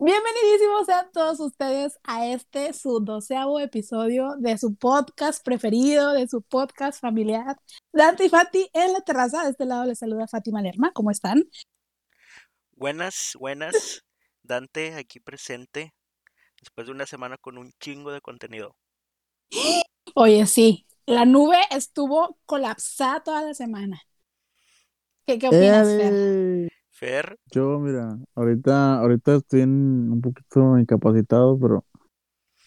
Bienvenidísimos sean todos ustedes a este su doceavo episodio de su podcast preferido, de su podcast familiar, Dante y Fati en la terraza. De este lado les saluda Fátima Lerma. ¿Cómo están? Buenas, buenas. Dante aquí presente después de una semana con un chingo de contenido. Oye, sí, la nube estuvo colapsada toda la semana. ¿Qué, qué opinas, Fer? Yo, mira, ahorita, ahorita estoy en- un poquito incapacitado, pero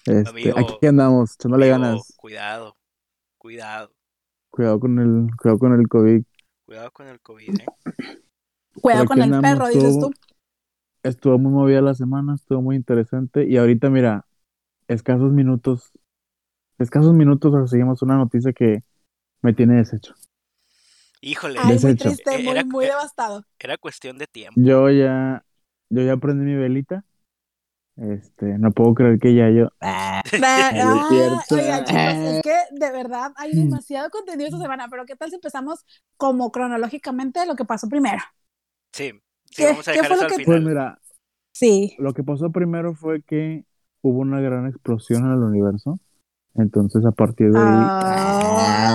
este, Amigo, aquí andamos, echándole amigo, ganas. cuidado, cuidado, Cuidado con el, cuidado con el COVID. cuidado con el COVID, ¿eh? Cuidado Pero con el perro, dices estuvo- tú. Estuvo muy movida la semana, estuvo muy interesante. Y ahorita, mira, escasos minutos, escasos minutos recibimos una noticia que me tiene deshecho. Híjole, Ay, muy triste, muy, Era- muy era- devastado. era cuestión de tiempo. Yo ya, yo ya prendí mi velita. Este, no puedo creer que ya yo. Ah, es cierto. oigan, chicos, es que de verdad hay demasiado contenido esta semana, pero ¿qué tal si empezamos como cronológicamente lo que pasó primero? Sí, sí, ¿Qué- vamos a qué dejar fue eso lo al que- Pues mira, Sí. Lo que pasó primero fue que hubo una gran explosión en el universo. Entonces, a partir de ahí.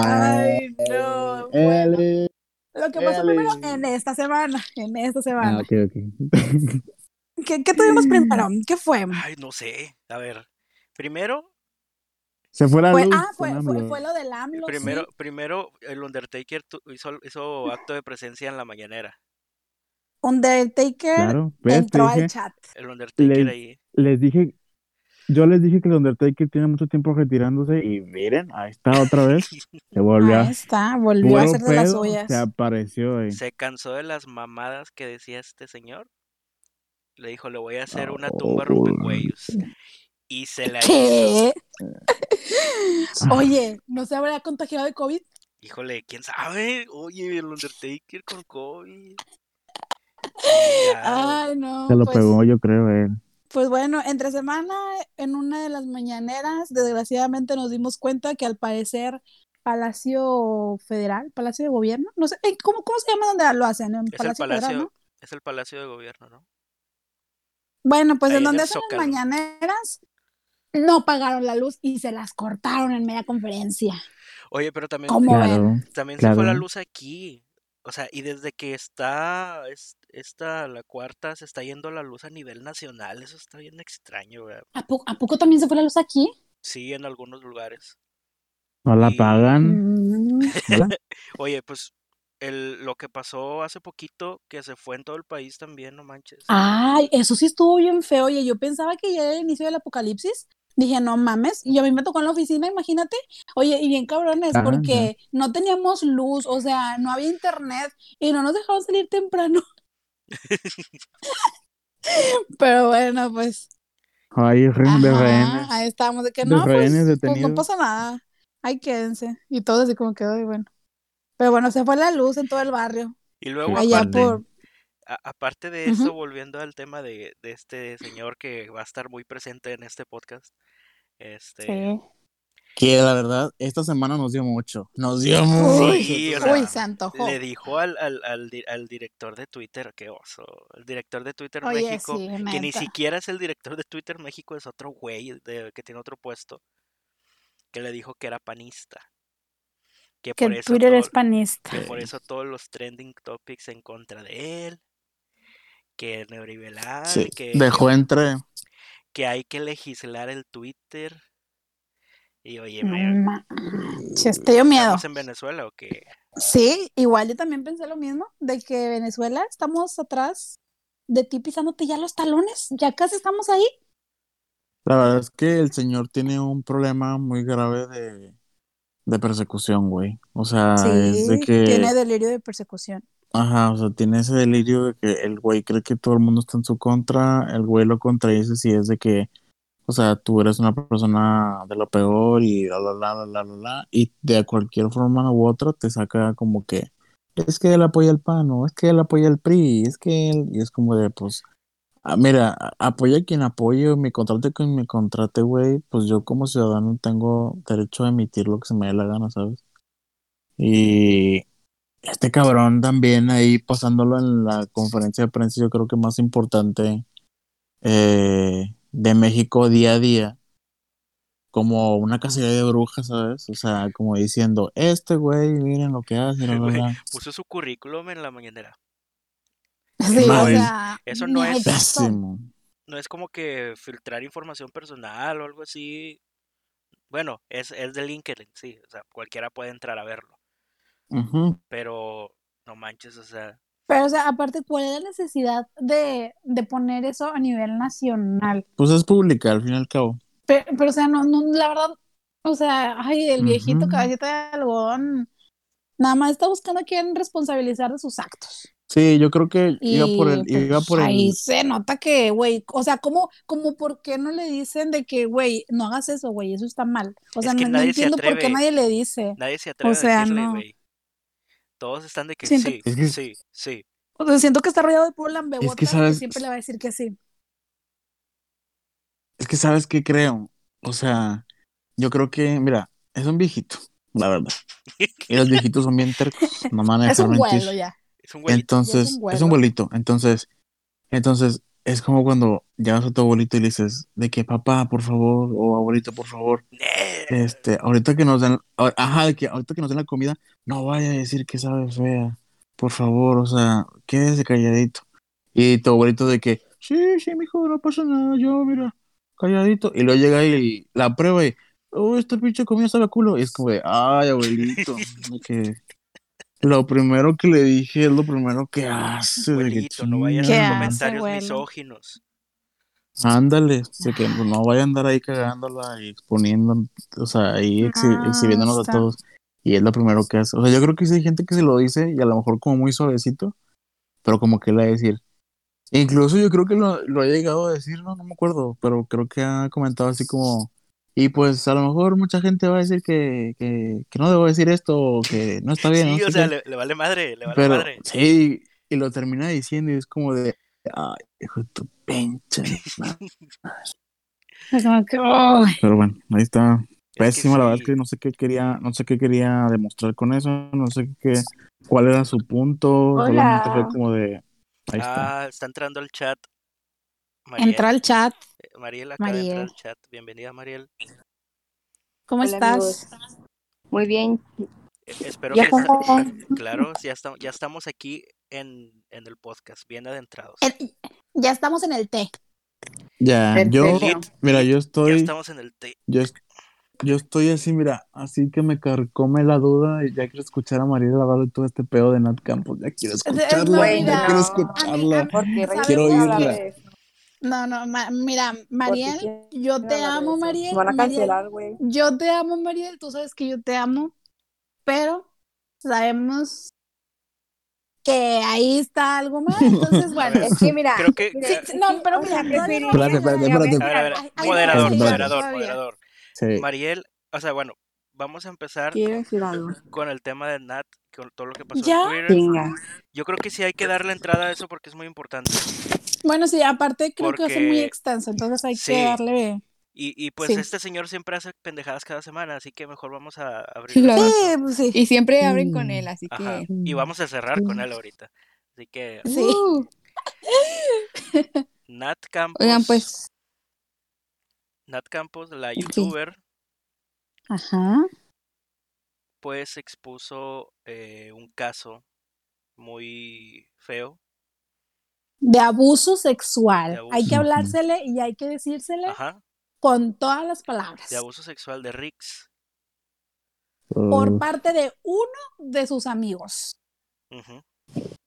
Ay, no. Bueno, lo que pasó primero en esta semana, en esta Ah, semana. ok, ok. ¿Qué, qué tuvimos primero? ¿Qué fue? Ay, no sé. A ver, primero, Se fue la Fue- luz. ah, fue, lo del AMLO, primero, sí. primero el Undertaker hizo, hizo acto de presencia en la mañanera. Undertaker Claro, te entró al chat. El Undertaker Les- ahí. les dije, yo les dije que el Undertaker tiene mucho tiempo retirándose y miren, ahí está otra vez. Se volvió Ahí a está, volvió a hacer de las suyas. se apareció ahí. Se cansó de las mamadas que decía este señor. Le dijo, le voy a hacer una tumba Oh. rompecuellos. Y se la hizo. ¿Qué? Oye, ¿no se habrá contagiado de COVID? Híjole, quién sabe. Oye, el Undertaker con COVID. Ay, no. Se lo pues, pegó, yo creo, él. Pues bueno, entre semana, en una de las mañaneras, desgraciadamente nos dimos cuenta que al parecer Palacio Federal, Palacio de Gobierno, no sé, eh, ¿cómo, cómo se llama donde lo hacen? En Es el Palacio Federal, ¿no? es el palacio de gobierno, ¿no? Bueno, pues Ahí en donde hacen las mañaneras, no pagaron la luz y se las cortaron en media conferencia. Oye, pero también. Claro. también se fue la luz aquí. O sea, y desde que está es- esta, la cuarta, se está yendo la luz a nivel nacional. Eso está bien extraño, ¿verdad? ¿A, po- a poco también se fue la luz aquí? Sí, en algunos lugares. No la Y- pagan. Mm. Oye, pues el, lo que pasó hace poquito, que se fue en todo el país también, no manches. Ay, eso sí estuvo bien feo. Oye, yo pensaba que ya era el inicio del apocalipsis. Dije, no mames. Y a mí me tocó en la oficina, imagínate. Oye, y bien cabrones, Ah, porque no teníamos luz, o sea, no había internet y no nos dejaban salir temprano. Pero bueno, pues. Ay, de ajá, rehenes. ahí estábamos, de que De no, pues, pues no pasa nada. Ahí quédense. Y todo así como quedó, y bueno. Pero bueno, se fue la luz en todo el barrio. Y luego, Allá aparte, por. A- aparte de eso, volviendo al tema de, de este señor que va a estar muy presente en este podcast, este, Sí. Que la verdad, esta semana nos dio mucho. Nos dio mucho. Sí, o sea, uy, se antojó. le dijo al, al, al, al director de Twitter, qué oso, el director de Twitter Oye, México, sí, que ni siquiera es el director de Twitter México, es otro güey de- que tiene otro puesto, que le dijo que era panista. Que, Que por el eso Twitter todo- es panista. que por eso todos los trending topics en contra de él, que neoliberal, Sí, que, Dejó entre. que hay que legislar el Twitter. Y oye, No me- manches, te dio miedo. ¿estamos en Venezuela o qué? Sí, igual yo también pensé lo mismo, de que Venezuela estamos atrás de ti pisándote ya los talones, ya casi estamos ahí. La verdad es que el señor tiene un problema muy grave de, de persecución, güey. O sea, es de que. tiene delirio de persecución. Ajá, o sea, tiene ese delirio de que el güey cree que todo el mundo está en su contra, el güey lo contradice si es de que, o sea, tú eres una persona de lo peor y la, la, la, la, la, la, y de cualquier forma u otra te saca como que, es que él apoya el PAN, o es que él apoya el PRI, es que él, y es como de, pues, ah, mira, apoya quien apoye, me contrate quien me contrate, güey, pues yo como ciudadano tengo derecho a emitir lo que se me dé la gana, ¿sabes? Y este cabrón también ahí pasándolo en la conferencia de prensa, yo creo que más importante eh, de México día a día como una cacería de brujas, ¿sabes? O sea, como diciendo, este güey, miren lo que hace, Güey, verdad. puso su currículum en la mañanera. Sí, o Mal. sea, Eso no es-. Pésimo. No es como que filtrar información personal o algo así. Bueno, es, es de LinkedIn, sí. O sea, cualquiera puede entrar a verlo. Ujú. Pero no manches, o sea, Pero, o sea, aparte, ¿cuál es la necesidad de, de poner eso a nivel nacional? Pues es pública, al fin y al cabo. Pero, pero, o sea, no, no, la verdad, o sea, ay, el viejito Ujú. cabecita de algodón, nada más está buscando a quién responsabilizar de sus actos. Sí, yo creo que Y iba por el, pues, iba por ahí el, se nota que, güey, o sea, ¿cómo, cómo por qué no le dicen de que, güey, no hagas eso, güey, eso está mal? O Es sea, que no, no nadie se entiendo por qué nadie le dice. nadie se atreve sea, a decirle, no. Todos están de que Siento- sí, Es que- sí, sí. O sea, siento que está rodeado de puro lambebotas que sabes- siempre le va a decir que sí. es que sabes qué creo. O sea, yo creo que, mira, es un viejito, la verdad. Y los viejitos son bien tercos, no me Es un vuelo ya. Es un. Entonces, Ya es un es un abuelito. Entonces, entonces, es como cuando llegas a tu abuelito y le dices, de que papá, por favor, o abuelito, por favor, este, ahorita que nos den, ajá, de que ahorita que nos den la comida, no vaya a decir que sabe fea, por favor, o sea, quédese calladito. Y tu abuelito de que, sí, sí, mijo, no pasa nada, yo, mira, calladito. Y luego llega y la prueba y, oh, esta pinche comida sabe a culo. Y es como de, ay, abuelito, de que lo primero que le dije es lo primero que hace. de que Abuelito, no vayas ¿Qué a comentarios misóginos. Ándale, que pues, no vaya a andar ahí cagándola y exponiendo, o sea, ahí exhi- Ah, exhibiéndonos está. a todos. Y es lo primero que hace. O sea, yo creo que sí hay gente que se lo dice y a lo mejor como muy suavecito, pero como que le va a decir. Incluso yo creo que lo, lo ha llegado a decir, no, no me acuerdo, pero creo que ha comentado así como, y pues a lo mejor mucha gente va a decir que, que, que no debo decir esto o que no está bien. Sí, no o sea, le, le vale madre, le vale pero madre. sí, y lo termina diciendo y es como de, ay, hijo de tu pinche. madre". Es como que, ay. Pero bueno, ahí está. Pésimo, la verdad es que no sé qué quería, no sé qué quería demostrar con eso, no sé qué, cuál era su punto, Hola. solamente fue como de, ahí está. Ah, está entrando al chat. Mariel, Entra al chat. eh, Mariel acaba de entrar Mariel. al chat. Bienvenida, Mariel. ¿Cómo Hola, estás? amigos. Muy bien. Eh, Espero Ya que como- claro, ya estamos, ya estamos aquí en, en el podcast, bien adentrados. Ya estamos en el té. Ya, yo, mira, yo Ya estoy, estamos en el té. yo, es- yo estoy así, mira, así que me carcome la duda y ya quiero escuchar a María hablar de todo este pedo de Nat Campos, ya quiero escucharla, ya mira, quiero a mí- escucharla. Quiero oírla. de eso. No, no, ma- mira, Mariel, yo te amo. Mariel. Van a cancelar, güey. Yo te amo, Mariel. Tú sabes que yo te amo. Pero sabemos que ahí está algo mal. Entonces, bueno. Es que mira. Creo que- Sí, no, pero mira, preferiría- Espérate, espérate, espérate. Moderador, moderador, moderador. Sí. Mariel, o sea, bueno, vamos a empezar con el tema de Nat, con todo lo que pasó ¿Ya? en Twitter. Venga. Yo creo que sí hay que darle entrada a eso porque es muy importante. Bueno, sí, aparte creo que va a ser muy extenso. Entonces hay Sí. que darle. Y, y pues Sí. este señor siempre hace pendejadas cada semana, así que mejor vamos a abrir. Sí, pues sí. Y siempre abren Mm. con él, así Ajá. que. Y vamos a cerrar con él ahorita. Así que Sí. Uh, Nat Campos, Oigan, pues. Nat Campos, la youtuber, Ajá. pues expuso eh, un caso muy feo. De abuso sexual. De abuso. Hay que hablársele y hay que decírsele Ajá. con todas las palabras. De abuso sexual de Rix. Por Uh, parte de uno de sus amigos. Ujú.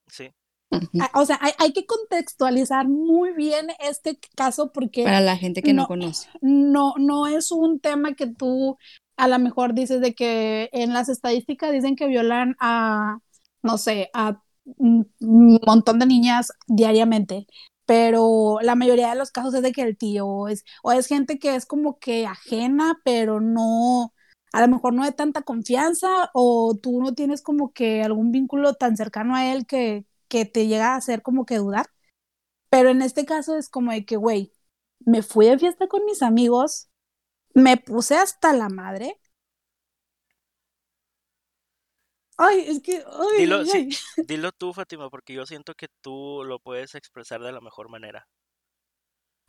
Sí. Ah, O sea, hay, hay que contextualizar muy bien este caso porque Para la gente que no, No. conoce. no, no es un tema que tú a lo mejor dices de que en las estadísticas dicen que violan a, no sé, a un un montón de niñas diariamente, pero la mayoría de los casos es de que el tío es, o es gente que es como que ajena, pero no, a lo mejor no de tanta confianza, o tú no tienes como que algún vínculo tan cercano a él que, que te llega a hacer como que dudar. Pero en este caso es como de que, güey, me fui de fiesta con mis amigos, me puse hasta la madre. Ay, es que, ay, Dilo, ay, sí, dilo tú, Fátima, porque yo siento que tú lo puedes expresar de la mejor manera.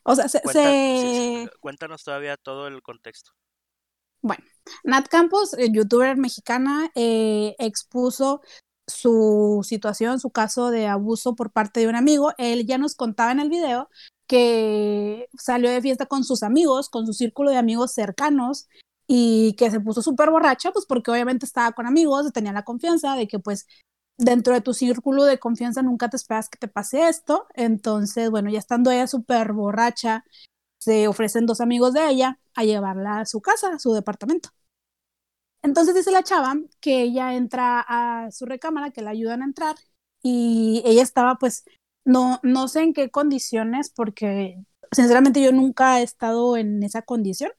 O sea, se, sí, se- sí, cuéntanos todavía todo el contexto. Bueno, Nat Campos, eh, youtuber mexicana, eh, expuso su situación, su caso de abuso por parte de un amigo. Él ya nos contaba en el video que salió de fiesta con sus amigos, con su círculo de amigos cercanos y que se puso súper borracha, pues porque obviamente estaba con amigos, tenía la confianza de que pues dentro de tu círculo de confianza nunca te esperas que te pase esto. Entonces, bueno, ya estando ella súper borracha, se ofrecen dos amigos de ella a llevarla a su casa, a su departamento. Entonces dice la chava que ella entra a su recámara, que la ayudan a entrar y ella estaba pues, no, no sé en qué condiciones, porque sinceramente yo nunca he estado en esa condición.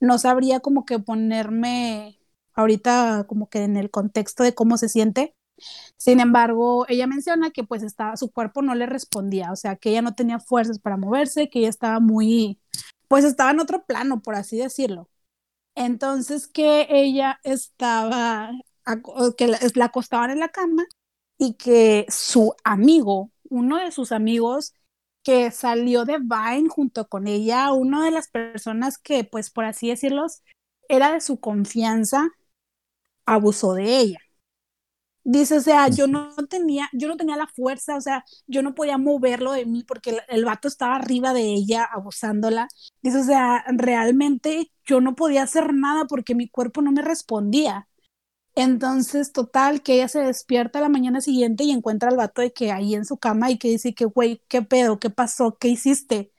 No sabría como que ponerme ahorita como que en el contexto de cómo se siente. Sin embargo, ella menciona que pues estaba, su cuerpo no le respondía, o sea, que ella no tenía fuerzas para moverse, que ella estaba muy, pues estaba en otro plano, por así decirlo. Entonces que ella estaba, que la, acostaban en la cama y que su amigo, uno de sus amigos que salió de Vine junto con ella, una de las personas que, pues por así decirlo, era de su confianza, abusó de ella. Dice, o sea, yo no tenía, yo no tenía la fuerza, o sea, yo no podía moverlo de mí porque el, el vato estaba arriba de ella abusándola. Dice, o sea, realmente yo no podía hacer nada porque mi cuerpo no me respondía. Entonces, total, que ella se despierta la mañana siguiente y encuentra al vato de que ahí en su cama y que dice que, güey, ¿qué pedo? ¿Qué pasó? ¿Qué hiciste?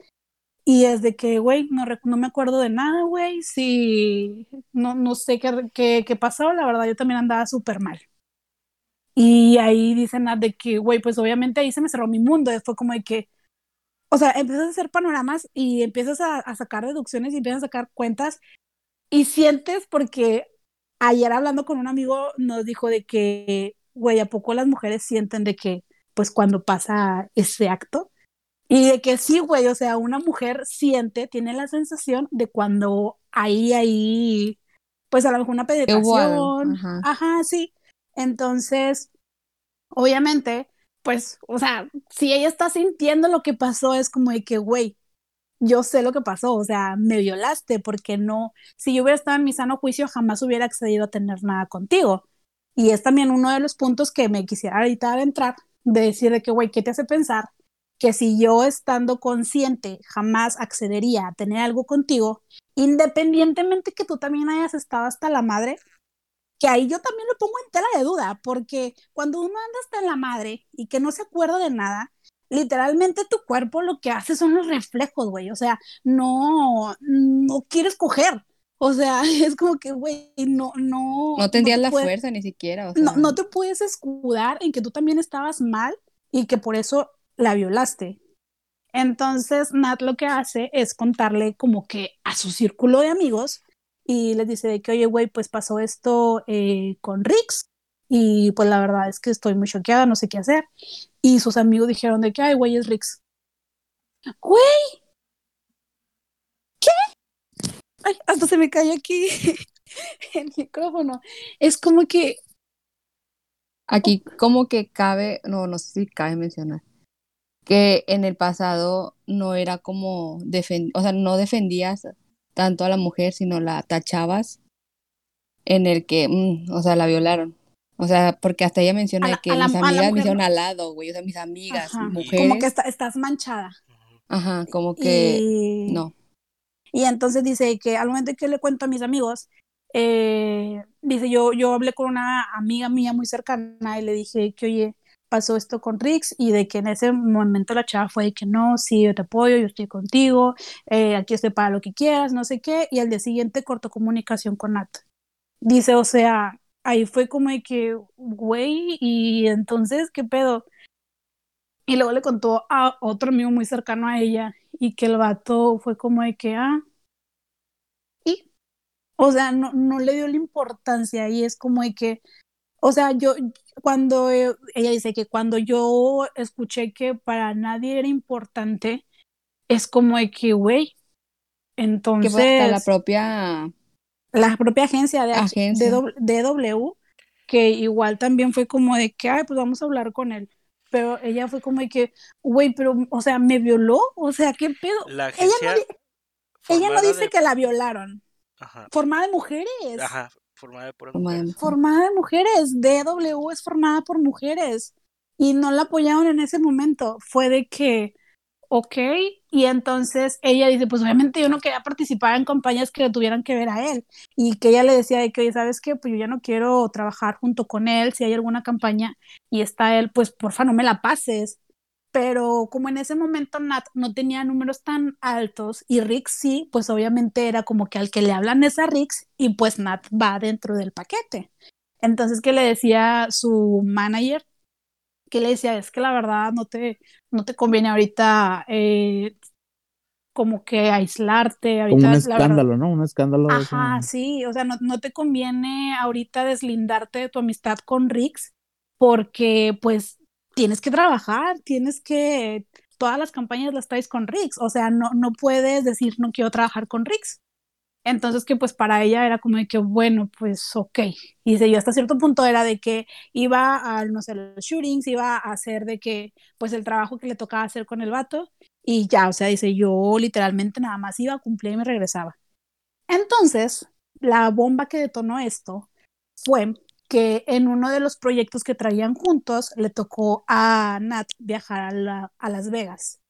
Y es de que, güey, no, rec- no me acuerdo de nada, güey, sí, no, no sé qué, qué, qué pasó, la verdad, yo también andaba súper mal. Y ahí dicen ah, de que, güey, pues obviamente ahí se me cerró mi mundo, fue como de que, o sea, empiezas a hacer panoramas y empiezas a, a sacar deducciones y empiezas a sacar cuentas y sientes porque ayer hablando con un amigo nos dijo de que, güey, ¿a poco las mujeres sienten de que, pues cuando pasa ese acto? Y de que sí, güey, o sea, una mujer siente, tiene la sensación de cuando ahí, ahí, pues a lo mejor una penetración, ajá. ajá, sí. Entonces, obviamente, pues, o sea, si ella está sintiendo lo que pasó, es como de que, güey, yo sé lo que pasó, o sea, me violaste porque no, si yo hubiera estado en mi sano juicio, jamás hubiera accedido a tener nada contigo. Y es también uno de los puntos que me quisiera ahorita adentrar, de decir de que, güey, ¿qué te hace pensar que si yo estando consciente jamás accedería a tener algo contigo, independientemente que tú también hayas estado hasta la madre, que ahí yo también lo pongo en tela de duda, porque cuando uno anda hasta en la madre y que no se acuerda de nada, literalmente tu cuerpo lo que hace son los reflejos, güey, o sea, no, no quieres coger, o sea, es como que, güey, no, no. No tendrías te la puedes- fuerza ni siquiera, o no, sea, no te puedes escudar en que tú también estabas mal y que por eso la violaste. Entonces, Nat lo que hace es contarle como que a su círculo de amigos y les dice de que, oye, güey, pues pasó esto eh, con Rix y pues la verdad es que estoy muy choqueada, no sé qué hacer. Y sus amigos dijeron de que, ay, güey, es Rix. Güey, ¿qué? Ay, hasta se me cayó aquí el micrófono. Es como que aquí como que cabe, no, no sé si cabe mencionar, que en el pasado no era como, defen- o sea, no defendías tanto a la mujer, sino la tachabas en el que, mm, o sea, la violaron. O sea, porque hasta ella menciona la- que la- mis amigas me hicieron al lado, güey, o sea, mis amigas, Ajá, mujeres, como que está- estás manchada. Ajá, como que, Y, no, y entonces dice que al momento que le cuento a mis amigos, eh, dice yo, yo hablé con una amiga mía muy cercana y le dije que, oye, pasó esto con Rix y de que en ese momento la chava fue de que no, sí, yo te apoyo, yo estoy contigo, eh, aquí estoy para lo que quieras, no sé qué, y al día siguiente cortó comunicación con Nat. Dice, o sea, ahí fue como de que, güey, y entonces, ¿qué pedo? Y luego le contó a otro amigo muy cercano a ella y que el vato fue como de que, ah, y, o sea, no, no le dio la importancia y es como de que, o sea, yo, cuando eh, ella dice que cuando yo escuché que para nadie era importante, es como de que, güey, que fue hasta la entonces propia la propia agencia de Agencia. DW, DW, que igual también fue como de que, ay, pues vamos a hablar con él. pero ella fue como de que, güey, pero, o sea, me violó, o sea, ¿qué pedo? La ella no, agencia ella no dice de- que la violaron. Ajá, Formada de mujeres. ajá, formada de mujeres. Formada de mujeres. DW es formada por mujeres. Y no la apoyaron en ese momento. Fue de que, ok. Y entonces ella dice, pues obviamente yo no quería participar en campañas que le tuvieran que ver a él. Y que ella le decía de que, oye, ¿sabes qué? Pues yo ya no quiero trabajar junto con él. Si hay alguna campaña y está él, pues porfa, no me la pases. Pero como en ese momento Nat no tenía números tan altos y Rick sí, pues obviamente era como que al que le hablan es a Rix y pues Nat va dentro del paquete. Entonces, ¿qué le decía su manager? Que le decía, es que la verdad no te, no te conviene ahorita eh, como que aislarte. Como Ahorita, un verdad- escándalo, ¿no? Un escándalo. Ajá, ese- sí, o sea, no, no te conviene ahorita deslindarte de tu amistad con Rix porque pues tienes que trabajar, tienes que, todas las campañas las traes con Rix, o sea, no, no puedes decir no quiero trabajar con Rix. Entonces que pues para ella era como de que bueno, pues ok. Y dice yo hasta cierto punto era de que iba a, no sé, los shootings, iba a hacer de que pues el trabajo que le tocaba hacer con el vato y ya, o sea, dice yo literalmente nada más iba a cumplir y me regresaba. Entonces, la bomba que detonó esto fue que en uno de los proyectos que traían juntos le tocó a Nat viajar a, la- Las Vegas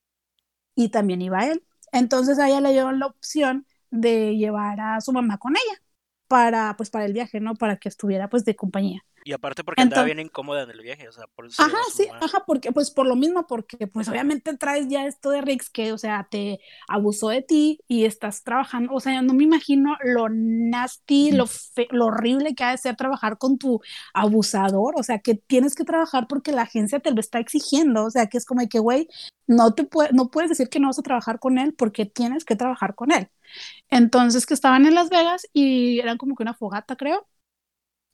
y también iba él. Entonces a ella le dieron la opción de llevar a su mamá con ella para pues para el viaje, ¿no? Para que estuviera pues de compañía. Y aparte porque andaba Entonces- bien incómoda en el viaje, o sea, por eso Ajá, sí, ajá, porque pues por lo mismo, porque pues obviamente traes ya esto de Rix que, o sea, te abusó de ti y estás trabajando, o sea, no me imagino lo nasty, lo, fe- lo horrible que ha de ser trabajar con tu abusador, o sea, que tienes que trabajar porque la agencia te lo está exigiendo, o sea, que es como de que, güey, no te puede, no puedes decir que no vas a trabajar con él porque tienes que trabajar con él. Entonces, que estaban en Las Vegas y eran como que una fogata, creo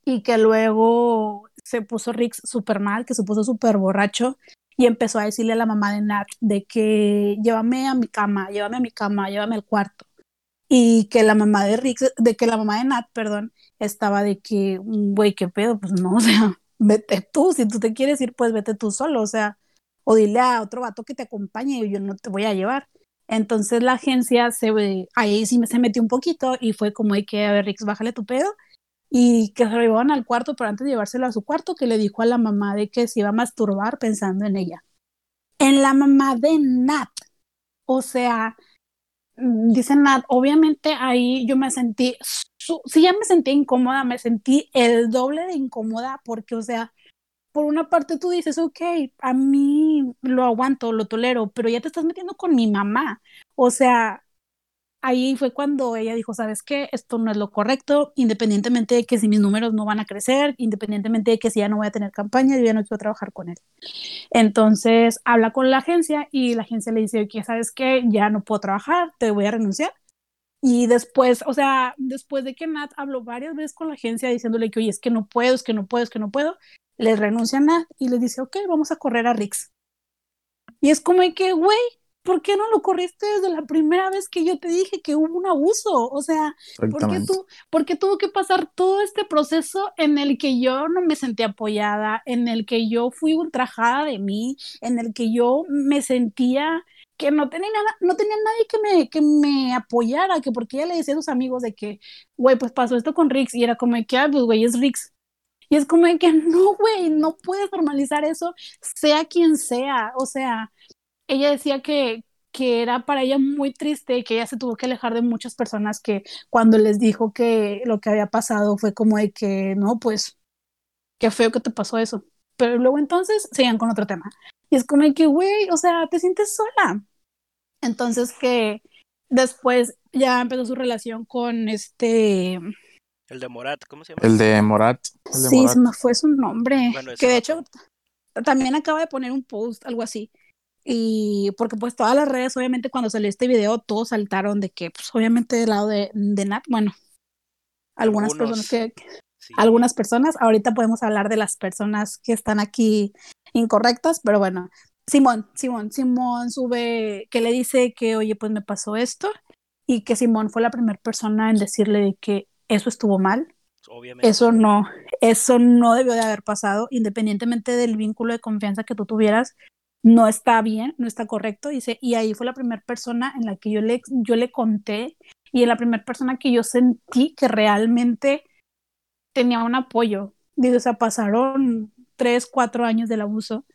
y que luego se puso Rix súper mal, que se puso súper borracho y empezó a decirle a la mamá de Nat de que llévame a mi cama, llévame a mi cama, llévame al cuarto. Y que la mamá de Rix, de que la mamá de Nat, perdón, estaba de que, güey, qué pedo, pues no, o sea, vete tú, si tú te quieres ir, pues vete tú solo, o sea, o dile a otro vato que te acompañe y yo no te voy a llevar. Entonces la agencia se ve, ahí sí se metió un poquito y fue como de que, a ver, Rix, bájale tu pedo y que se lo llevaban al cuarto, pero antes de llevárselo a su cuarto, que le dijo a la mamá de que se iba a masturbar pensando en ella. En la mamá de Nat, o sea, mm, dice Nat, obviamente ahí yo me sentí, sí ya me sentí incómoda, me sentí el doble de incómoda porque, o sea, por una parte tú dices, ok, a mí lo aguanto, lo tolero, pero ya te estás metiendo con mi mamá. O sea, ahí fue cuando ella dijo, ¿sabes qué? Esto no es lo correcto, independientemente de que si mis números no van a crecer, independientemente de que si ya no voy a tener campaña, yo ya no quiero trabajar con él. Entonces habla con la agencia y la agencia le dice, oye, ¿sabes qué? Ya no puedo trabajar, te voy a renunciar. Y después, o sea, después de que Nat habló varias veces con la agencia diciéndole que, oye, es que no puedo, es que no puedo, es que no puedo, le renuncia a Nat y le dice, ok, vamos a correr a Rix. Y es como que, güey, ¿por qué no lo corriste desde la primera vez que yo te dije que hubo un abuso? O sea, ¿por qué, Exactamente. tú, por qué tuvo que pasar todo este proceso en el que yo no me sentí apoyada, en el que yo fui ultrajada de mí, en el que yo me sentía que no tenía nada, no tenía nadie que me, que me apoyara, que porque ella le decía a sus amigos de que, güey, pues pasó esto con Rix, y era como de que, ah, pues güey, es Rix. Y es como de que no, güey, no puedes normalizar eso, sea quien sea. O sea, ella decía que, que era para ella muy triste, que ella se tuvo que alejar de muchas personas que cuando les dijo que lo que había pasado fue como de que, no, pues, qué feo que te pasó eso. Pero luego entonces seguían con otro tema. Y es como de que, güey, o sea, te sientes sola. Entonces que después ya empezó su relación con este, El de Morat, ¿cómo se llama? El de Morat. El de sí, Morat. se me fue su nombre, Bueno, que de hecho también acaba de poner un post, algo así. Y porque pues todas las redes, obviamente cuando salió este video, todos saltaron de que, pues obviamente del lado de, de Nat, bueno, algunas Algunos. personas que, Sí. algunas personas, ahorita podemos hablar de las personas que están aquí incorrectas, pero bueno, Simón, Simón, Simón sube, que le dice que, oye, pues me pasó esto, y que Simón fue la primera persona en decirle de que eso estuvo mal, Obviamente. eso no, eso no debió de haber pasado, independientemente del vínculo de confianza que tú tuvieras, no está bien, no está correcto, dice, y ahí fue la primera persona en la que yo le, yo le conté y la primera persona que yo sentí que realmente tenía un apoyo. Dice, o sea, pasaron tres, cuatro años del abuso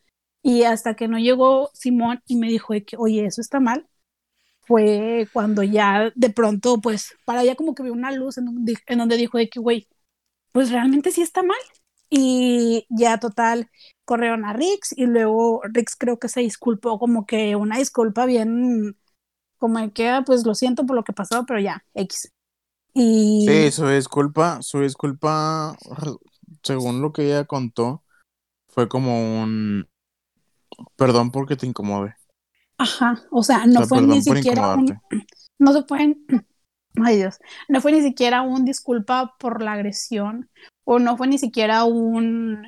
y hasta que no llegó Simón y me dijo que, oye, eso está mal, fue cuando ya de pronto, pues, para ella como que vio una luz en, donde, en donde dijo de que, güey, pues realmente sí está mal. Y ya total, corrieron a Rix y luego Rix creo que se disculpó como que una disculpa bien, como que, ah, pues lo siento por lo que pasó, pero ya, X. Y... Sí, su disculpa, su disculpa, según lo que ella contó, fue como un perdón porque te incomode. Ajá, o sea, no fue ni siquiera un, no se pueden, ay Dios, no fue ni siquiera un disculpa por la agresión o no fue ni siquiera un,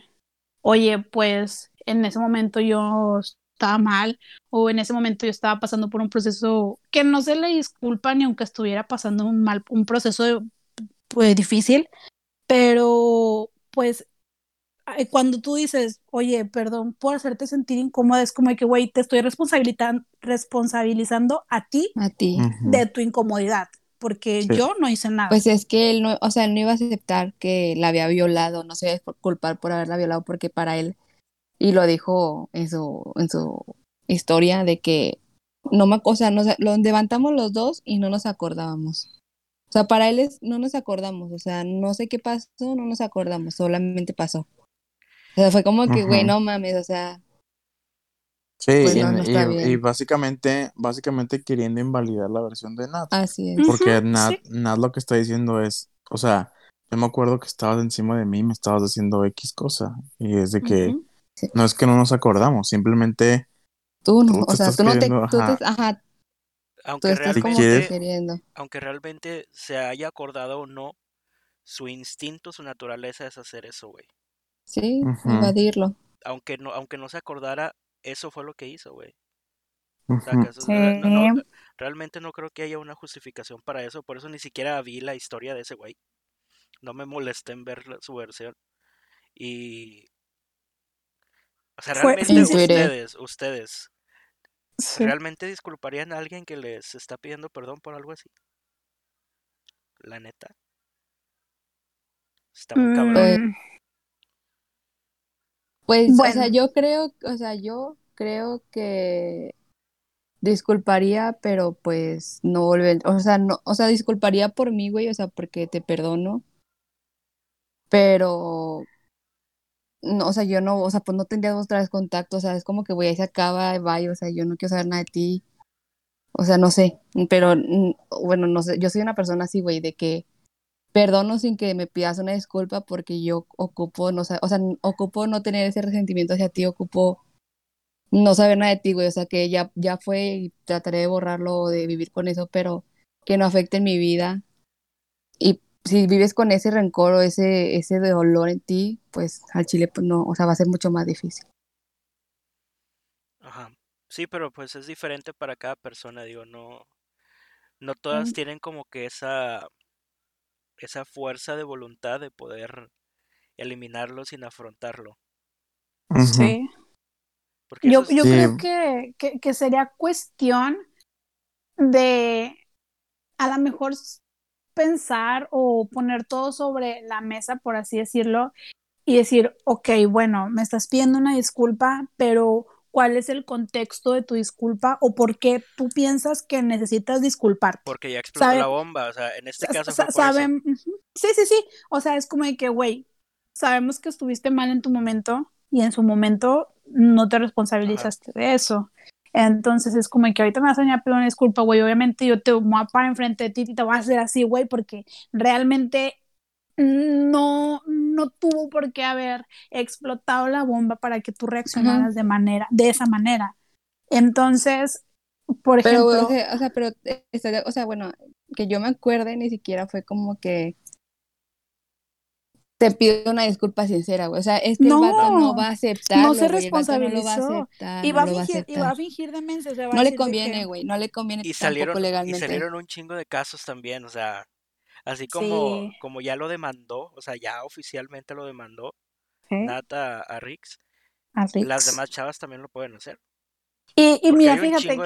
oye, pues en ese momento yo estaba mal o en ese momento yo estaba pasando por un proceso que no se le disculpa ni aunque estuviera pasando un mal, un proceso pues, difícil, pero pues cuando tú dices, oye, perdón por hacerte sentir incómoda, es como que, güey, te estoy responsabilizando a ti, a ti. de tu incomodidad, porque yo no hice nada. Pues es que él no, o sea, él no iba a aceptar que la había violado, no se iba a culpar por haberla violado, porque para él, y lo dijo en su, en su historia, de que no me, o sea, nos, lo levantamos los dos y no nos acordábamos. O sea, para él es, no nos acordamos, o sea, no sé qué pasó, no nos acordamos, solamente pasó. O sea, fue como que, güey, no mames, o sea. Sí, pues y, básicamente, básicamente queriendo invalidar la versión de Nat. Así es. Porque Nat, Nat lo que está diciendo es, o sea, yo me acuerdo que estabas encima de mí, me estabas haciendo X cosa. Y es de que no es que no nos acordamos, simplemente. Tú no, o sea, tú no te. ajá. Aunque, realmente, aunque realmente se haya acordado o no, su instinto, su naturaleza es hacer eso, güey. Sí, invadirlo. Aunque no, aunque no se acordara, eso fue lo que hizo, güey. realmente no creo que haya una justificación para eso, por eso ni siquiera vi la historia de ese güey. No me molesté en ver su versión. Y... O sea, realmente ustedes, ustedes, ¿realmente disculparían a alguien que les está pidiendo perdón por algo así? La neta. Está muy cabrón. Mm. Pues, o sea, yo creo, o sea, yo creo que disculparía, pero pues no volver, o sea, no, o sea, disculparía por mí, güey, o sea, porque te perdono, pero no, o sea, yo no, o sea, pues no tendría otra vez contacto, o sea, es como que, güey, ahí se acaba, bye, o sea, yo no quiero saber nada de ti, o sea, no sé, pero, mm, bueno, no sé, yo soy una persona así, güey, de que perdono sin que me pidas una disculpa porque yo ocupo no, o sea, ocupo no tener ese resentimiento hacia ti, ocupo no saber nada de ti, güey, o sea, que ya, ya fue y trataré de borrarlo o de vivir con eso, pero que no afecte en mi vida. Y si vives con ese rencor o ese, ese dolor en ti, pues al chile, pues no, o sea, va a ser mucho más difícil. Ajá. Sí, pero pues es diferente para cada persona, digo, no, no todas tienen como que esa esa fuerza de voluntad de poder eliminarlo sin afrontarlo. Sí. yo, yo creo que, que, sería cuestión de a lo mejor pensar o poner todo sobre la mesa, por así decirlo, y decir, ok, bueno, me estás pidiendo una disculpa, pero cuál es el contexto de tu disculpa o por qué tú piensas que necesitas disculparte. Porque ya explotó la bomba, o sea, en este caso fue saben, Sí, sí, sí, o sea, es como de que, güey, sabemos que estuviste mal en tu momento y en su momento no te responsabilizaste de eso. Entonces es como que ahorita me vas a venir a pedir una disculpa, güey. Obviamente yo te voy a parar enfrente de ti y te voy a hacer así, güey, porque realmente no, no tuvo por qué haber explotado la bomba para que tú reaccionaras de manera, de esa manera. Entonces, por ejemplo. Pero, o sea, pero, o sea, bueno, que yo me acuerde, ni siquiera fue como que te pido una disculpa sincera, güey. O sea, es que no, el vato no va a aceptar. No se responsabilizó. y, va a fingir, y va a fingir demencia. no le conviene, güey. No le conviene y salieron, legalmente. Y salieron un chingo de casos también, o sea Así como, Sí. como ya lo demandó, o sea, ya oficialmente lo demandó ¿eh? Nat a, a Rix, A las Rix. demás chavas también lo pueden hacer. Y, y mira, fíjate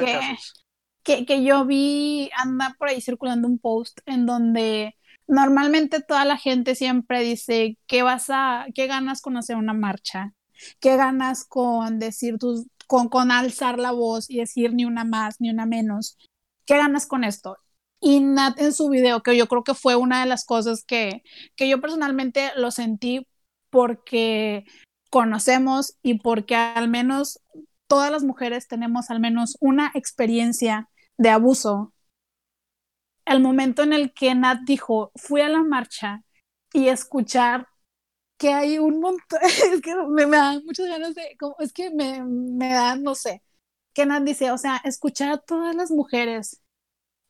que, que yo vi, anda por ahí circulando un post en donde normalmente toda la gente siempre dice, ¿qué vas a, qué ganas con hacer una marcha? ¿Qué ganas con decir tus, con, con alzar la voz y decir ni una más, ni una menos? ¿Qué ganas con esto? Y Nat en su video, que yo creo que fue una de las cosas que, que yo personalmente lo sentí porque conocemos y porque al menos todas las mujeres tenemos al menos una experiencia de abuso. El momento en el que Nat dijo, fui a la marcha y escuchar que hay un montón, es que me, me dan muchas ganas de, como, es que me, me dan, no sé, que Nat dice, o sea, escuchar a todas las mujeres,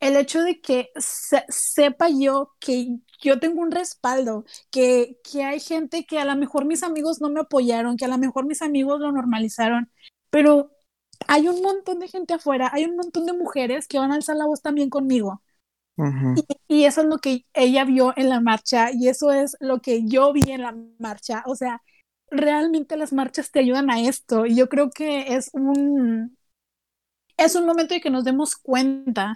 el hecho de que se, sepa yo que yo tengo un respaldo, que, que hay gente que a lo mejor mis amigos no me apoyaron, que a lo mejor mis amigos lo normalizaron, pero hay un montón de gente afuera, hay un montón de mujeres que van a alzar la voz también conmigo. Y, y eso es lo que ella vio en la marcha y eso es lo que yo vi en la marcha. O sea, realmente las marchas te ayudan a esto y yo creo que es un, es un momento de que nos demos cuenta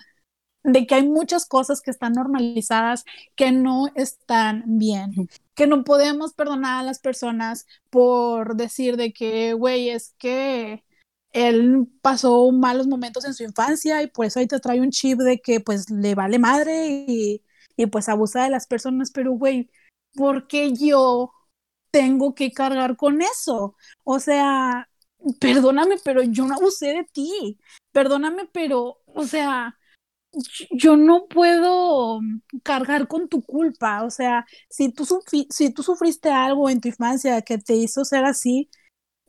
de que hay muchas cosas que están normalizadas que no están bien, que no podemos perdonar a las personas por decir de que, güey, es que él pasó malos momentos en su infancia y por eso ahí te trae un chip de que pues le vale madre y, y pues abusa de las personas, pero güey, ¿por qué yo tengo que cargar con eso? O sea, perdóname, pero yo no abusé de ti, perdóname, pero, o sea, yo no puedo cargar con tu culpa, o sea, si tú, sufri si tú sufriste algo en tu infancia que te hizo ser así,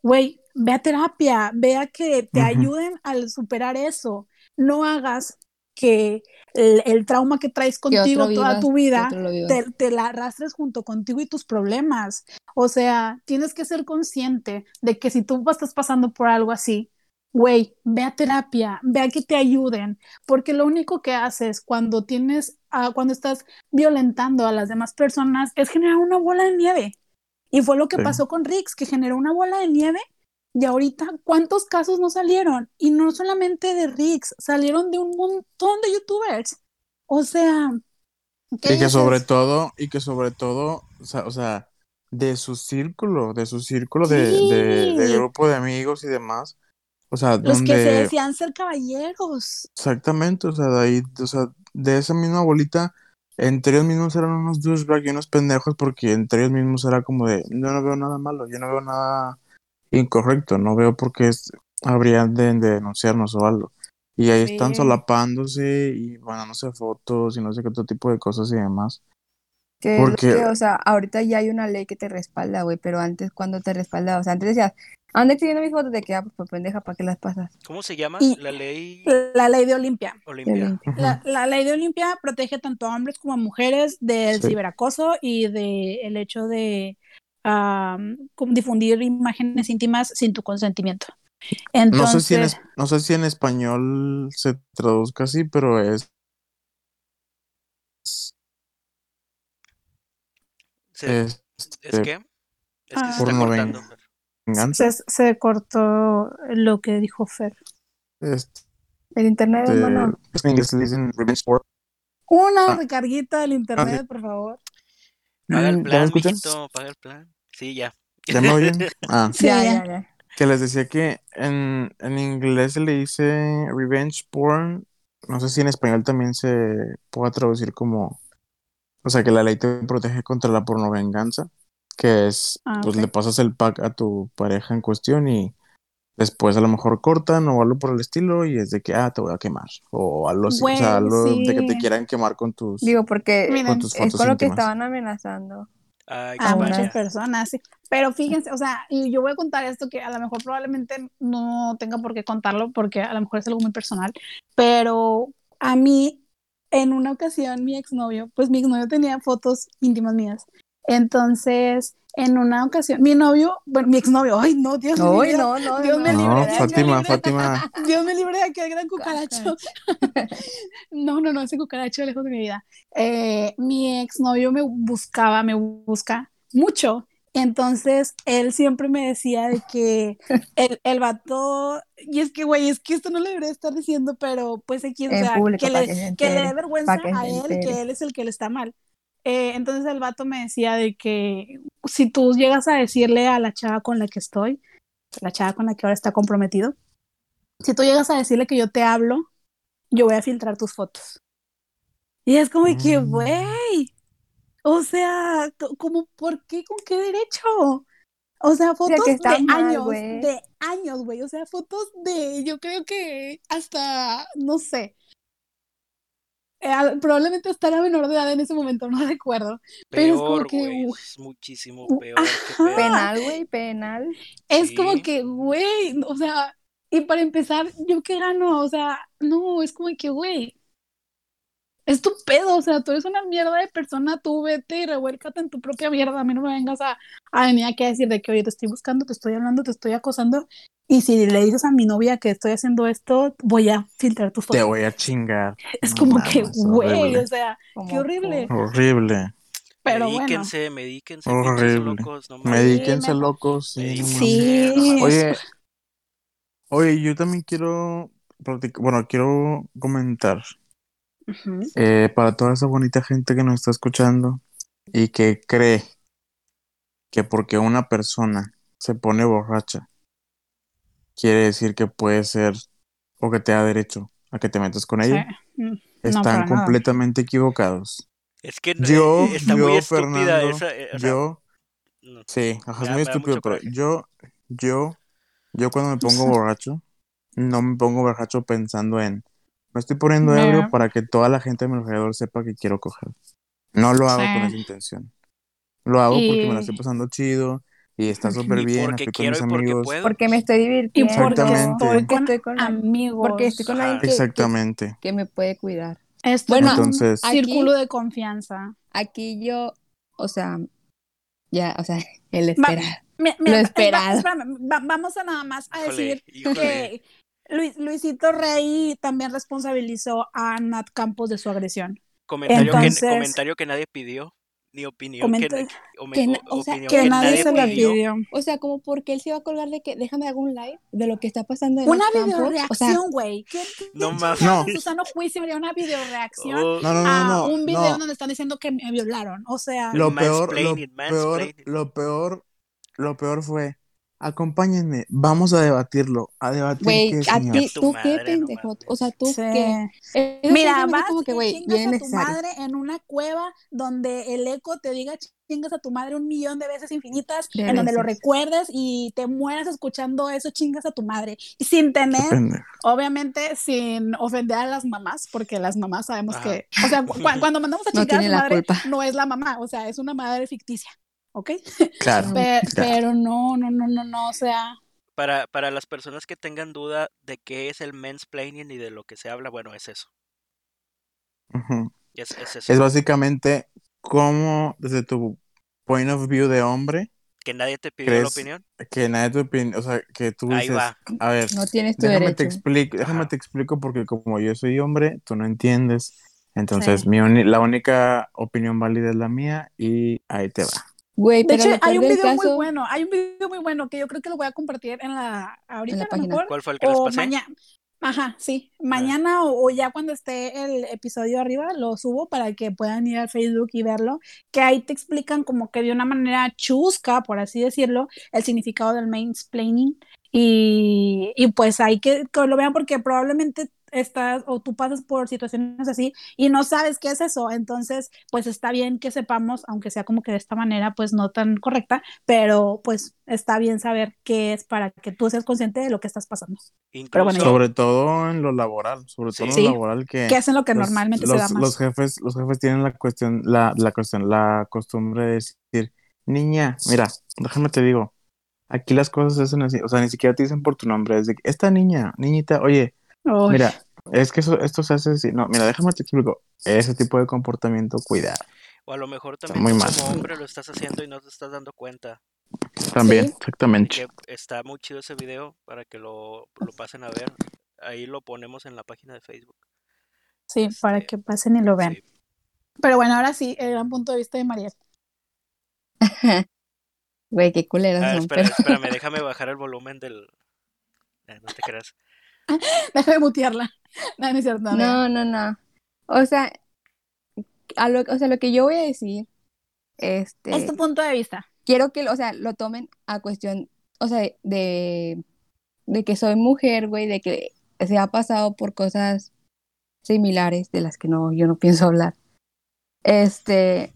güey, ve a terapia, ve a que te ayuden al superar eso, no hagas que el, el trauma que traes Que contigo toda vivas, tu vida te, te la arrastres junto contigo y tus problemas. O sea, tienes que ser consciente de que si tú estás pasando por algo así, güey, ve a terapia, ve a que te ayuden, porque lo único que haces cuando tienes, cuando estás violentando a las demás personas es generar una bola de nieve. Y fue lo que Sí. pasó con Rix, que generó una bola de nieve. Y ahorita, ¿cuántos casos no salieron? Y no solamente de Rix, salieron de un montón de youtubers. O sea, ¿qué Y que sobre todo, y que sobre todo, o sea, o sea, de su círculo, de su círculo de, de, de Sí. grupo de amigos y demás. O sea, Los que se decían ser caballeros. exactamente, o sea, de ahí, o sea, de esa misma bolita, entre ellos mismos eran unos douchebags y unos pendejos, porque entre ellos mismos era como de, yo no veo nada malo, yo no veo nada incorrecto, no veo por qué habrían de, de denunciarnos o algo. Y ahí están solapándose y mandándose fotos y no sé qué otro tipo de cosas y demás. Que Porque- que, o sea, ahorita ya hay una ley que te respalda, güey, pero antes, cuando te respaldaba? O sea, antes decías, anda exhibiendo mis fotos de que, ah, pues pendeja, ¿para qué las pasas? ¿Cómo se llama? Y- La ley La ley de Olimpia. Olimpia. La, la ley de Olimpia protege tanto a hombres como a mujeres del Sí. ciberacoso y del hecho de difundir imágenes íntimas sin tu consentimiento. No sé si en, Entonces, es- no sé si en español se traduzca así, pero es, es, ¿Es este, que? Es que Ah. se está cortando. Ven- venganza. se, se cortó lo que dijo Fer. Este, El internet, hermano. en inglés le dicen revenge porn. Una Ah. recarguita del internet, por favor. Paga el Mm, ¿Ya me plan, mijito, paga el plan. Sí, ya. ¿Ya me oyen? Ah, Sí, ya, ya. ya, que les decía que en, en inglés se le dice revenge porn. No sé si en español también se pueda traducir como, o sea, que la ley te protege contra la pornovenganza, que es, Ah, pues ok. le pasas el pack a tu pareja en cuestión y después a lo mejor cortan o algo por el estilo y es de que, ah, te voy a quemar o algo así, o sea, algo de que te sí. quieran quemar con tus, Digo, porque Miren, con tus es fotos con lo que estaban amenazando. Ay, a muchas personas, sí. Pero fíjense, o sea, y yo voy a contar esto que a lo mejor probablemente no tenga por qué contarlo porque a lo mejor es algo muy personal, pero a mí, en una ocasión, mi exnovio, pues mi exnovio tenía fotos íntimas mías Entonces, en una ocasión, mi novio, bueno, mi exnovio, ay, no, Dios mío. Ay, no, no, Dios me no. libre, No, Dios me Fátima, libre. Fátima. Dios me libre de aquel gran cucaracho. No, no, no, ese cucaracho lejos de mi vida. Eh, mi exnovio me buscaba, me busca mucho. Entonces, él siempre me decía de que el, el vato, y es que, güey, es que esto no le debería estar diciendo, pero pues aquí, o sea, público, que le, que que le dé vergüenza a él, entere. que él es el que le está mal. Eh, entonces el vato me decía de que si tú llegas a decirle a la chava con la que estoy, la chava con la que ahora está comprometido, si tú llegas a decirle que yo te hablo, yo voy a filtrar tus fotos. Y es como que, Mm. güey, o sea, co- como, ¿por qué? ¿Con qué derecho? O sea, fotos que está de mal, años, de años, güey. O sea, fotos de, yo creo que hasta, no sé. Eh, probablemente hasta era menor de edad en ese momento, no recuerdo. Pero es como que, Es muchísimo u- peor. Penal, güey, penal. Es como que, güey, o sea, y para empezar, ¿yo qué gano? O sea, no, es como que, güey, es tu pedo, o sea, tú eres una mierda de persona, tú vete y revuélcate en tu propia mierda, a mí no me vengas a, a venir aquí a decir de que, oye, te estoy buscando, te estoy hablando, te estoy acosando, y si le dices a mi novia que estoy haciendo esto, voy a filtrar tus Te fotos. voy a chingar. Es No como que, güey, o sea, Como qué horrible, Horrible. pero bueno. medíquense, medíquense, pinches Horrible. locos, no mames. Medíquense me- locos. Sí, no Medíquense. mames. Sí, Oye, oye, yo también quiero bueno, quiero comentar eh, para toda esa bonita gente que nos está escuchando y que cree que porque una persona se pone borracha, quiere decir que puede ser o que te da derecho a que te metas con ella. Sí. Mm, no, Están nada. completamente equivocados. Es que Yo, eh, está yo, muy Fernando, esa. eh, o sea, yo, no. sí, ajá, es muy estúpido, pero coraje. yo, yo, yo cuando me pongo borracho, no me pongo borracho pensando en, me estoy poniendo ebrio para que toda la gente a mi alrededor sepa que quiero coger. No lo hago con esa intención. Lo hago porque me la estoy pasando chido y está súper Y bien, porque estoy con mis y porque amigos. puedo. Porque me estoy Y divirtiendo. porque estoy Porque con, estoy con amigos. Porque estoy con alguien que, que, Exactamente. que me puede cuidar. Bueno, Entonces- círculo de confianza. Aquí yo, o sea, ya, o sea, el Va- esperar. Lo esperado. va- vamos a nada más a Híjole, decir híjole. que Luis, Luisito Rey también responsabilizó a Nat Campos de su agresión. Comentario, Entonces- que, comentario que nadie pidió, ni opinión Comenta- que, o- que na- o- o sea, opinión Que que nadie se la pidió. O sea, como porque él se iba a colgar de que déjame hacer un live de lo que está pasando en Una. O sea, videoreacción, güey. ¿Qué, qué No chingados mames. en su sano juicio una videoreacción Oh, No, no, no, a no. un video no. donde están diciendo que me violaron? O sea, Lo peor, lo peor, lo peor, lo peor fue, acompáñenme, vamos a debatirlo, a debatir güey, qué, a ti, tú madre, qué pendejo. o sea, tú sí. qué. Mira, vas como que, güey, chingas bien a tu necesario. madre en una cueva donde el eco te diga chingas a tu madre un millón de veces infinitas, De en donde lo recuerdes y te mueras escuchando eso, chingas a tu madre. Y sin tener, obviamente, sin ofender a las mamás, porque las mamás sabemos que, o sea, cu- cuando mandamos a No chingar a su la madre, culpa. no es la mamá, o sea, es una madre ficticia, ¿ok? Claro. Pe- claro. pero no, no, no, no, no, o sea, Para, para las personas que tengan duda de qué es el mansplaining y de lo que se habla, bueno, es eso. Es, es eso. Es básicamente cómo, desde tu point of view de hombre, que nadie te pidió la opinión. que nadie te opina, o sea, que tú Ahí dices, va. a ver, No tienes tu déjame te explico, déjame Ajá. te explico porque como yo soy hombre, tú no entiendes. Entonces, Sí. mi la única opinión válida es la mía y ahí te va. Güey, de pero hecho, hay un video muy caso, bueno, hay un video muy bueno que yo creo que lo voy a compartir en la, ahorita En la a lo página. mejor, ¿Cuál fue el que les o pasé? mañana. Ajá, sí. Mañana o, o ya cuando esté el episodio arriba, lo subo para que puedan ir al Facebook y verlo. Que ahí te explican como que de una manera chusca, por así decirlo, el significado del mansplaining. Y, y pues hay que, que lo vean porque probablemente estás o tú pasas por situaciones así y no sabes qué es eso. Entonces, pues está bien que sepamos, aunque sea como que de esta manera, pues no tan correcta, pero pues está bien saber qué es para que tú seas consciente de lo que estás pasando. Incluso, bueno, ya- Sobre todo en lo laboral, sobre todo en Sí. lo laboral que que es en lo que los- normalmente los, se da más. los jefes, los jefes tienen la cuestión, la, la cuestión, la costumbre de decir, niña, mira, déjame te digo, aquí las cosas se hacen así, o sea, ni siquiera te dicen por tu nombre, es de esta niña, niñita, oye, Uy, mira, Es que eso, esto se hace así. No, mira, déjame te explico. Ese tipo de comportamiento, cuidado. O a lo mejor también muy como hombre lo estás haciendo y no te estás dando cuenta. También, Sí. exactamente. Está muy chido ese video para que lo, lo pasen a ver. Ahí lo ponemos en la página de Facebook. Sí, para Este, que pasen y lo vean. Sí. Pero bueno, ahora sí, el gran punto de vista de Mariel. Güey, qué culeras Ah, son, espera, pero espérame, déjame bajar el volumen del... Eh, no te creas. Deja de mutearla. No, no es cierto. no, no, no, no. O sea, a lo, o sea, lo que yo voy a decir, este, Es tu punto de vista. quiero que, o sea, lo tomen a cuestión, o sea, de, de que soy mujer, güey, de que se ha pasado por cosas similares de las que no, yo no pienso hablar. Este,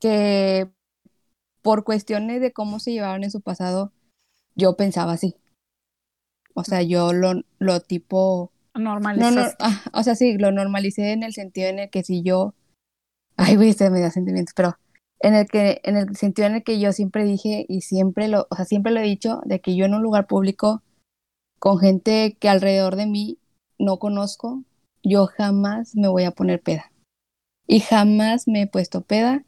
que por cuestiones de cómo se llevaron en su pasado, yo pensaba así. O sea, yo lo, lo tipo, no, no, Normalizaste. ah, o sea, sí, lo normalicé en el sentido en el que si yo, ay, güey, este me da sentimientos, pero en el que, en el sentido en el que yo siempre dije y siempre lo, o sea, siempre lo he dicho, de que yo en un lugar público con gente que alrededor de mí no conozco, yo jamás me voy a poner peda. Y jamás me he puesto peda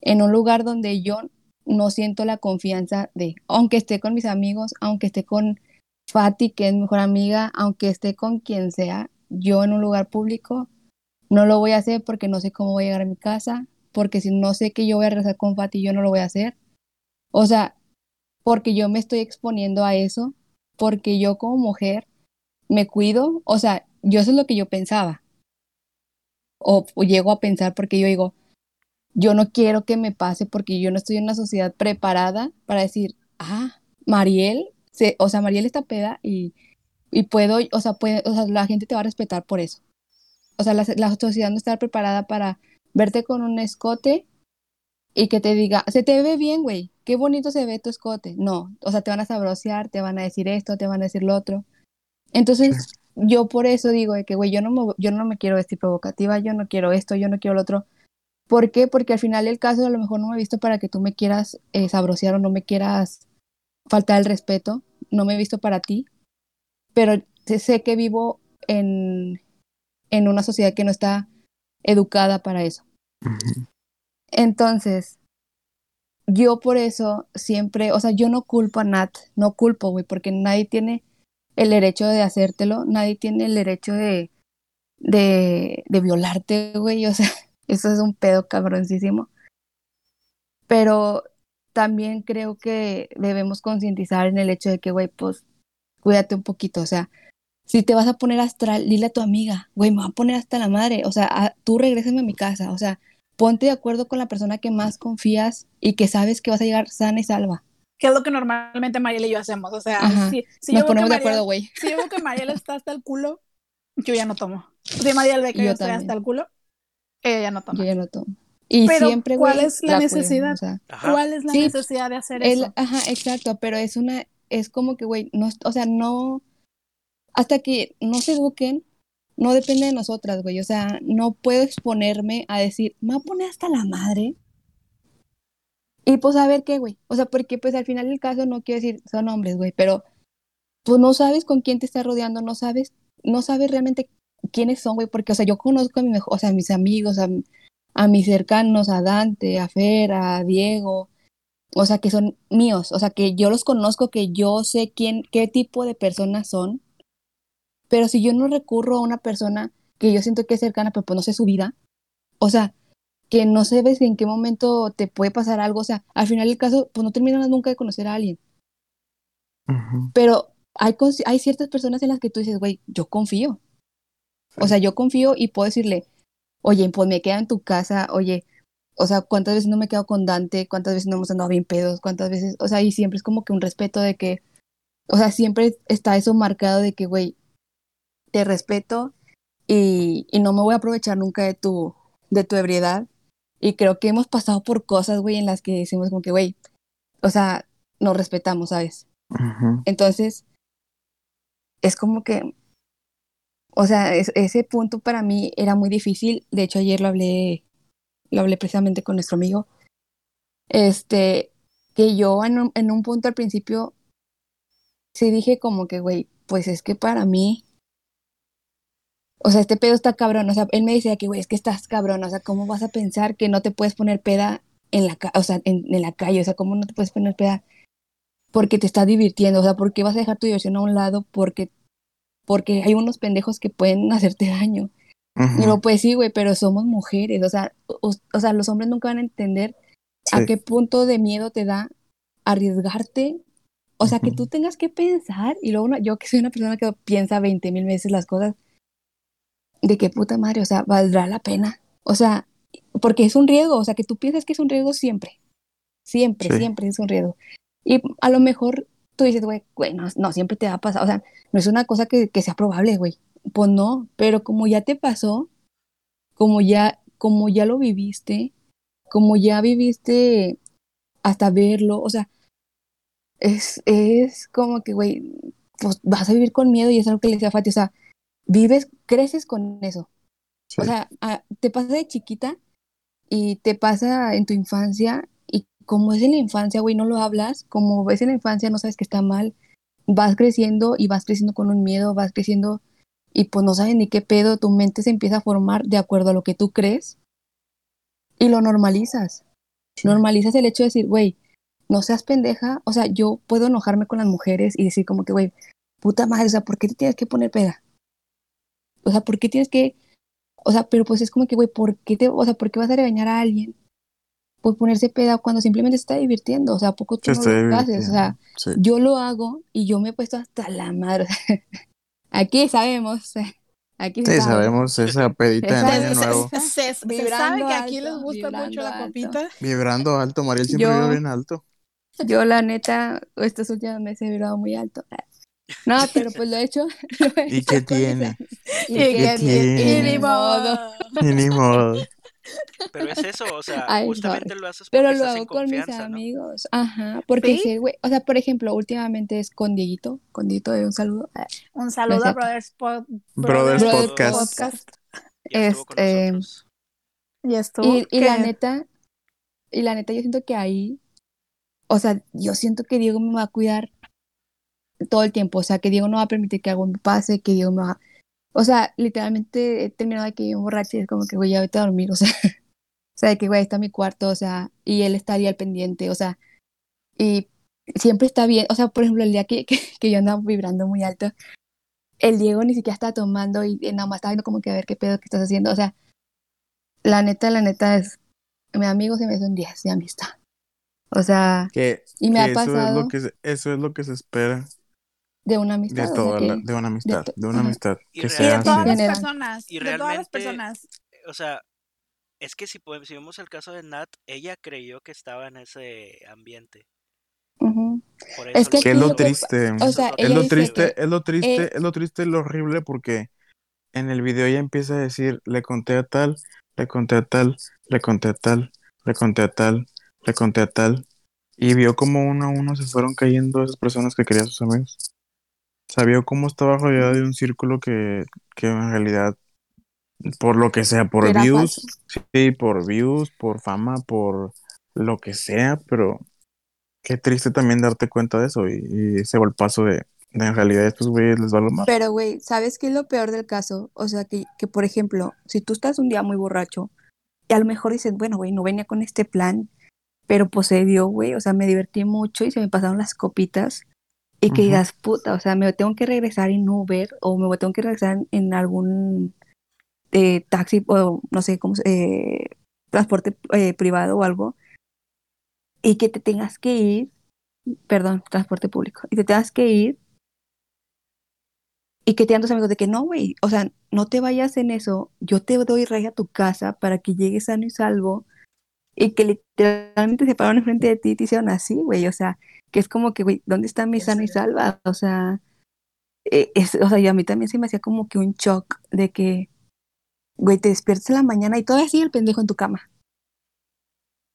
en un lugar donde yo no siento la confianza de, aunque esté con mis amigos, aunque esté con Fati, que es mejor amiga, aunque esté con quien sea, yo en un lugar público no lo voy a hacer porque no sé cómo voy a llegar a mi casa, porque si no sé que yo voy a regresar con Fati, yo no lo voy a hacer. O sea, porque yo me estoy exponiendo a eso, porque yo como mujer me cuido, o sea, yo eso es lo que yo pensaba. O, o llego a pensar porque yo digo, yo no quiero que me pase porque yo no estoy en una sociedad preparada para decir, ah, Mariel, se, o sea, Mariel está peda y, y puedo, o sea, puede, o sea, la gente te va a respetar por eso. O sea, la, la sociedad no está preparada para verte con un escote y que te diga, se te ve bien, güey, qué bonito se ve tu escote. No, o sea, te van a sabrosear, te van a decir esto, te van a decir lo otro. Entonces, yo por eso digo de que, güey, yo no me, yo no me quiero vestir provocativa, yo no quiero esto, yo no quiero lo otro. ¿Por qué? Porque al final del caso a lo mejor no me he visto para que tú me quieras eh, sabrosear o no me quieras faltar el respeto, no me he visto para ti, pero sé- que vivo en, en una sociedad que no está educada para eso. Entonces, yo por eso siempre, o sea, yo no culpo a Nat, no culpo, güey, porque nadie tiene el derecho de hacértelo, nadie tiene el derecho de, de, de violarte, güey, o sea, eso es un pedo cabroncísimo. Pero también creo que debemos concientizar en el hecho de que, güey, pues, cuídate un poquito, o sea, si te vas a poner astral, dile a tu amiga, güey, me voy a poner hasta la madre, o sea, a- tú regrésame a mi casa, o sea, ponte de acuerdo con la persona que más confías y que sabes que vas a llegar sana y salva. Que es lo que normalmente Mariel y yo hacemos. O sea, Ajá. si, si Nos yo ponemos de Mariel- acuerdo, güey. Si yo veo que Mariel está hasta el culo, yo ya no tomo. Si Mariel ve que Yo yo, estoy hasta el culo, ella ya no toma. Yo ya no tomo. Y Pero, siempre, ¿cuál es la necesidad? o sea, Ajá. ¿Cuál es la Sí, necesidad de hacer el- eso? ajá, exacto, pero es una, es como que, güey, no, o sea, no, hasta que no se eduquen, no depende de nosotras, güey, o sea, no puedo exponerme a decir, me voy a poner hasta la madre. Y pues a ver qué, güey, o sea, porque pues al final del caso no quiero decir, son hombres, güey, pero pues no sabes con quién te estás rodeando, no sabes, no sabes realmente quiénes son, güey, porque, o sea, yo conozco a mi mejor, o sea, a mis amigos, a, a mis cercanos, a Dante, a Fer, a Diego, o sea, que son míos, o sea, que yo los conozco, que yo sé quién, qué tipo de personas son, pero si yo no recurro a una persona que yo siento que es cercana, pero pues no sé su vida, o sea, que no sabes en qué momento te puede pasar algo, o sea, al final del caso, pues no terminas nunca de conocer a alguien, pero hay, hay ciertas personas en las que tú dices, güey, yo confío, o sea, yo confío y puedo decirle, oye, pues me quedo en tu casa, oye, o sea, cuántas veces no me quedo con Dante, cuántas veces no hemos andado bien pedos, cuántas veces, o sea, y siempre es como que un respeto de que, o sea, siempre está eso marcado de que, güey, te respeto y, y no me voy a aprovechar nunca de tu, de tu ebriedad. Y creo que hemos pasado por cosas, güey, en las que decimos como que, güey, o sea, nos respetamos, ¿sabes? Entonces, es como que, o sea, es- ese punto para mí era muy difícil. De hecho, ayer lo hablé, lo hablé precisamente con nuestro amigo. Este, que yo en un, en un punto al principio sí dije como que, güey, pues es que para mí O sea, este pedo está cabrón. O sea, él me decía que, güey, es que estás cabrón. O sea, ¿cómo vas a pensar que no te puedes poner peda en la, o sea, en, en la calle? O sea, ¿cómo no te puedes poner peda porque te estás divirtiendo? O sea, ¿por qué vas a dejar tu diversión a un lado porque, porque hay unos pendejos que pueden hacerte daño? Ujú. Y luego, pues sí, güey, pero somos mujeres. O sea, o, o sea, los hombres nunca van a entender a qué punto de miedo te da arriesgarte. O sea, que tú tengas que pensar, y luego una- yo que soy una persona que piensa 20 mil veces las cosas, de qué puta madre, o sea, valdrá la pena. O sea, porque es un riesgo, o sea, que tú piensas que es un riesgo siempre. Siempre, Sí. siempre es un riesgo. Y a lo mejor tú dices, güey, güey, no, no, siempre te va a pasar. O sea, no es una cosa que, que sea probable, güey. Pues no, pero como ya te pasó, como ya, como ya lo viviste, como ya viviste hasta verlo, o sea, es, es como que, güey, pues vas a vivir con miedo y es algo que le decía a Fati, o sea, vives, creces con eso. Sí. O sea, a- te pasa de chiquita y te pasa en tu infancia como es en la infancia, güey, no lo hablas, como ves en la infancia, no sabes que está mal, vas creciendo y vas creciendo con un miedo, vas creciendo y pues no sabes ni qué pedo, tu mente se empieza a formar de acuerdo a lo que tú crees y lo normalizas. Normalizas el hecho de decir, güey, no seas pendeja, o sea, yo puedo enojarme con las mujeres y decir como que, güey, puta madre, o sea, ¿por qué te tienes que poner peda? O sea, ¿por qué tienes que, o sea, pero pues es como que, güey, ¿por qué te, o sea, ¿por qué vas a regañar a alguien por ponerse peda cuando simplemente se está divirtiendo? O sea, ¿a poco tú no lo haces? O sea. Sí. yo lo hago y yo me he puesto hasta la madre. Aquí sabemos, aquí Sí, sabe. sabemos esa pedita Se, año nuevo. se- se- se Vibrando sabe que aquí alto, les gusta mucho vibrando la alto. copita. Vibrando alto, Mariel siempre Yo- vive bien alto. Yo, la neta, estos últimos meses he vibrado muy alto. No, pero pues lo he hecho. lo he ¿Y hecho qué con tiene? Y ¿Qué que tiene? y ni modo. Y ni modo. Pero es eso, o sea, Ay, justamente sorry. lo haces porque Pero lo estás hago con mis amigos. Ajá. Porque ¿Sí? sé, güey. O sea, por ejemplo, últimamente es con Dieguito. Con Dieguito, un saludo. Ah, Un saludo No a Brothers, Pod- Brothers Brothers Podcast. Podcast. Ya estuvo con Este, nosotros. Y estuvo. Y, y la neta, y la neta, yo siento que ahí, o sea, yo siento que Diego me va a cuidar todo el tiempo. O sea, que Diego no va a permitir que algo me pase, que Diego me va. O sea, literalmente he terminado de que yo borracha y es como que, güey, ya vete a dormir. O sea, o sea, de que, güey, está mi cuarto, o sea, y él estaría al pendiente, o sea, y siempre está bien. O sea, por ejemplo, el día que, que, que yo andaba vibrando muy alto, el Diego ni siquiera estaba tomando y nada más estaba viendo como que a ver qué pedo que estás haciendo. O sea, la neta, la neta es, mi amigo se me hizo un 10 de amistad. O sea, Que, y me que ha eso es pasado lo que se, eso es lo que se espera de una amistad. de o sea, toda la- que- de una amistad, de una amistad Y que Y de sea todas así. las personas. Y de todas las realmente- personas. O sea, es que si, podemos- si vemos el caso de Nat, ella creyó que estaba en ese ambiente. Por Es que Que es lo lo triste. o sea, Es lo dice triste, que- es lo triste, eh, es lo triste y lo horrible porque en el video ella empieza a decir, le conté a tal, le conté a tal, le conté a tal, le conté a tal, le conté a tal. Y vio como uno a uno se fueron cayendo esas personas que querían sus amigos. Vio cómo estaba rodeada de un círculo que, que en realidad, por lo que sea, por era views, falso. sí, por views, por fama, por lo que sea, pero qué triste también darte cuenta de eso y, y ese golpazo de, de en realidad estos güeyes les va lo más. Pero, güey, ¿sabes qué es lo peor del caso? O sea, que, que, por ejemplo, si tú estás un día muy borracho y a lo mejor dices, bueno, güey, no venía con este plan, pero pues se dio, güey, o sea, me divertí mucho y se me pasaron las copitas y que Ujú. digas, puta, o sea, me tengo que regresar en Uber o me tengo que regresar en algún eh, taxi o no sé cómo, eh, transporte eh, privado o algo y que te tengas que ir, perdón, transporte público, y te tengas que ir y que te digan tus amigos de que no, güey, o sea, no te vayas en eso, yo te doy raya a tu casa para que llegues sano y salvo y que literalmente se pararon enfrente de ti y te hicieron así, güey, o sea, que es como que, güey, ¿dónde está mi sano y salva? O sea, eh, es, o sea, y a mí también se me hacía como que un shock de que, güey, te despiertas en la mañana y todavía sigue el pendejo en tu cama.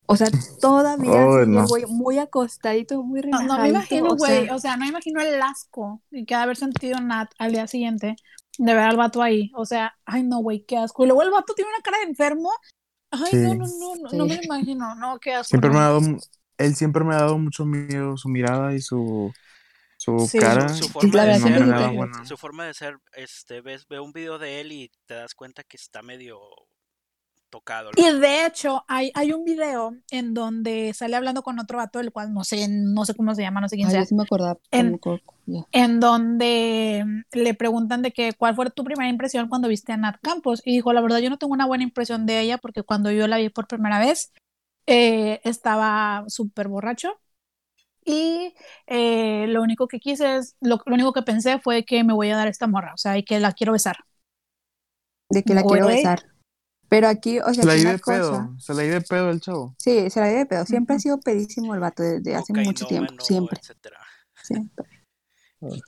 O sea, todavía sigue, no. güey, muy acostadito, muy No, relajadito. no me imagino, o güey. sea, O sea, no me imagino el asco que ha de haber sentido Nat al día siguiente de ver al vato ahí. O sea, ay, no, güey, qué asco. Y luego el vato tiene una cara de enfermo. Ay, Sí. no, no, no, no, no me lo imagino. No, qué asco. Siempre me ha dado, él siempre me ha dado mucho miedo, su mirada y su, Su Sí. cara Su la forma, de ser, su forma de ser, este, ves, ve un video de él y te das cuenta que está medio tocado. Y loco. de hecho, hay, hay un video en donde sale hablando con otro vato, el cual no sé, no sé cómo se llama, no sé quién Ay, sea. yo sí me acordaba. En- no en donde mm, le preguntan de que cuál fue tu primera impresión cuando viste a Nat Campos y dijo, la verdad yo no tengo una buena impresión de ella porque cuando yo la vi por primera vez eh, estaba súper borracho y eh, lo único que quise es, lo, lo único que pensé fue que me voy a dar esta morra, o sea, y que la quiero besar. De que la quiero besar. Pero aquí, o sea, Se la cosa. pedo. Se la di de pedo el chavo. Sí, se la di de pedo. Siempre ha sido pedísimo el vato desde hace mucho tiempo. Siempre.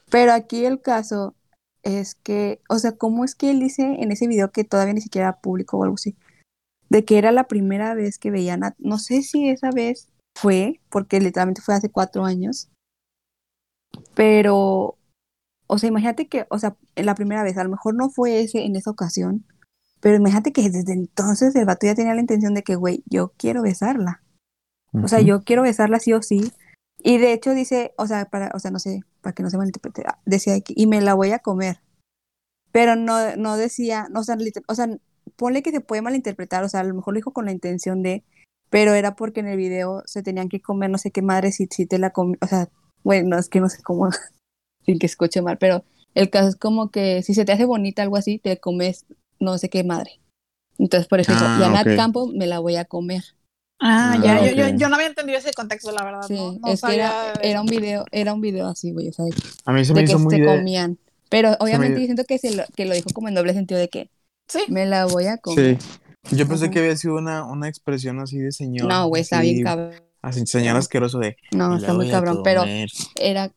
Pero aquí el caso es que, o sea, ¿cómo es que él dice en ese video que todavía ni siquiera era público o algo así? De que era la primera vez que veían a... No sé si esa vez fue, porque literalmente fue hace cuatro años, pero, o sea, imagínate que, o sea, la primera vez, a lo mejor no fue ese en esa ocasión, pero imagínate que desde entonces el vato ya tenía la intención de que, güey, yo quiero besarla. O sea, yo quiero besarla sí o sí. Y de hecho dice, o sea, para, o sea, no sé, para que no se malinterprete, ah, decía y me la voy a comer. Pero no, no decía, no, o sea, liter- o sea, ponle que se puede malinterpretar, o sea, a lo mejor lo dijo con la intención de, pero era porque en el video se tenían que comer no sé qué madre si, si te la comí, o sea, bueno, es que no sé cómo, sin que escuche mal, pero el caso es como que si se te hace bonita algo así, te comes no sé qué madre. Entonces por eso dijo, Ah, y a Nat. Campo me la voy a comer. Ah, Ah, ya, yo, yo, yo no había entendido ese contexto, la verdad. Sí, no, no es que era, sabía de era un video, era un video así, güey, o sea, de, A mí se me de que hizo muy se de... comían. Pero obviamente me- yo siento que, se lo, que lo dijo como en doble sentido de que Sí, me la voy a comer. Sí. Yo pensé Ajá. que había sido una, una expresión así de señor. No, güey, está bien cabrón. Así, señor asqueroso de... No, "Me la está muy cabrón, pero comer". era...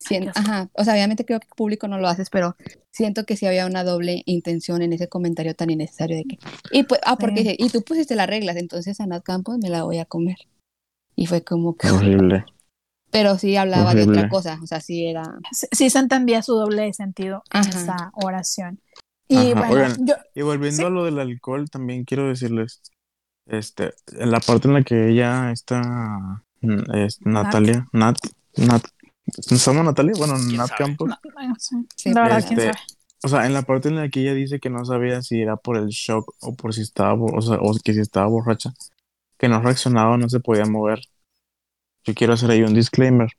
sien- qué asco. ajá, o sea, obviamente creo que el público no lo haces, pero siento que sí había una doble intención en ese comentario tan innecesario de que... Y pues, ah, porque Sí. dice, y tú pusiste las reglas, entonces a Nat Campos me la voy a comer. Y fue como que... Horrible. Pero sí hablaba de otra cosa, o sea, sí era... sí, sí se entendía su doble sentido en esa oración. Y Ajá, bueno, oigan. yo, Y volviendo Sí. a lo del alcohol, también quiero decirles, este, en la parte en la que ella está, mm, es Natalia, Nat, Nat, ¿se llama Natalia? Bueno, ¿Quién Nat sabe? Campos. no, bueno, sí, Sí, la verdad, quién este, sabe. O sea, en la parte en la que ella dice que no sabía si era por el shock o por si estaba, o sea, o que si estaba borracha, que no reaccionaba, no se podía mover. Yo quiero hacer ahí un disclaimer.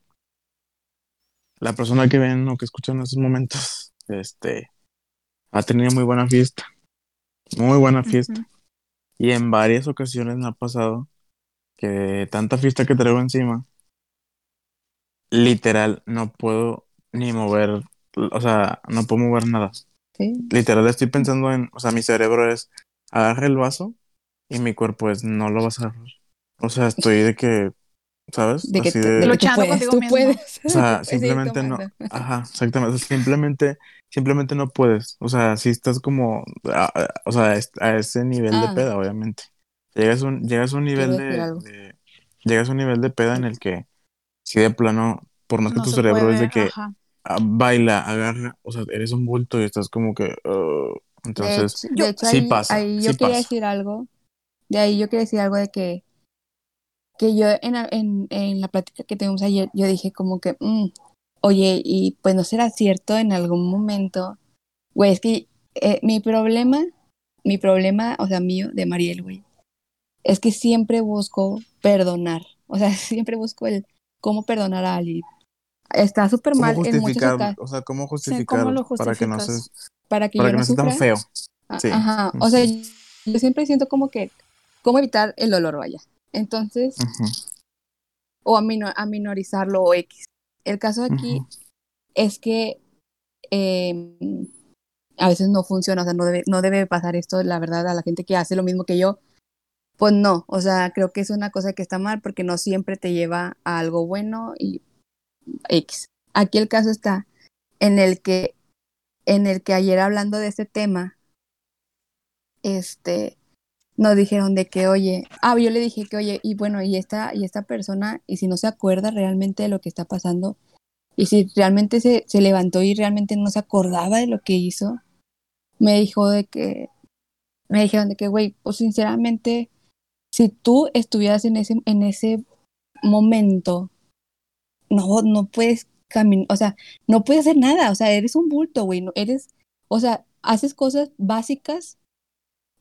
La persona que ven o que escuchan en estos momentos, este, ha tenido muy buena fiesta. Muy buena fiesta. Ujú. Y en varias ocasiones me ha pasado que de tanta fiesta que traigo encima, literal, no puedo ni mover, o sea, no puedo mover nada. sí. Literal, estoy pensando en, o sea, mi cerebro es, agarra el vaso y mi cuerpo es, no lo vas a agarrar. O sea, estoy de que, ¿sabes? De que, Así tú- de, de que tú puedes, contigo tú mismo. puedes. o sea, simplemente no, ajá, exactamente, o sea, simplemente, simplemente no puedes, o sea, si estás como, a- a- o sea, es- a ese nivel de Ah. peda, obviamente. Llegas a un, llegas a un nivel de, de- llegas a un nivel de peda en el que, si de plano, por más que No tu se cerebro es puede, de que ah, baila, agarra, o sea, eres un bulto y estás como que, uh, De entonces, yo- de hecho, sí ahí, pasa, ahí yo sí quería pasa. decir algo. De ahí yo quería decir algo de que, que yo en, la- en, en la plática que tuvimos ayer, yo dije como que, mm, oye, y pues no será cierto en algún momento. Güey, es que eh, mi problema, mi problema, o sea, mío, de Mariel, güey, es que siempre busco perdonar. O sea, siempre busco el cómo perdonar a alguien. Está súper ¿cómo mal en muchas justificar, ocasiones o sea, cómo justificar ¿cómo lo para que no se, para que para que no no sea tan feo? A- Sí. Ajá, o sea, yo siempre siento como que, ¿cómo evitar el dolor, vaya? Entonces, o a, mino- a minorizarlo o X. El caso aquí es que eh, a veces no funciona, o sea, no debe, no debe pasar esto, la verdad, a la gente que hace lo mismo que yo, pues no, o sea, creo que es una cosa que está mal porque no siempre te lleva a algo bueno y X. Aquí el caso está en el que, en el que ayer hablando de este tema, este, nos dijeron de que, oye, ah, yo le dije que, oye, y bueno, y esta, y esta persona, y si no se acuerda realmente de lo que está pasando, y si realmente se, se levantó y realmente no se acordaba de lo que hizo, me dijo de que, me dijeron de que, güey, pues sinceramente, si tú estuvieras en ese, en ese momento, no, no puedes caminar, o sea, no puedes hacer nada, o sea, eres un bulto, güey, no, eres, o sea, haces cosas básicas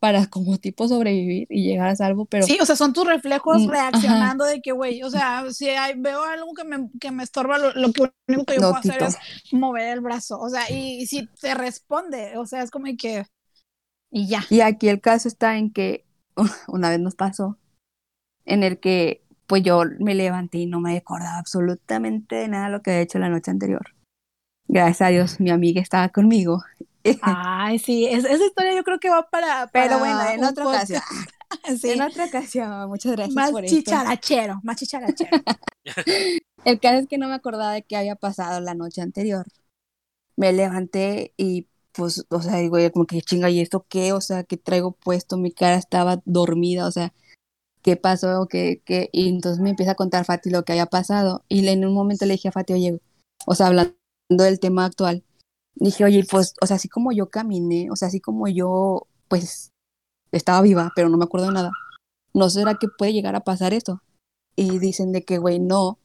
para como tipo sobrevivir y llegar a salvo, pero... Sí, o sea, son tus reflejos reaccionando de que, güey, o sea, si hay- veo algo que me, que me estorba, lo, lo que único que yo puedo hacer Notito. es mover el brazo, o sea, y, y si te responde, o sea, es como que, y ya. Y aquí el caso está en que una vez nos pasó, en el que pues yo me levanté y no me acordaba absolutamente de nada de lo que había hecho la noche anterior. Gracias a Dios, mi amiga estaba conmigo. Ay, sí, es- esa historia yo creo que va para, Pero para bueno, en otra ocasión. sí, En otra ocasión, muchas gracias más por esto. chicharachero, más chicharachero. El caso es que no me acordaba de qué había pasado la noche anterior. Me levanté y pues, o sea, digo, como que chinga, ¿y esto qué? O sea, ¿qué traigo puesto? Mi cara estaba dormida, o sea, ¿qué pasó? ¿Qué, qué? Y entonces me empieza a contar Fati lo que había pasado. Y en un momento le dije a Fati, oye, o sea, hablando del tema actual, dije, oye, pues, o sea, así como yo caminé, o sea, así como yo, pues, estaba viva, pero no me acuerdo de nada, ¿no será que puede llegar a pasar esto? Y dicen de que, güey, no,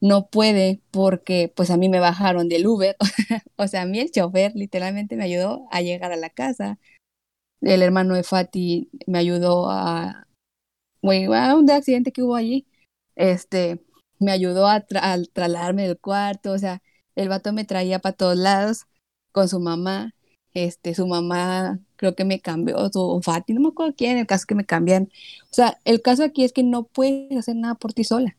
no puede porque pues a mí me bajaron del Uber, o sea, a mí el chofer literalmente me ayudó a llegar a la casa, el hermano de Fati me ayudó a, güey, a un accidente que hubo allí, este, me ayudó a, tra- a trasladarme del cuarto, o sea, el vato me traía para todos lados con su mamá, este, su mamá creo que me cambió, o Fati, no me acuerdo quién, el caso que me cambian, o sea, el caso aquí es que no puedes hacer nada por ti sola,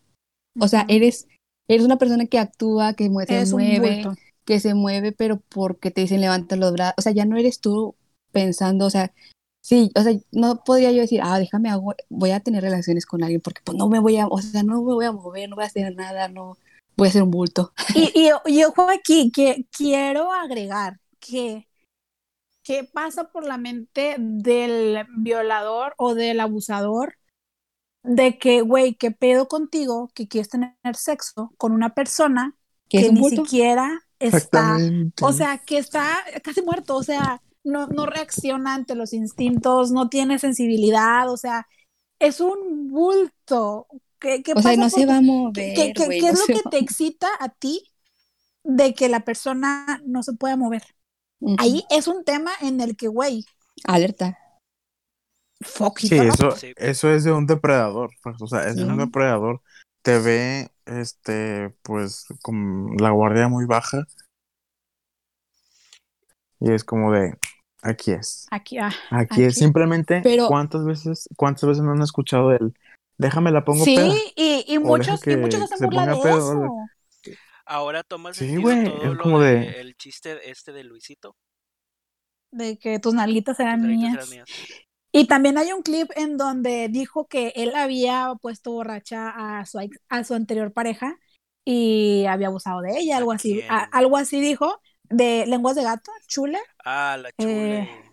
o sea, eres, eres una persona que actúa, que se mueve, que se mueve, pero porque te dicen levanta los brazos, o sea, ya no eres tú pensando, o sea, sí, o sea, no podría yo decir, ah, déjame, hago, voy a tener relaciones con alguien, porque pues no me voy a, o sea, no me voy a mover, no voy a hacer nada, no, voy a ser un bulto. Y, y, y ojo aquí, que quiero agregar que qué pasa por la mente del violador o del abusador de que, güey, qué pedo contigo que quieres tener sexo con una persona ¿Que es ni bulto? siquiera está, o sea, que está casi muerto, o sea, no, no reacciona ante los instintos, no tiene sensibilidad, o sea, es un bulto. ¿Qué, qué O sea, no se va a ¿Qué, mover, qué- qué- qué no es lo que va- te excita a ti de que la persona no se pueda mover? Ahí es un tema en el que, güey, Alerta. foquito, Sí, ¿no? eso, Sí. eso es de un depredador, pues, o sea, es de un depredador. Te ve, este, pues, con la guardia muy baja. Y es como de, aquí es. Aquí, ah, Aquí es Aquí. simplemente, Pero- ¿cuántas veces, cuántas veces no han escuchado el, déjame la pongo sí, peda? y, y muchos, y muchos hacen se burla de pedo, eso. Ahora toma Sí, sentido güey, todo es lo como de, de- el chiste este de Luisito. De que tus nalguitas eran Tus mías. eran mías. Y también hay un clip en donde dijo que él había puesto borracha a su, a su anterior pareja y había abusado de ella, ¿A algo así. a- algo así dijo, de lenguas de gato, chule. Ah, la chule. Eh,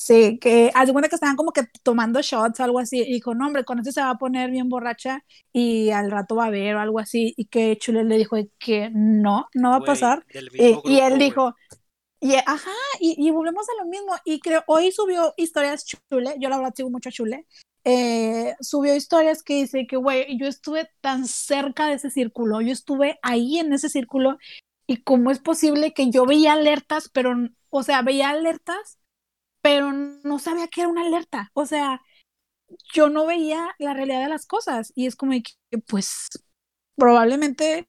Sí, que haz de cuenta que estaban como que tomando shots, algo así, y dijo, no, hombre, con esto se va a poner bien borracha y al rato va a ver o algo así, y que Chule le dijo que no, no va a pasar, del y, y él güey. dijo, y, ajá, y, y volvemos a lo mismo, y creo, hoy subió historias Chule, yo la verdad sigo mucho a Chule, eh, subió historias que dice que, güey, yo estuve tan cerca de ese círculo, yo estuve ahí en ese círculo, y cómo es posible que yo veía alertas, pero, o sea, veía alertas, pero no sabía que era una alerta, o sea, yo no veía la realidad de las cosas, y es como que, pues, probablemente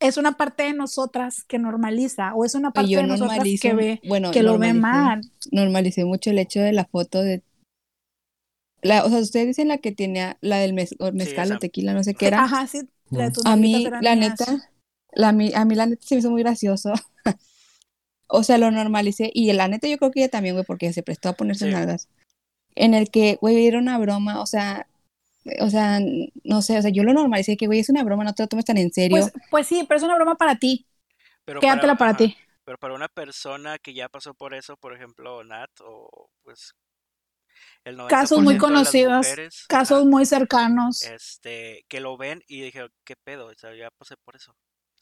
es una parte de nosotras que normaliza, o es una parte yo de nosotras que ve, bueno, que lo ve mal. Normalicé mucho el hecho de la foto de la, o sea, ustedes dicen la que tenía la del mez- o mezcal esa. o tequila, no sé qué era. Ajá, sí, la de tus A mí, la neta, la, mi- a mí la neta se me hizo muy gracioso. O sea, lo normalicé. Y la neta yo creo que ella también, güey, porque se prestó a ponerse Sí. nalgas. En el que, güey, era una broma, o sea, o sea, no sé, o sea, yo lo normalicé, que, güey, es una broma, no te lo tomes tan en serio. Pues, pues sí, pero es una broma para ti, Pero quédatela para ajá, ti. Pero para una persona que ya pasó por eso, por ejemplo, Nat, o pues el 90% Casos muy conocidos, mujeres, casos ajá, muy cercanos. este, que lo ven y dije, ¿qué pedo? O sea, ya pasé por eso.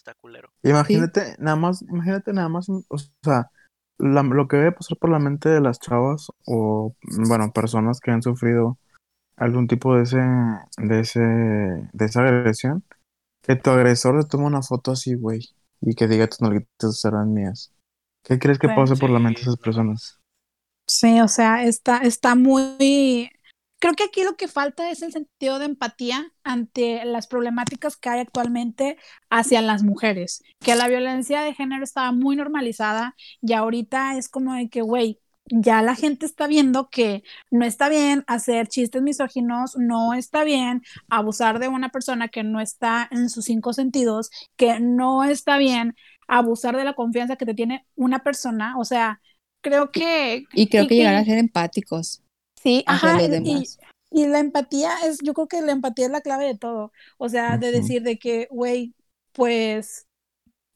Está culero. Imagínate, nada más, imagínate nada más, o sea, la- lo que debe pasar por la mente de las chavas o, bueno, personas que han sufrido algún tipo de ese, de ese, de esa agresión, Que tu agresor le tome una foto así, güey, y que diga tus nalguitas serán mías. ¿Qué crees que pase por la mente de esas personas? Sí, o sea, está, está muy... Creo que aquí lo que falta es el sentido de empatía ante las problemáticas que hay actualmente hacia las mujeres, que la violencia de género estaba muy normalizada y ahorita es como de que, güey, ya la gente está viendo que no está bien hacer chistes misóginos, no está bien abusar de una persona que no está en sus cinco sentidos, que no está bien abusar de la confianza que te tiene una persona, o sea, creo que... Y creo y que llegar a ser empáticos Sí, ajá, y, la empatía es, yo creo que la empatía es la clave de todo. O sea, de decir de que, güey, pues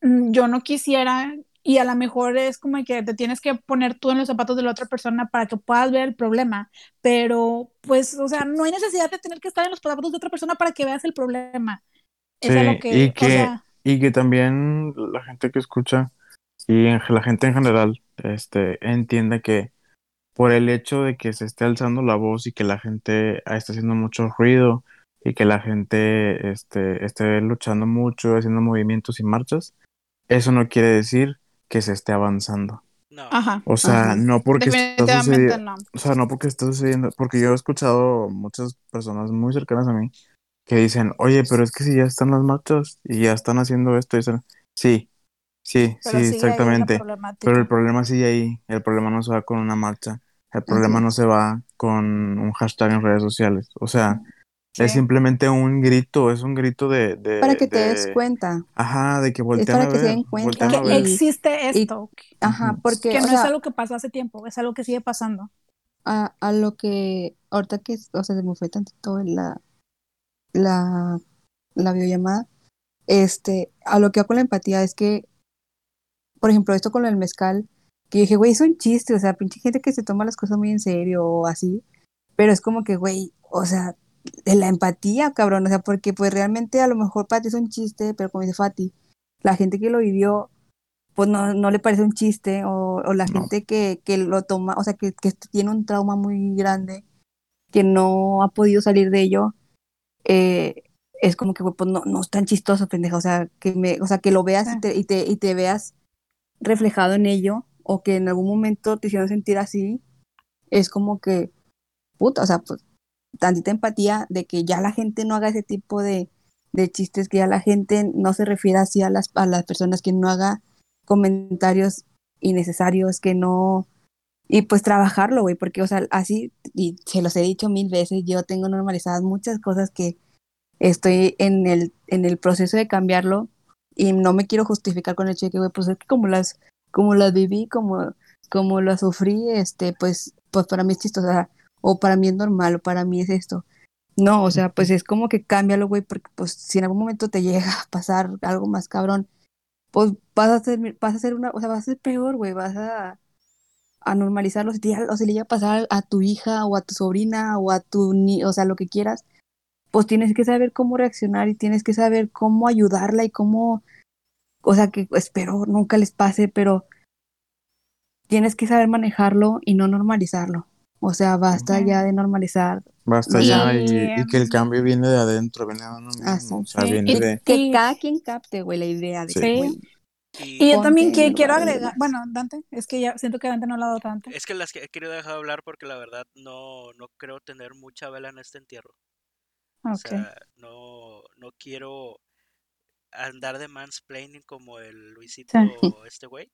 mm, yo no quisiera, y a lo mejor es como que te tienes que poner tú en los zapatos de la otra persona para que puedas ver el problema, pero pues, o sea, no hay necesidad de tener que estar en los zapatos de otra persona para que veas el problema. Es a lo Sí, que, y o que, sea, y que también la gente que escucha y en- la gente en general este, entienda que por el hecho de que se esté alzando la voz y que la gente ah, está haciendo mucho ruido y que la gente este, esté luchando mucho, haciendo movimientos y marchas, eso no quiere decir que se esté avanzando. No. ajá, O sea, Ajá. no porque está definitivamente sucediendo, no. o sea, no porque está sucediendo, porque yo he escuchado muchas personas muy cercanas a mí que dicen, oye, pero es que si ya están las marchas y ya están haciendo esto, y dicen, sí, sí, Pero sí, exactamente, problemática. pero el problema sigue ahí, el problema no se va con una marcha, el problema no es. se va con un hashtag en redes sociales, o sea, es simplemente un grito, es un grito de, de, Para que te des de- cuenta. ajá, de que Es voltean para a que se ver, den cuenta Que existe y- esto, Ajá, porque, que o no sea, es algo que pasó hace tiempo, es algo que sigue pasando. a, a lo que, ahorita que, o sea, se me fue tantito la, la, la videollamada, este, a lo que hago con la empatía es que, por ejemplo, esto con el mezcal, que dije, güey, es un chiste, o sea, pinche gente que se toma las cosas muy en serio o así, pero es como que, güey, o sea, de la empatía, cabrón, o sea, porque pues realmente a lo mejor para ti es un chiste, pero como dice Fati, la gente que lo vivió, pues no, no le parece un chiste, o, o la No. gente que, que lo toma, o sea, que, que tiene un trauma muy grande, que no ha podido salir de ello, eh, es como que, güey, pues no, no es tan chistoso, pendeja, o sea, que me, o sea, que lo veas y, te, y, te, y te veas reflejado en ello, o que en algún momento te hicieron sentir así, es como que, puta, o sea, pues, tantita empatía de que ya la gente no haga ese tipo de, de chistes, que ya la gente no se refiera así a las, a las personas, que no haga comentarios innecesarios, que no... Y pues trabajarlo, güey, porque, o sea, así, y se los he dicho mil veces, yo tengo normalizadas muchas cosas que estoy en el, en el proceso de cambiarlo y no me quiero justificar con el cheque, güey, pues es que como las, como las viví, como, como las sufrí, este, pues, pues para mí es chistoso, o sea, para mí es normal, o para mí es esto. No, o sea, pues es como que cámbialo, güey, porque pues si en algún momento te llega a pasar algo más cabrón, pues vas a ser, vas a ser una, o sea, vas a ser peor, güey, vas a, a te llega- o si le llega a pasar a tu hija o a tu sobrina o a tu ni, o sea, lo que quieras, pues tienes que saber cómo reaccionar y tienes que saber cómo ayudarla y cómo, o sea, que espero nunca les pase, pero tienes que saber manejarlo y no normalizarlo. O sea, basta ya de normalizar Basta Y- ya y, y que el cambio viene de adentro, viene de uno mismo, Así. o sea, Sí, viene y- de... que cada quien capte, güey, la idea de Sí. Y, Y yo también que quiero agregar, bueno, Dante, es que ya siento que Dante no lo ha dado tanto. es que las que he querido dejar de hablar porque la verdad no, no creo tener mucha vela en este entierro. O Ok. sea, no, no quiero andar de mansplaining como el Luisito este güey,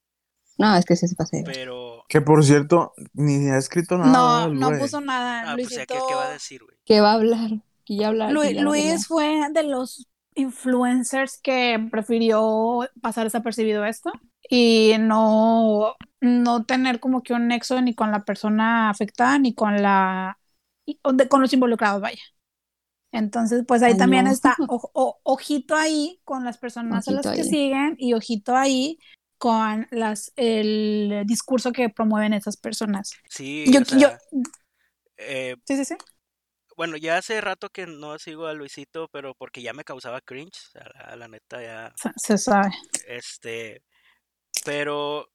no, es que sí se ver. pero Que por cierto, ni ha escrito nada No, el no puso nada. ah, pues ya Luisito, que qué va a decir, güey. ¿Qué va a hablar? Que ya hablar. Ya Luis fue de los influencers que prefirió pasar desapercibido esto y no, no tener como que un nexo ni con la persona afectada ni con la y- o de- con los involucrados, vaya. Entonces, pues ahí Ay, también no. está, o- o- ojito ahí con las personas a las que ahí. siguen y ojito ahí con las el discurso que promueven esas personas. Sí, Yo, o sea, yo, eh, sí, sí, sí. bueno, ya hace rato que no sigo a Luisito, pero porque ya me causaba cringe, a la, a la neta ya, Se, se sabe. este, pero,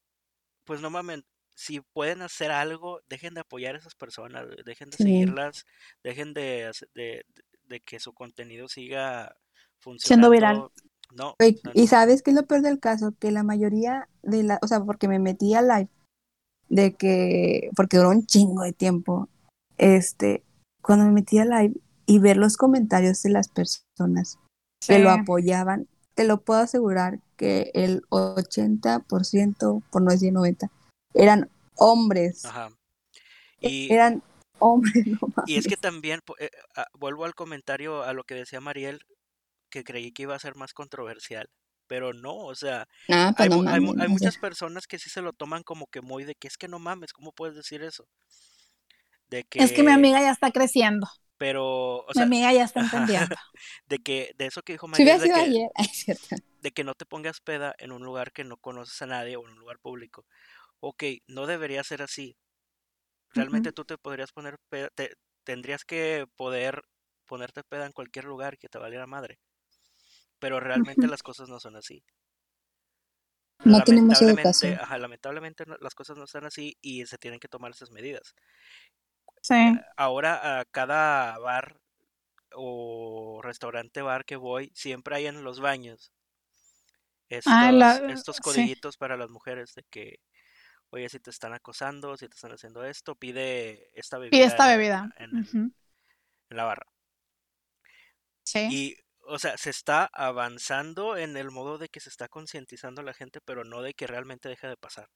pues no mames, si pueden hacer algo, dejen de apoyar a esas personas, dejen de Sí. seguirlas, dejen de, de, de- que su contenido siga Siendo viral. funcionando. No, y sabes qué es lo peor del caso, que la mayoría de la, o sea, porque me metí a live, de que, porque duró un chingo de tiempo, este, cuando me metí a live y ver los comentarios de las personas que lo Sí. apoyaban, te lo puedo asegurar que el 80%, por no decir 90, eran hombres, ajá. Y, eran no y es que también, eh, ah, vuelvo al comentario, a lo que decía Mariel, que creí que iba a ser más controversial, pero no, o sea, Ah, pues hay, no muchas personas que sí se lo toman como que muy de que es que no mames, ¿cómo puedes decir eso? De Es que mi que, amiga ya está creciendo. pero, o Mi sea, amiga ya está entendiendo. de que, de eso que dijo Mariel, de que, ayer, de que no te pongas peda en un lugar que no conoces a nadie o en un lugar público. Ok, no debería ser así. Realmente tú te podrías poner peda, te- tendrías que poder ponerte peda en cualquier lugar que te valiera madre. Pero realmente las cosas no son así. No tenemos Lamentablemente, educación. ajá, lamentablemente no- las cosas no están así y se tienen que tomar esas medidas. Sí. Ahora a cada bar o restaurante bar que voy, siempre hay en los baños Ah, estos, la, estos sí. codiguitos para las mujeres de que, oye, si te están acosando, si te están haciendo esto, pide esta Pide bebida esta en, bebida. en la barra. Sí. Y, o sea, se está avanzando en el modo de que se está concientizando a la gente, pero no de que realmente deje de pasar.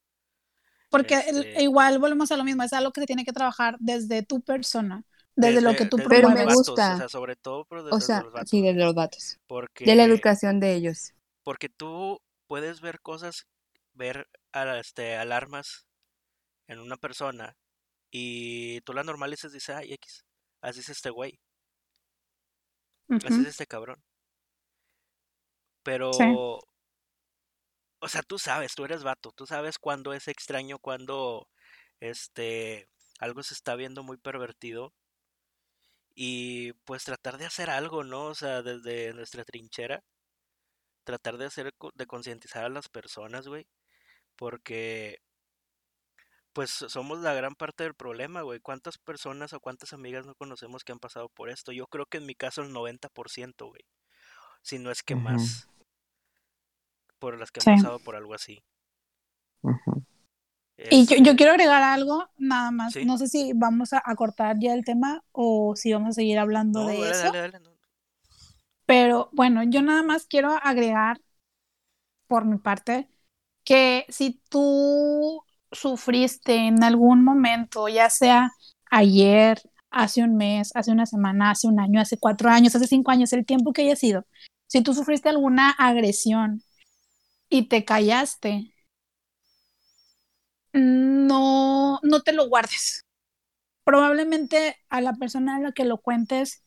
Porque el- Este, igual volvemos a lo mismo, es algo que se tiene que trabajar desde tu persona, desde lo que desde, tú desde Pero me vatos, o gusta, sea, sobre todo pero o desde sea, los vatos, sí, de güey. los vatos, de la educación de ellos. porque tú puedes ver cosas, ver a- este, alarmas en una persona y tú la normalizas y dices, ay, X, así es este güey, así es este cabrón. Sí. Pero, o sea, tú sabes, tú eres vato, tú sabes cuándo es extraño, cuando este, algo se está viendo muy pervertido y pues tratar de hacer algo, ¿no? O sea, desde nuestra trinchera, tratar de hacer, de concientizar a las personas, güey, porque pues somos la gran parte del problema, güey. ¿Cuántas personas o cuántas amigas no conocemos que han pasado por esto? Yo creo que en mi caso el 90%, güey, si no es que más, por las que han Sí. pasado por algo así. Y yo, yo Este, quiero agregar algo, nada más. sí. No sé si vamos a, a cortar ya el tema o si vamos a seguir hablando No, de dale, eso. dale, dale. no. Pero bueno, yo nada más quiero agregar por mi parte que si tú sufriste en algún momento, ya sea ayer, hace un mes, hace una semana, hace un año, hace cuatro años, hace cinco años, el tiempo que haya sido, si tú sufriste alguna agresión y te callaste, no, no te lo guardes. Probablemente a la persona a la que lo cuentes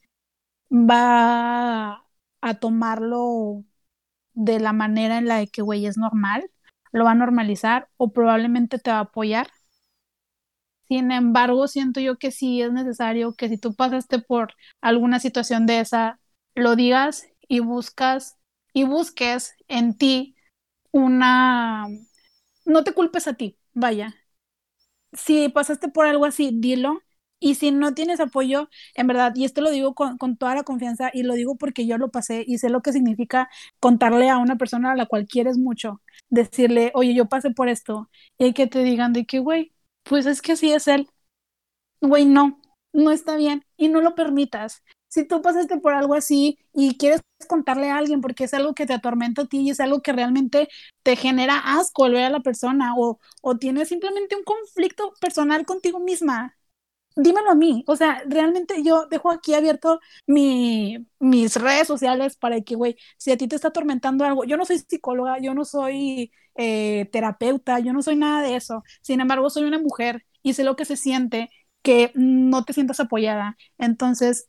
va a tomarlo de la manera en la que, güey, es normal, lo va a normalizar o probablemente te va a apoyar. Sin embargo, siento yo que sí es necesario que si tú pasaste por alguna situación de esa, lo digas y buscas y busques en ti una, no te culpes a ti, vaya. Si pasaste por algo así, dilo. Y si no tienes apoyo, en verdad, y esto lo digo con, con toda la confianza y lo digo porque yo lo pasé y sé lo que significa contarle a una persona a la cual quieres mucho, decirle, oye, yo pasé por esto, y que te digan de que, güey, pues es que así es él. Güey, no, no está bien y no lo permitas. Si tú pasaste por algo así y quieres contarle a alguien porque es algo que te atormenta a ti y es algo que realmente te genera asco al ver a la persona o, o tienes simplemente un conflicto personal contigo misma, dímelo a mí. O sea, realmente yo dejo aquí abierto mi, mis redes sociales para que, güey, si a ti te está atormentando algo, yo no soy psicóloga, yo no soy eh, terapeuta, yo no soy nada de eso. Sin embargo, soy una mujer y sé lo que se siente que no te sientas apoyada. Entonces,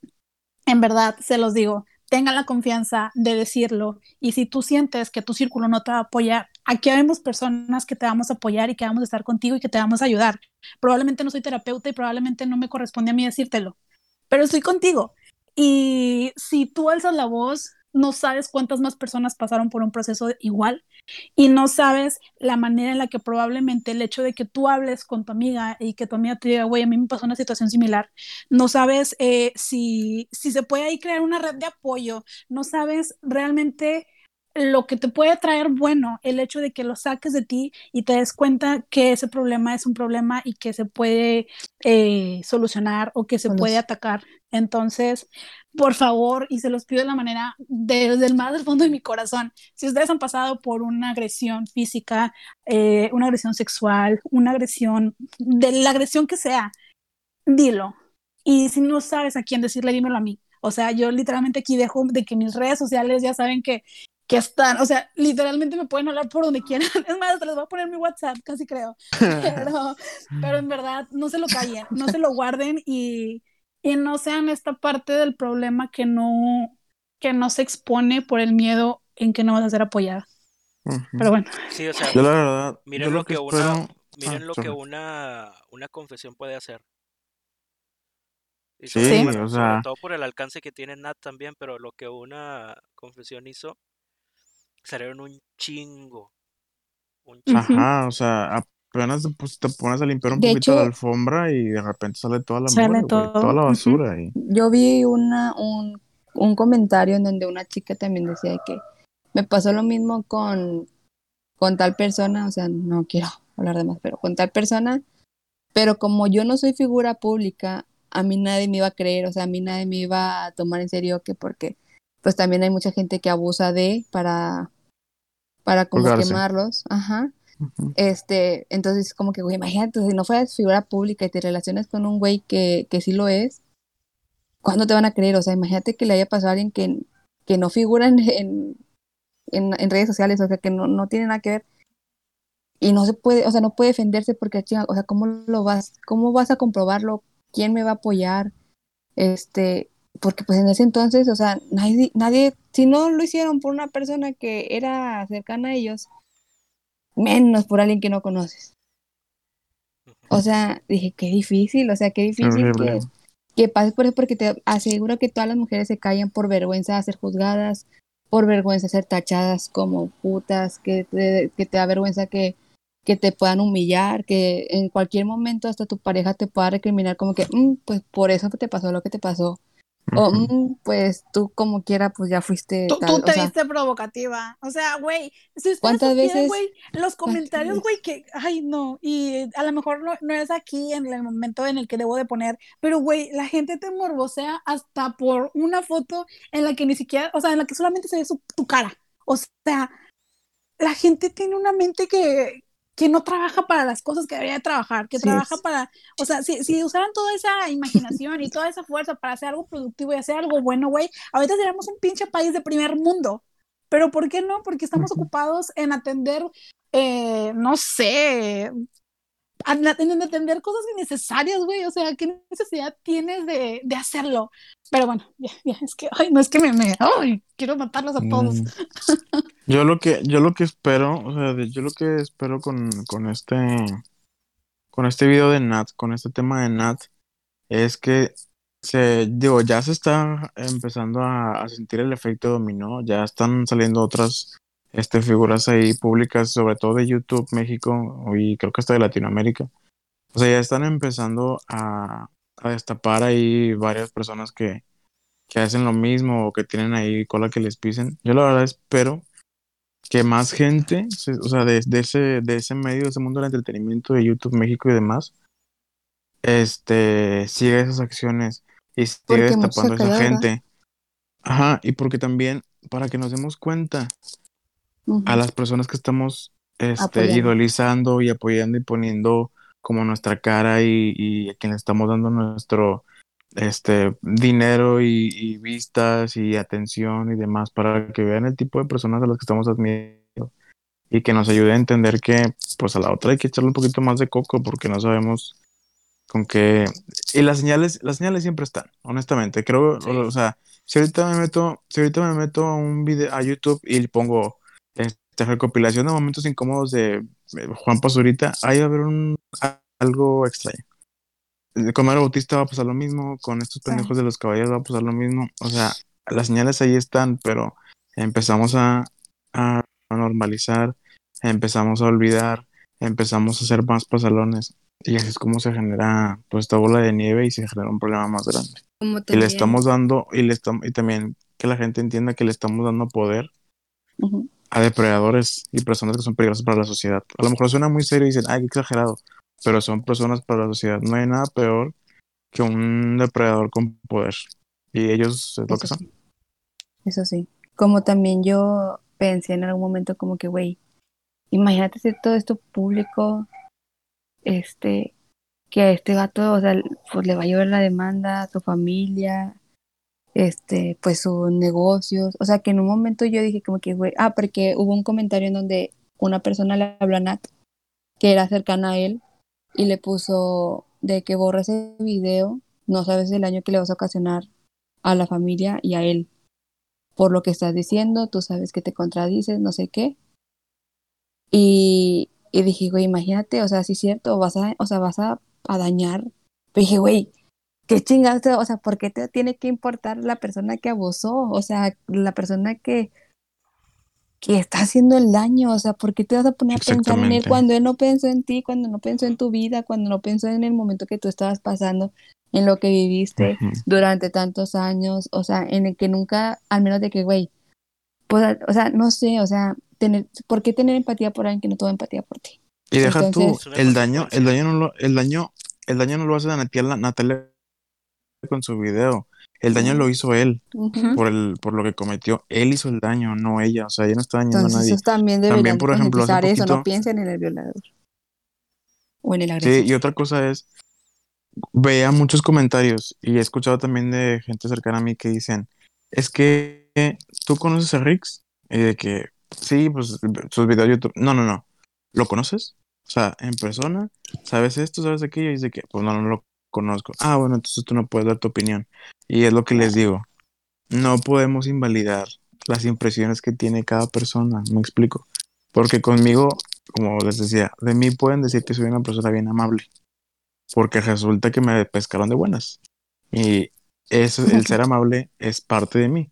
en verdad, se los digo, tengan la confianza de decirlo y si tú sientes que tu círculo no te va a apoyar, aquí vemos personas que te vamos a apoyar y que vamos a estar contigo y que te vamos a ayudar. Probablemente no soy terapeuta y probablemente no me corresponde a mí decírtelo, pero estoy contigo. Y si tú alzas la voz, no sabes cuántas más personas pasaron por un proceso igual y no sabes la manera en la que probablemente el hecho de que tú hables con tu amiga y que tu amiga te diga, güey, a mí me pasó una situación similar, no sabes eh, si, si se puede ahí crear una red de apoyo, no sabes realmente lo que te puede traer bueno, el hecho de que lo saques de ti y te des cuenta que ese problema es un problema y que se puede eh, solucionar o que se puede atacar. Entonces, por favor, y se los pido de la manera desde el más del fondo de mi corazón, si ustedes han pasado por una agresión física, eh, una agresión sexual, una agresión, de la agresión que sea, dilo. Y si no sabes a quién decirle, dímelo a mí. O sea, yo literalmente aquí dejo de que mis redes sociales ya saben que que están, o sea, literalmente me pueden hablar por donde quieran. Es más, les voy a poner mi WhatsApp, casi creo. Pero, pero en verdad, no se lo callen, no se lo guarden y, y no sean esta parte del problema que no, que no se expone por el miedo en que no vas a ser apoyada. Pero bueno. Sí, o sea, Yo la verdad, miren yo lo lo que, que una, miren Ah, lo que una, una confesión puede hacer. Y Sí, sobre, bueno, o sobre sea- todo por el alcance que tiene Nat también, pero lo que una confesión hizo, salieron un chingo. Un chingo. Ujú. Ajá, o sea, apenas te, pues, te pones a limpiar un De poquito la hecho- alfombra y de repente sale toda la Sale toda la basura. y... Yo vi una, un, un comentario en donde una chica también decía de que me pasó lo mismo con, con tal persona, o sea, no quiero hablar de más, pero con tal persona, pero como yo no soy figura pública, a mí nadie me iba a creer, o sea, a mí nadie me iba a tomar en serio que porque pues también hay mucha gente que abusa de para para como quemarlos, ajá. Este, entonces como que, güey, imagínate, si no fueras figura pública y te relacionas con un güey que, que sí lo es, ¿cuándo te van a creer? O sea, imagínate que le haya pasado a alguien que, que no figura en, en, en- redes sociales, o sea, que no, no tiene nada que ver. Y no se puede, o sea, no puede defenderse porque, o sea, ¿cómo lo vas, cómo vas a comprobarlo? ¿Quién me va a apoyar? Este, porque pues en ese entonces, o sea, nadie, nadie, si no lo hicieron por una persona que era cercana a ellos, menos por alguien que no conoces. O sea, dije, qué difícil, o sea, qué difícil que, pases por eso, porque te aseguro que todas las mujeres se callan por vergüenza de ser juzgadas, por vergüenza de ser tachadas como putas, que te, que te da vergüenza que, que te puedan humillar, que en cualquier momento hasta tu pareja te pueda recriminar como que, "Mm, pues por eso te pasó lo que te pasó. O. "Mm, pues tú como quiera, pues ya fuiste Tú, tal. tú o te sea, viste provocativa. O sea, güey, si ustedes ¿Cuántas supieran, veces- güey, los comentarios, güey, que, ay, no, y a lo mejor no, no es aquí en el momento en el que debo de poner, pero, güey, la gente te morbosea hasta por una foto en la que ni siquiera, o sea, en la que solamente se ve su- tu cara. O sea, la gente tiene una mente que, que no trabaja para las cosas que debería de trabajar, que Sí, trabaja es- para, o sea, si, si usaran toda esa imaginación y toda esa fuerza para hacer algo productivo y hacer algo bueno, güey, ahorita seríamos un pinche país de primer mundo. Pero ¿por qué no? Porque estamos ocupados en atender, eh, no sé, en en atender cosas innecesarias, güey. O sea, ¿qué necesidad tienes de, de hacerlo? Pero bueno, ya, ya, es que, ay, no es que me, me ay, quiero matarlos a todos. Mm. Yo lo que, yo lo que espero, o sea, yo lo que espero con, con este, con este video de Nat, con este tema de Nat, es que se, digo, ya se está empezando a, a sentir el efecto dominó, ya están saliendo otras, este, figuras ahí públicas, sobre todo de YouTube, México, y creo que hasta de Latinoamérica. O sea, ya están empezando a, a destapar ahí varias personas que, que hacen lo mismo o que tienen ahí cola que les pisen. Yo la verdad espero que más gente, o sea, de, de ese, de ese medio, de ese mundo del entretenimiento de YouTube, México y demás, este, siga esas acciones y siga destapando a esa gente. Ajá, y porque también, para que nos demos cuenta, A las personas que estamos este, Apoyando. idolizando y apoyando y poniendo como nuestra cara y, y a quien le estamos dando nuestro este dinero y, y vistas y atención y demás para que vean el tipo de personas a las que estamos admirando y que nos ayude a entender que pues a la otra hay que echarle un poquito más de coco porque no sabemos con qué y las señales las señales siempre están honestamente creo Sí. o sea si ahorita me meto si ahorita me meto a un video a YouTube y le pongo este, recopilación de momentos incómodos de eh, Juan Pazurita ahí va a haber un algo extraño con Mario Bautista va a pasar lo mismo, con estos pendejos de los caballeros va a pasar lo mismo. O sea, las señales ahí están, pero empezamos a, a normalizar, empezamos a olvidar, empezamos a hacer más pasalones. Y así es como se genera pues esta bola de nieve y se genera un problema más grande. Como Y le estamos dando, y le estamos, y también que la gente entienda que le estamos dando poder Ujú. A depredadores y personas que son peligrosas para la sociedad. A lo mejor suena muy serio y dicen, ay, qué exagerado, pero son personas para la sociedad. No hay nada peor que un depredador con poder. Y ellos es lo que son. sí. Eso sí. Como también yo pensé en algún momento como que, güey, imagínate si todo esto público, este, que a este gato, o sea, pues le va a llevar la demanda a su familia, este, pues sus negocios. O sea, que en un momento yo dije como que, güey, ah, porque hubo un comentario en donde una persona le habló a Nat, que era cercana a él, y le puso de que borra ese video, no sabes el daño que le vas a ocasionar a la familia y a él. Por lo que estás diciendo, tú sabes que te contradices, no sé qué. Y, y dije, güey, imagínate, o sea, sí es cierto, vas a, o sea, vas a, a dañar. Pero dije, güey, qué chingados, o sea, ¿por qué te tiene que importar la persona que abusó? O sea, la persona que, que está haciendo el daño, o sea, ¿por qué te vas a poner a pensar en él cuando él no pensó en ti, cuando no pensó en tu vida, cuando no pensó en el momento que tú estabas pasando, en lo que viviste? Durante tantos años, o sea, en el que nunca, al menos de que, güey, pues, o sea, no sé, o sea, tener, ¿por qué tener empatía por alguien que no tuvo empatía por ti? Y deja Entonces- tú, el daño, el daño no lo, el daño, el daño no lo hace Natalia, Natalia con su video. El daño lo hizo él por el, por lo que cometió. Él hizo el daño, no ella. O sea, ella no está dañando a nadie. esos también por ejemplo, hace concientizar eso, no poquito- piensen en el violador o en el Sí, agresor. y otra cosa es, veía muchos comentarios y he escuchado también de gente cercana a mí que dicen, es que tú conoces a Rix y de que sí, pues sus videos de YouTube, no, no, no, ¿lo conoces? O sea, en persona, ¿sabes esto? ¿Sabes aquello? Y dice que, pues no, no lo conozco. Ah, bueno, entonces tú no puedes dar tu opinión. Y es lo que les digo, no podemos invalidar las impresiones que tiene cada persona, me explico. Porque conmigo, como les decía, de mí pueden decir que soy una persona bien amable porque resulta que me pescaron de buenas. Y eso, el ser amable es parte de mí.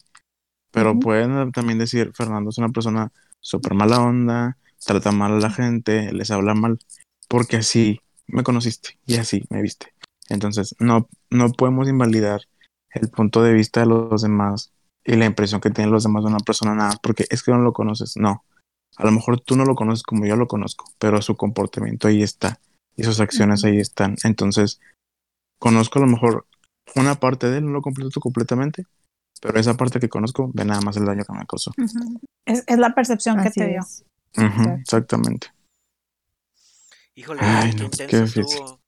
Pero pueden también decir, Fernando es una persona súper mala onda, trata mal a la gente, les habla mal, porque así me conociste y así me viste. Entonces, no, no podemos invalidar el punto de vista de los demás y la impresión que tienen los demás de una persona nada, porque es que no lo conoces. No. A lo mejor tú no lo conoces como yo lo conozco, pero su comportamiento ahí está y sus acciones ahí están. Entonces, conozco a lo mejor una parte de él, no lo completo completamente, pero esa parte que conozco ve nada más el daño que me causó. Es, es la percepción que te dio. exactamente. Híjole, Ay, qué no, intenso qué difícil. estuvo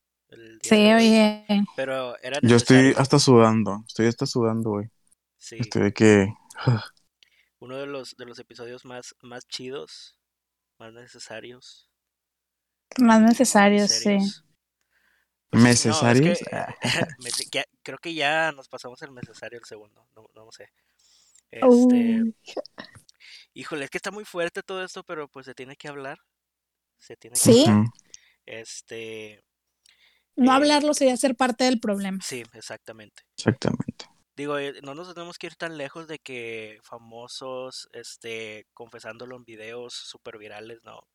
el día Sí, de hoy. oye. Pero era Yo estoy hasta sudando, estoy hasta sudando, güey. Sí, Estoy de que... uno de los, de los episodios más, más chidos, más necesarios. Más necesario, sí. Pues sí, ¿Necesarios? No, es que, me- ya- creo que ya nos pasamos el necesario el segundo, no, no sé. Este, híjole, es que está muy fuerte todo esto, pero pues se tiene que hablar. Se tiene que Sí. hablar. Este, No Eh, hablarlo sería ser parte del problema. sí, exactamente. Exactamente. Digo, eh, no nos tenemos que ir tan lejos de que famosos, este, confesándolo en videos super virales, no.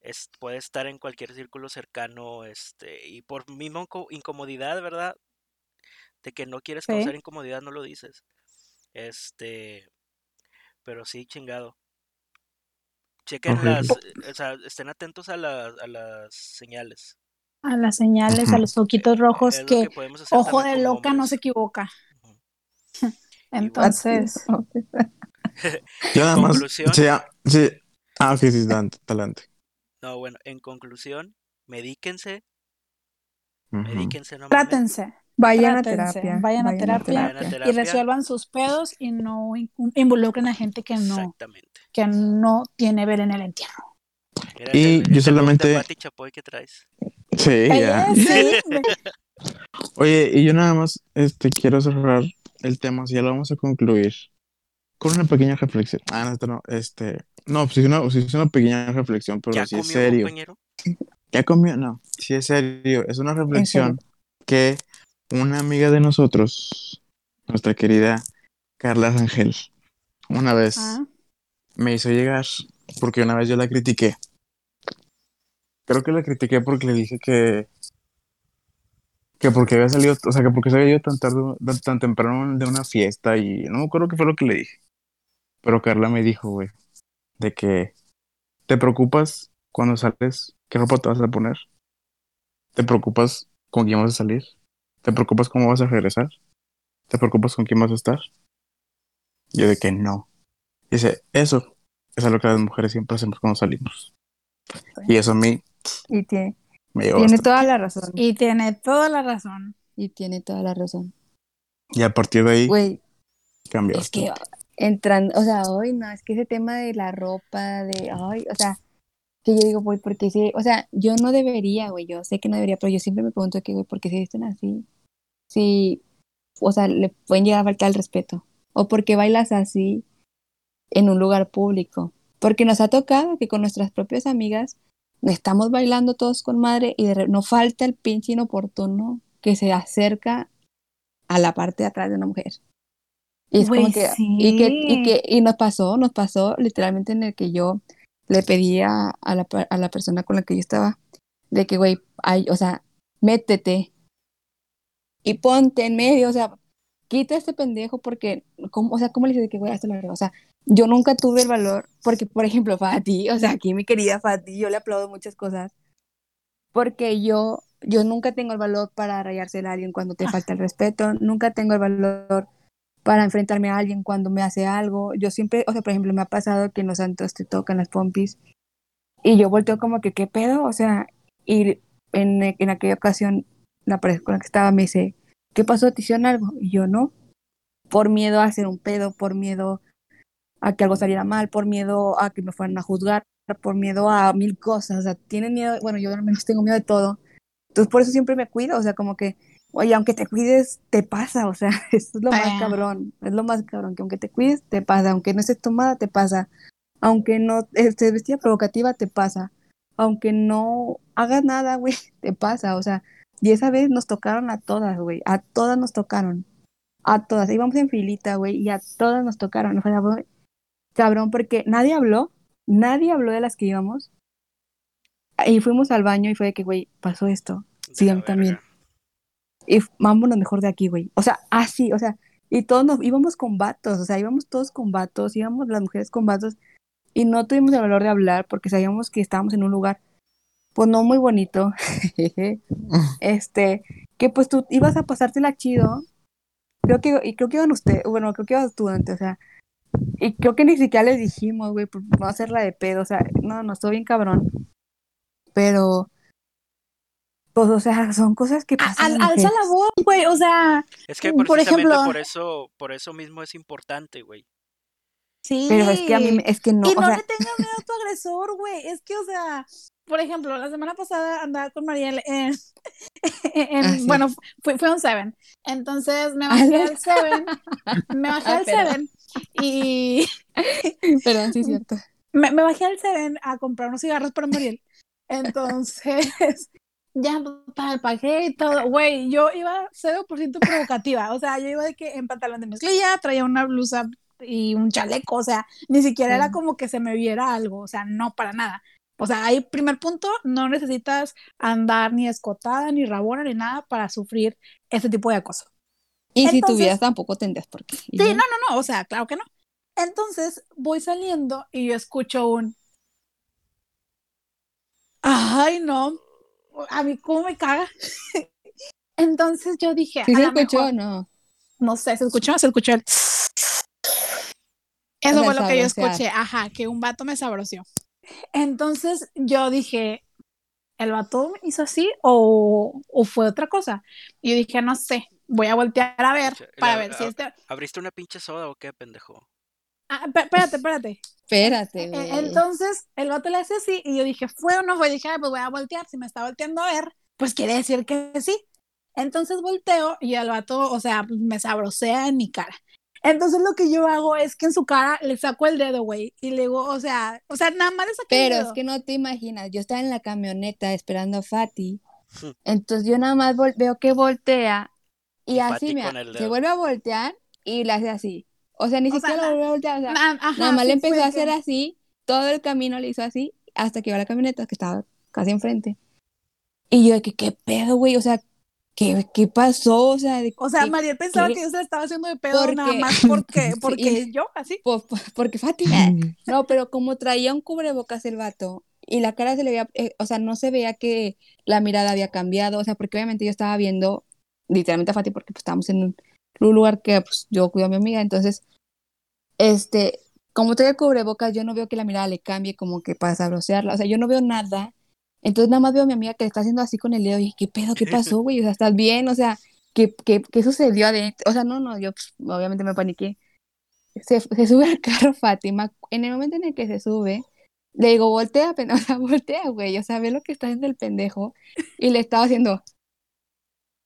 Es, puede estar en cualquier círculo cercano, este, y por misma inco- incomodidad, ¿verdad? De que no quieres Sí. causar incomodidad, no lo dices. Este, pero sí, chingado. Chequen las, eh, o sea, estén atentos a las, a las señales. A las señales, a los foquitos rojos Es que, podemos hacer ojo de loca no se equivoca. Entonces, Yo nada más... Sí, ah, sí. Ah, ok, sí, adelante, adelante. No, bueno, en conclusión, medíquense, medíquense, no mames. trátense, Vayan a terapia. vayan a terapia. Vayan a y resuelvan sus pedos y no in- involucren a gente que no, Exactamente. que no tiene ver en el entierro. Y yo solamente- Chapoy que traes. Sí, ya. Sí, Oye, y yo nada más este, quiero cerrar el tema, si ya lo vamos a concluir, con una pequeña reflexión. Ah, no, no, este, no, pues sí es una, sí es una pequeña reflexión, pero ¿Ya sí es comió, serio. compañero? ¿Ya comió? No, sí es serio. Es una reflexión que una amiga de nosotros, nuestra querida Carla Rangel, una vez Ah, me hizo llegar porque una vez yo la critiqué. Creo que la critiqué porque le dije que que porque había salido, o sea, que porque se había ido tan tarde, tan, temprano de una fiesta y no me acuerdo qué fue lo que le dije. Pero Carla me dijo, güey, de que te preocupas cuando sales, qué ropa te vas a poner. Te preocupas con quién vas a salir. Te preocupas cómo vas a regresar. Te preocupas con quién vas a estar. Yo de que no. Dice, eso es lo que las mujeres siempre hacemos cuando salimos. Y eso a mí Y tiene, tiene toda la razón. Y tiene toda la razón. Y tiene toda la razón. Y a partir de ahí cambió. es que bastante. entran, o sea, hoy no, es que ese tema de la ropa, de, ay, o sea, que yo digo, güey, porque sí, o sea, yo no debería, güey, yo sé que no debería, pero yo siempre me pregunto que, güey, ¿por qué se visten así? Si, o sea, le pueden llegar a faltar el respeto. O por qué bailas así en un lugar público. Porque nos ha tocado que con nuestras propias amigas estamos bailando todos con madre y de no falta el pinche inoportuno que se acerca a la parte de atrás de una mujer. Y es como Güey, que, y que, y sí. que, y nos pasó, nos pasó literalmente en el que yo le pedía a la, a la persona con la que yo estaba, de que, güey, ay, o sea, métete y ponte en medio, o sea, quita a este pendejo porque, ¿cómo, o sea, ¿cómo le dices de que, güey, la verga? O sea, yo nunca tuve el valor, porque, por ejemplo, Fati, o sea, aquí mi querida Fati, yo le aplaudo muchas cosas, porque yo, yo nunca tengo el valor para rayársela a alguien cuando te falta el respeto, nunca tengo el valor para enfrentarme a alguien cuando me hace algo. Yo siempre, o sea, por ejemplo, me ha pasado que en los santos te tocan las pompis y yo volteo como que, ¿qué pedo? O sea, y en, en aquella ocasión la pareja con la que estaba me dice, ¿qué pasó? ¿Te hicieron algo? Y yo no, por miedo a hacer un pedo, por miedo a que algo saliera mal, por miedo a que me fueran a juzgar, por miedo a mil cosas, o sea, tienen miedo, bueno, yo al menos tengo miedo de todo. Entonces por eso siempre me cuido, o sea, como que, oye, aunque te cuides, te pasa, o sea, eso es lo más Ah. cabrón, es lo más cabrón, que aunque te cuides, te pasa, aunque no estés tomada, te pasa, aunque no estés vestida provocativa, te pasa, aunque no hagas nada, güey, te pasa, o sea, y esa vez nos tocaron a todas, güey, a todas nos tocaron, a todas, íbamos en filita, güey, y a todas nos tocaron, o sea, güey, cabrón, porque nadie habló, nadie habló de las que íbamos, y fuimos al baño y fue de que, güey, pasó esto, sí, a mí también. y vámonos mejor de aquí, güey. O sea, así, o sea, y todos nos íbamos con vatos, o sea, íbamos todos con vatos, íbamos las mujeres con vatos, y no tuvimos el valor de hablar porque sabíamos que estábamos en un lugar, pues no muy bonito, este, que pues tú ibas a pasártela chido, creo que, y creo que iban ustedes, bueno, creo que ibas tú antes, o sea, y creo que ni siquiera les dijimos, güey, por no hacerla de pedo, o sea, no, no, estoy bien cabrón, pero, pues, o sea, son cosas que pasan. al- alza la voz, güey, o sea, Es que Por ejemplo- por eso, por eso mismo es importante, güey. sí. Pero es que a mí, me- es que no, y o no sea, le tengas miedo a tu agresor, güey. Es que, o sea, por ejemplo, la semana pasada andaba con Mariel en, en- Ah, sí. bueno, fue, fue un Seven. Entonces me bajé al Seven, me bajé Ah, al. Seven y perdón, sí es cierto. me, me bajé al Seven a comprar unos cigarros para Mariel. Entonces, ya total, pagué y todo. Güey, yo iba 0% provocativa. O sea, yo iba de que en pantalón de mezclilla, traía una blusa y un chaleco. O sea, ni siquiera era como que se me viera algo. O sea, no para nada. O sea, ahí, primer punto, no necesitas andar ni escotada, ni rabona, ni nada para sufrir ese tipo de acoso. Y si tuvieras tampoco tendrías por qué. Sí, no, no, no, o sea, claro que no. Entonces voy saliendo y yo escucho un. Ay, no. A mí, ¿cómo me caga? Entonces yo dije, ¿Sí se escuchó mejor- o no? no sé, se escuchó, se escuchó el. Eso fue lo que yo escuché, ajá, que un vato me sabroció. Entonces yo dije, ¿el vato hizo así o, o fue otra cosa? Y yo dije, no sé, voy a voltear a ver para la- ver si a- este. ¿Abriste una pinche soda o qué, pendejo? Ah, espé- espérate, espérate. Espérate, E- güey. Entonces el vato le hace así y yo dije, ¿fue o no fue? dije, "Ay, pues voy a voltear. Si me está volteando a ver, pues quiere decir que sí. Entonces volteo y el vato, o sea, me sabrosea en mi cara. Entonces lo que yo hago es que en su cara le saco el dedo, güey, y le digo, o sea, o sea, nada más le saqué el Pero dedo. es que no te imaginas, yo estaba en la camioneta esperando a Fati, Hmm. entonces yo nada más veo que voltea y, Y así me el se vuelve a voltear y le hace así. O sea, ni O sea, siquiera na- lo vuelve a voltear, o sea, ajá, nada más sí le empezó a que- hacer así, todo el camino le hizo así hasta que llegó a la camioneta que estaba casi enfrente. Y yo de que, ¿qué pedo, güey? O sea, ¿qué, qué pasó? O sea, de, O sea, ¿qué- Mariel pensaba qué? que yo se la estaba haciendo de pedo nada más porque, porque Sí. yo, así. po- po- porque Fátima. No, pero como traía un cubrebocas el vato y la cara se le veía, eh, o sea, no se veía que la mirada había cambiado, o sea, porque obviamente yo estaba viendo literalmente a Fati porque pues estábamos en un, un lugar que pues yo cuido a mi amiga, entonces, este, como traía cubrebocas, yo no veo que la mirada le cambie como que para sabrosearla, o sea, yo no veo nada, entonces nada más veo a mi amiga que le está haciendo así con el dedo y ¿qué pedo? ¿Qué pasó, güey? O sea, ¿estás bien? O sea, ¿qué, qué, qué sucedió adentro? O sea, no, no, yo pues, obviamente me paniqué se, se sube al carro Fátima. En el momento en el que se sube, le digo, voltea, o sea, voltea, güey. O sea, ve lo que está haciendo el pendejo. Y le estaba haciendo,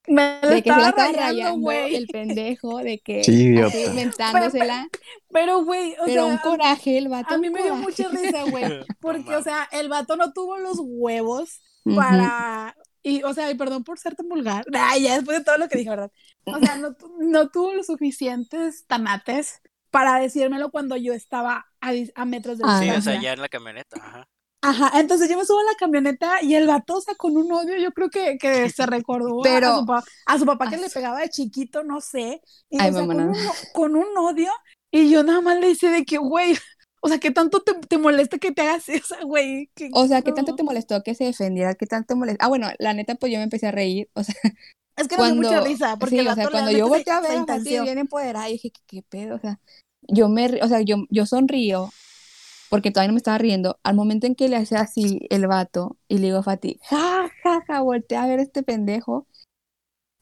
Me lo de que se la estaba rayando, güey. el pendejo, de que Sí, así inventándosela. Pero, güey, o Pero sea, un coraje, el vato. a mí me dio coraje. mucha risa, güey. Porque, o sea, el vato no tuvo los huevos para. Y, o sea, y perdón por ser tan vulgar. Ay, ya después de todo lo que dije, ¿verdad? O sea, no, tu- no tuvo los suficientes tanates para decírmelo cuando yo estaba a, a metros de Ah, Sí, o distancia. sea, ya en la camioneta, ajá. Ajá, entonces yo me subo a la camioneta y el vato, o sea, con un odio, yo creo que, que se recordó a- Pero- a, su, pa- a su papá que Ah, le pegaba de chiquito, no sé. Y, Ay, mamá, con, no. un, con un odio. Y yo nada más le hice de que, güey, o sea, ¿qué tanto te, te molesta que te hagas eso, güey? Que- O sea, ¿qué no. tanto te molestó que se defendiera? ¿Qué tanto te molestó? Ah, bueno, la neta, pues yo me empecé a reír. O sea, Es que cuando, mucha risa, porque sí, o sea, cuando yo volteé a ver a bien empoderada, dije, ¿qué, qué pedo? O sea, yo me, o sea, yo, yo sonrío, porque todavía no me estaba riendo, al momento en que le hacía así el vato, y le digo a Fati, ja, ja, ja, voltea a ver este pendejo,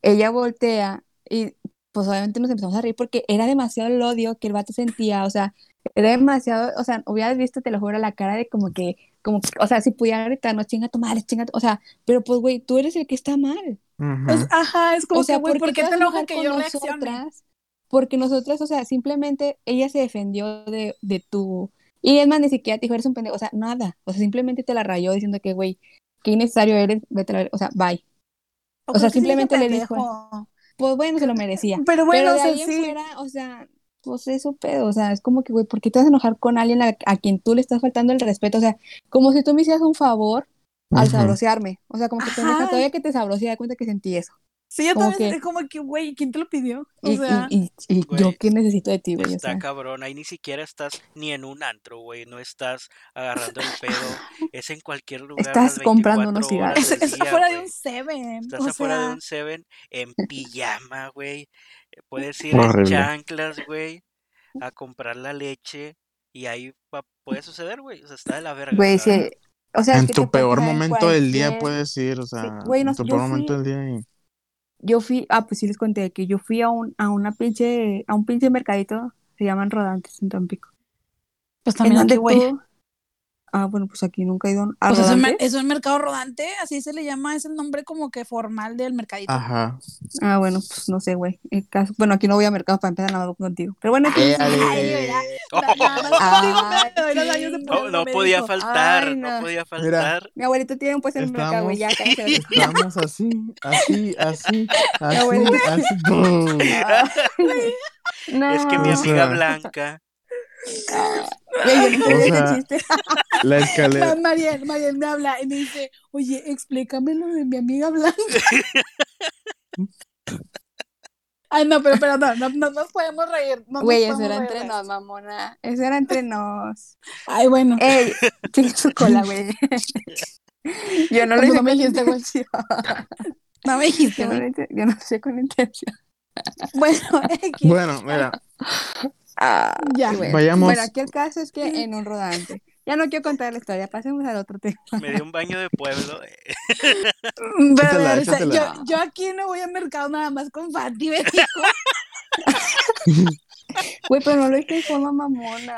ella voltea, y pues obviamente nos empezamos a reír porque era demasiado el odio que el vato sentía, o sea, era demasiado, o sea, hubieras visto, te lo juro, la cara de como que, como, o sea, si pudiera gritarnos, chinga tu madre, chinga tu-", o sea, pero pues, güey, tú eres el que está mal. Ujú. Es- ajá, es como O sea, que, güey, ¿por qué te a enoja enojar que yo reaccione? nosotras? Porque nosotras, o sea, simplemente ella se defendió de, de tu... Y es más, ni siquiera te dijo, eres un pendejo, o sea, nada. O sea, simplemente te la rayó diciendo que, güey, qué innecesario eres, vete a la O sea, bye. O sea, simplemente le dijo. Pues bueno, se lo merecía. Pero bueno, Pero de o sea, sí. fuera, o sea, pues eso pedo, o sea, es como que, güey, ¿por qué te vas a enojar con alguien a, a quien tú le estás faltando el respeto? O sea, como si tú me hicieras un favor al sabrosearme. O sea, como que Ajá. todavía que te sabrosé, da cuenta que sentí eso. Sí, yo como también que- es como que, güey, ¿quién te lo pidió? O Y, sea, y, y, y Güey, yo qué necesito de ti, güey, o Está sea. cabrón, ahí ni siquiera estás ni en un antro, güey, no estás agarrando el pedo, es en cualquier lugar. Estás comprando unos 24 horas es, del es día, afuera de un Seven. Estás o afuera de un Seven en pijama, güey. Puedes ir en chanclas, güey, a comprar la leche y ahí va- puede suceder, güey. O sea, está de la verga. Güey, sí, o sea, en tu peor momento del día puedes ir, o sea, en no, tu peor momento del día y... Yo fui, ah, pues sí les conté que yo fui a un, a una pinche, a un pinche mercadito, se llaman rodantes en Tampico. pues En también donde tú, ah, bueno, pues aquí nunca he ido a Pues es un, es mercado rodante, así se le llama, es el nombre como que formal del mercadito. Ajá. Ah, bueno, pues no sé, güey. Bueno, aquí no voy a mercado para empezar nada contigo. Pero bueno, Eh, poner No, podía dijo. faltar, Ay, no no. podía faltar. mi abuelito tiene un puesto en el mercado, güey, ya. Estamos así, así, así, así, abuelita. así. Es que mi amiga Blanca, Güey, yo no sabía O ese sea, chiste. La escalera. Mariel, Mariel me habla y me dice, oye, explícame lo de mi amiga Blanca. Ay, no, pero, pero no, no, no nos podemos reír. No Güey, eso era entre nos, mamona. Eso era entre nos. Ay, bueno. Ey, tiene su cola, güey. Yo no lo Pues hice no me dijiste, güey. No me dijiste, Yo no lo hice, yo no lo hice con intención. Bueno, X. Bueno, mira, Ah, Ya. bueno. Vayamos- Bueno, aquí el caso es que en un rodante. Ya no quiero contar la historia, pasemos al otro tema. me dio un baño de pueblo. eh, Pero, Échatela, a ver, o sea, échatela. yo, yo aquí no voy a mercado nada más con Fati, me dijo. Güey, pero no lo hice de forma mamona.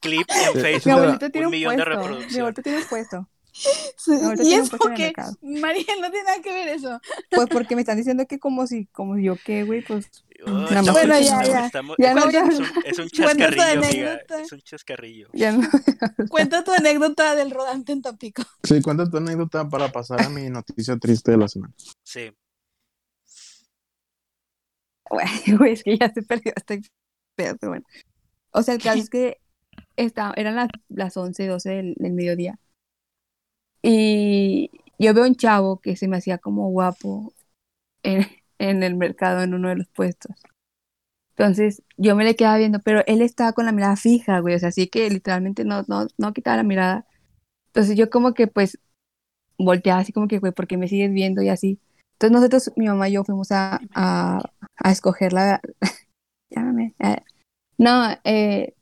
Clip en Eh, Mi Facebook, Échatela. abuelito tiene un un millón de puesto. Mi reproducciones. abuelito tiene un puesto. Sí, y tiene un es porque, mercado. Mariel, no tiene nada que ver eso. Pues porque me están diciendo que como si, como yo qué, güey, pues. Oh, más Bueno, ya, estamos- ya. estamos- Ya no es, un, es un chascarrillo, amiga. Es un chascarrillo. Ya no. Cuenta tu anécdota del rodante en Tampico. sí, cuenta tu anécdota para pasar a mi noticia triste de la semana. Sí. Güey, es que ya se perdió este pedo, pero bueno. O sea, el caso es que está, eran las, las 11, 12 del, del mediodía. Y yo veo un chavo que se me hacía como guapo en, en el mercado, en uno de los puestos. Entonces yo me le quedaba viendo, pero él estaba con la mirada fija, güey, o sea, así que literalmente no, no, no quitaba la mirada. Entonces yo como que pues volteaba así como que, güey, ¿por qué me sigues viendo y así? Entonces nosotros, mi mamá y yo fuimos a, a, a escoger la... Llámame. no, eh,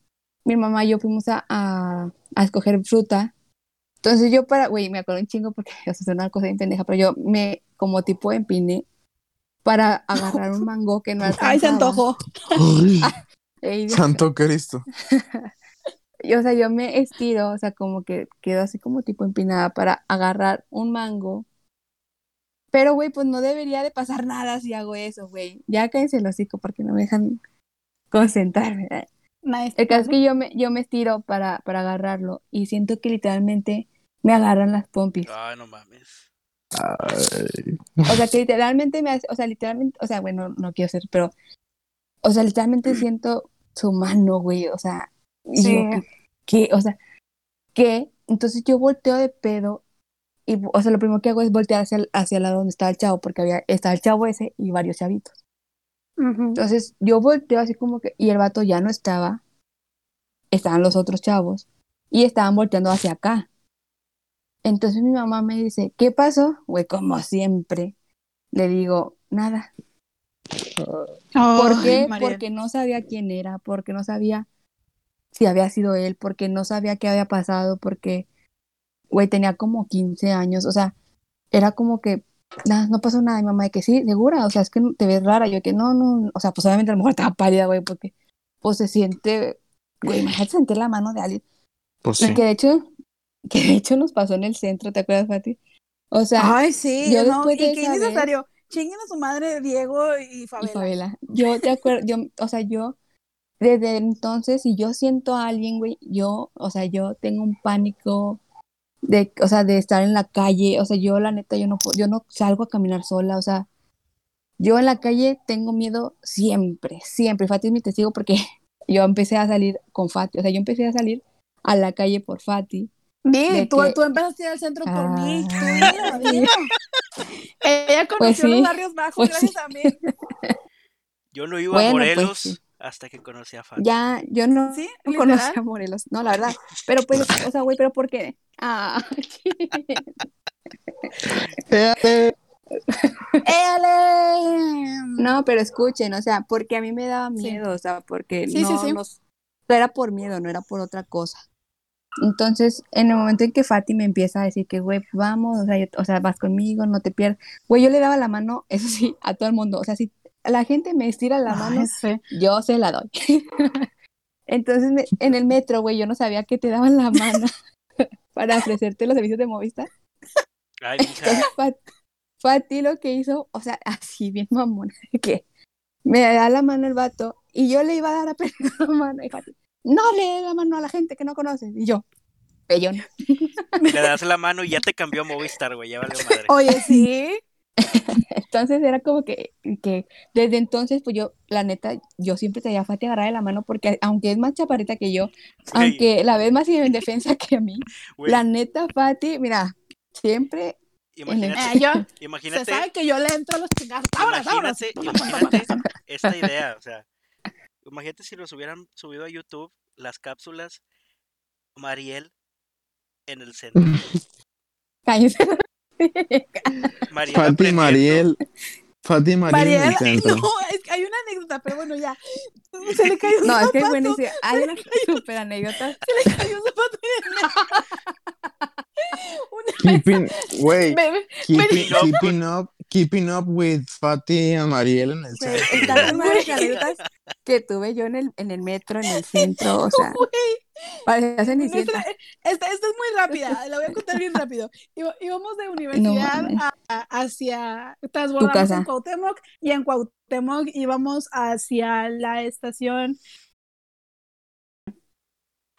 mi mamá y yo fuimos a, a, a escoger fruta. Entonces yo para, güey, me acuerdo un chingo porque, o sea, es una cosa bien pendeja, pero yo me, como tipo empiné para agarrar un mango que no alcanzaba. Ay, se antojó. Ay. Santo Cristo. Y, o sea, yo me estiro, o sea, como que quedo así como tipo empinada para agarrar un mango. Pero, güey, pues no debería de pasar nada si hago eso, güey. Ya cállense el hocico porque no me dejan concentrarme. Nice. El caso es que yo me, yo me estiro para, para agarrarlo y siento que literalmente me agarran las pompis. Ay, no mames. Ay. O sea, que literalmente me hace, o sea, literalmente, o sea, bueno, no quiero ser, pero, o sea, literalmente siento su mano, güey, o sea, y Sí. yo, ¿qué? O sea, ¿qué? Entonces yo volteo de pedo y, o sea, lo primero que hago es voltear hacia, el- hacia el lado donde estaba el chavo, porque había, estaba el chavo ese y varios chavitos. Entonces yo volteo así como que, y el vato ya no estaba, estaban los otros chavos y estaban volteando hacia acá. Entonces mi mamá me dice, ¿qué pasó? Güey, como siempre, le digo, nada. ¿Por qué? Porque no sabía quién era, porque no sabía si había sido él, porque no sabía qué había pasado, porque, güey, tenía como 15 años, o sea, era como que, nada, no pasó nada, y mamá, de que sí, segura, o sea, es que te ves rara, yo que no, no, o sea, pues obviamente a lo mejor estaba pálida, güey, porque, pues se siente, güey, imagínate sentir la mano de alguien, Pues y sí. que de hecho, que de hecho nos pasó en el centro, ¿te acuerdas, Fati? O sea, Ay, sí, yo no, después de y qué esa vez- innecesario. Chinguen a su madre Diego y y Fabela. Yo te acuerdo, yo, o sea, yo desde entonces, si yo siento a alguien, güey, yo, o sea, yo tengo un pánico de, o sea, de estar en la calle, o sea, yo la neta, yo no, yo no salgo a caminar sola, o sea, yo en la calle tengo miedo siempre, siempre. Fati es mi testigo porque yo empecé a salir con Fati, o sea, yo empecé a salir a la calle por Fati. Vi, de tú, que- tú empezaste a ir al centro por mí. Tú Ah. Ella conoció Pues sí, los barrios bajos pues gracias sí. a mí. Yo no iba Bueno, a pues, Morelos sí. hasta que conocí a Fati. Ya, yo no, conocí a Morelos, no, la verdad, pero pues, o sea, güey, pero ¿por qué? Ah, ¡Éale! No, pero escuchen, o sea, porque a mí me daba Sí. miedo, o sea, porque no, no era por miedo, no era por otra cosa. Entonces, en el momento en que Fati me empieza a decir que, güey, vamos, o sea, yo- o sea, vas conmigo, no te pierdas. Güey, yo le daba la mano, eso sí, a todo el mundo. O sea, si la gente me estira la mano, sí. yo se la doy. Entonces, me- en el metro, güey, yo no sabía que te daban la mano para ofrecerte los servicios de Movistar. Ay, Entonces, Fati lo que hizo, o sea, así bien mamona, que me da la mano el vato y yo le iba a dar apenas la mano y Fati, no le dé la mano a la gente que no conoces. Y yo, pellón. le das la mano y ya te cambió a Movistar, güey, ya valió madre. Oye, sí. Entonces era como que, que desde entonces, pues yo, la neta, yo siempre traía a Fati agarrar de la mano porque aunque es más chaparrita que yo, aunque la ves más en defensa que a mí, güey, la neta, Fati, mira, siempre imagínate, Eh, yo, se imagínate, sabe que yo le entro a los. Vámonos, vámonos. imagínate, imagínate esta idea, o sea, imagínate si los hubieran subido a YouTube las cápsulas Mariel en el centro. cállese. Mariel Fati. Mariel. Fati Mariel en Mariel, el centro. no, es que hay una anécdota, pero bueno, ya. Se le cayó un No, es que zapato, bueno, dice, hay una super anécdota. se le cayó un zapato en el- Una Keeping, wait, Bebé, keeping, No, pues. keeping up, keeping up with Fati y Mariel en el centro. están las anécdotas que tuve yo en el, en el metro, en el centro, o sea, parecía No, cenicienta. espera, esta, esta es muy rápida, la voy a contar bien rápido. Íbamos de universidad mames. a- a- hacia, transbordamos en Cuauhtémoc y en Cuauhtémoc íbamos hacia la estación,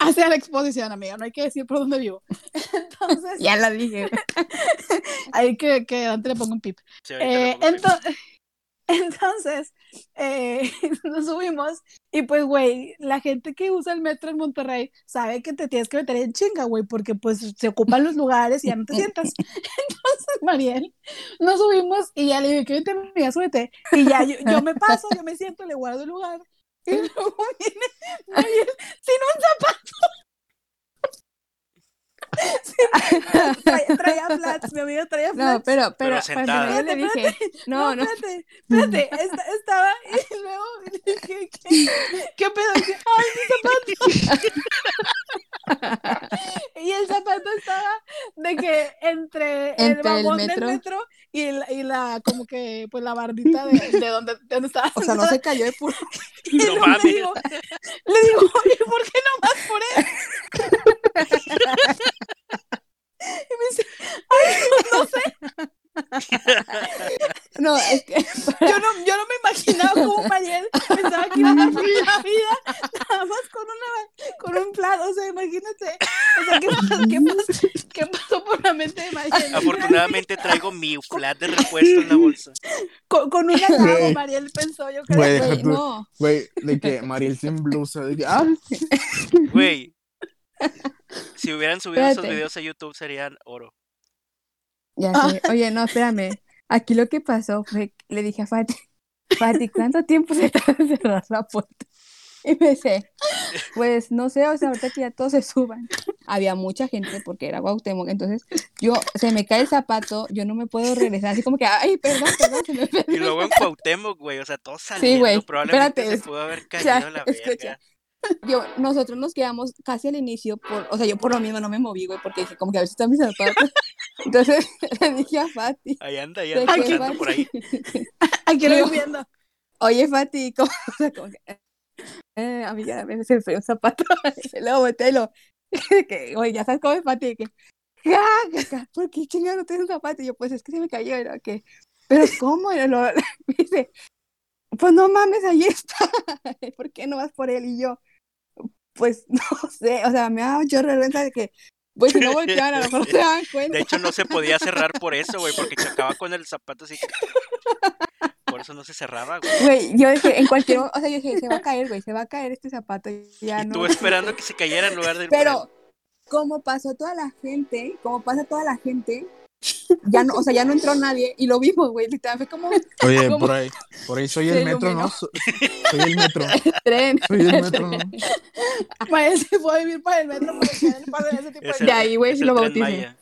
hacia la exposición, amiga, no hay que decir por dónde vivo. Entonces, Ya la dije. hay que, que antes le pongo un pip. Sí, Eh, pongo entonces, eh, nos subimos y pues, güey, la gente que usa el metro en Monterrey sabe que te tienes que meter en chinga, güey, porque pues se ocupan los lugares y ya no te sientas. Entonces, Mariel, nos subimos y ya le dije, que vente, amiga, súbete. Y ya yo, yo me paso, yo me siento, le guardo el lugar. Y luego viene Mariel sin un zapato. Sí, traía, traía flats, mi amiga traía flats. No, pero, pero, yo le dije, no, no, espérate, espérate, esta- estaba y luego le dije, ¿qué, qué pedo? Y dice, ay, mi zapato. y el zapato estaba de que entre, el Entre el vagón metro. del metro y la, y la, como que, pues la bardita de, de donde, de donde estaba. o sea, no se cayó de puro. Y No le digo, le digo, oye, ¿por qué no más por él? Y me dice, ay, no sé, No, es que yo no, yo no me imaginaba cómo Mariel pensaba que iba a dar la vida nada más con una con un plato, o sea, imagínate, o sea, ¿qué, pasó, qué, pasó, qué pasó por la mente de Mariel? Afortunadamente traigo mi flat de repuesto en la bolsa. Con, con un halago. Mariel pensó, yo creo. Güey, no. Güey, de que Mariel sin blusa, de que, ah, Güey. Si hubieran subido esos videos a YouTube serían oro. Ya Ah. sé. Oye, no, espérame. Aquí lo que pasó fue que le dije a Fati, Fati, ¿cuánto tiempo se tarda en cerrar la puerta? Y me dice, pues no sé, o sea, ahorita que ya todos se suban. Había mucha gente porque era Cuauhtémoc, entonces yo, se me cae el zapato, yo no me puedo regresar, así como que, ay, perdón, perdón, se me Y perdió. luego en Cuauhtémoc, güey, o sea, todos saliendo. güey, Probablemente espérate, se pudo haber caído la escucha. Yo, nosotros nos quedamos casi al inicio, por, o sea, yo por lo mismo no me moví, güey, porque dije, como que a ver si están mis zapatos. Entonces le dije a Fati, Ahí anda, ahí anda pasando por ahí. Aquí lo voy viendo. Oye, Fati, ¿cómo? O sea, como que, eh, amiga, me se me fue un zapato. Luego volteé y lo, que, oye, ya sabes cómo es Fati, que, ja, ja, ja, ¿por qué chingado no tienes un zapato? Y yo, pues es que se me cayó, lo que, pero ¿cómo? Y lo, me dice, pues no mames, ahí está. ¿Por qué no vas por él? Y yo, pues no sé, o sea, me da mucha vergüenza de que, pues si no volteaban, a lo mejor se daban cuenta. De hecho, no se podía cerrar por eso, güey, porque chocaba con el zapato así. Por eso no se cerraba, güey. Güey, yo dije, en cualquier, o sea, yo dije, se va a caer, güey, se va a caer este zapato. Y ya Y no. tú esperando que se cayera en lugar de ir por él. Pero como pasó toda la gente, como pasa toda la gente, ya no, o sea, ya no entró nadie y lo vimos, güey, literal, fue como oye, ¿Cómo? por ahí, por ahí soy Se el metro, iluminó. ¿no? So- Soy el metro, tren. soy el metro, ¿no? Mariel se fue a vivir para el metro para que no pasen ese tipo Es de el- De ahí, güey, el lo bauticé.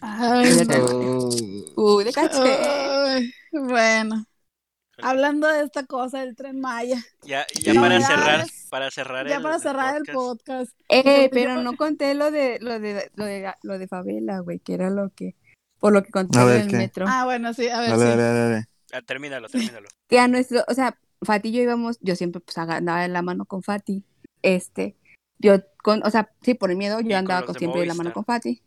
Ay, no. Uy, de caché. Ay, bueno, hablando de esta cosa del tren Maya, Ya, ya para cerrar, para cerrar ya el, para el cerrar el podcast. podcast. Eh, pero no conté lo de lo de lo de lo de Favela, güey, que era lo que por lo que conté ver, del ¿qué? metro. Ah, bueno, sí, a ver, Dale, sí. dale, dale, dale. Ah, termínalo, termínalo. que a nuestro, o sea, Fati y yo íbamos, yo siempre pues andaba en la mano con Fati, este, yo con, o sea, sí, por el miedo, yo andaba con, de siempre de la mano con Fati.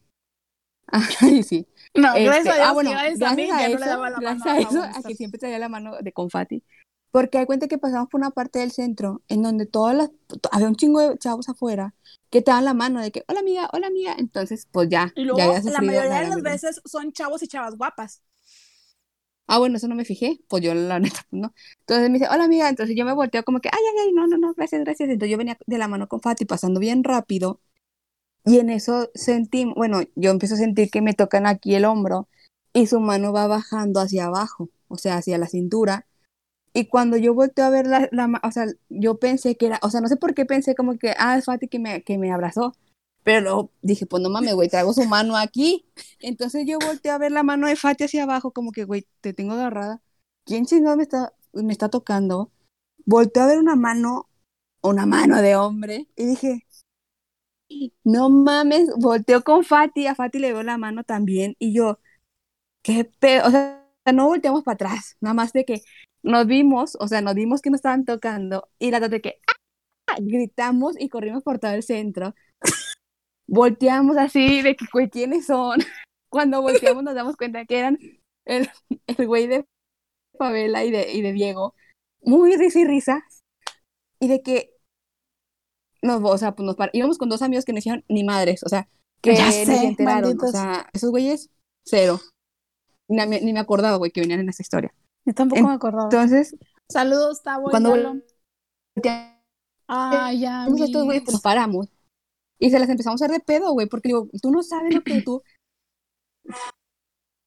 Ay, sí. No, Este, gracias a Dios, ah, bueno, gracias a mí, a ya eso, no le daba la gracias mano a eso, a que siempre traía la mano de con Fati. Porque hay cuenta que pasamos por una parte del centro en donde todas las, había un chingo de chavos afuera que te dan la mano de que, hola amiga, hola amiga. Entonces, pues ya, Y ya luego, había la mayoría la de las veces son chavos y chavas guapas. Ah, bueno, eso no me fijé, pues yo la neta, pues no. Entonces me dice, hola amiga, entonces yo me volteo como que, ay, ay, ay, no, no, no, gracias, gracias. Entonces yo venía de la mano con Fati pasando bien rápido y en eso sentí, bueno, yo empiezo a sentir que me tocan aquí el hombro y su mano va bajando hacia abajo, o sea, hacia la cintura. Y cuando yo volteo a ver la, la o sea, yo pensé que era, o sea, no sé por qué pensé como que, ah, es Fati que me, que me abrazó. Pero luego dije, pues no mames, güey, traigo su mano aquí. Entonces yo volteé a ver la mano de Fati hacia abajo, como que, güey, te tengo agarrada. ¿Quién chingado me está, me está tocando? Volteé a ver una mano, una mano de hombre, y dije, no mames, volteo con Fati, a Fati le veo la mano también, y yo, qué pedo, o sea, no volteamos para atrás, nada más de que nos vimos, o sea, nos vimos que nos estaban tocando, y la de que, ¡ah! gritamos y corrimos por todo el centro. Volteamos así de que, ¿quiénes son? Cuando volteamos nos damos cuenta que eran el, el güey de Favela y de, y de Diego. Muy risa y risa. Y de que nos, o sea, pues nos par- íbamos con dos amigos que no hicieron ni madres, o sea, que Ya ni sé, se enteraron. malditos. O sea, esos güeyes, cero. Ni, me- ni me acordaba, güey, que venían en esa historia. Yo tampoco me acordaba. Entonces, Saludos, Tavo. y cuando Ay, ya. estos güey, pues nos paramos. Y se las empezamos a hacer de pedo, güey, porque digo, tú no sabes lo que tú.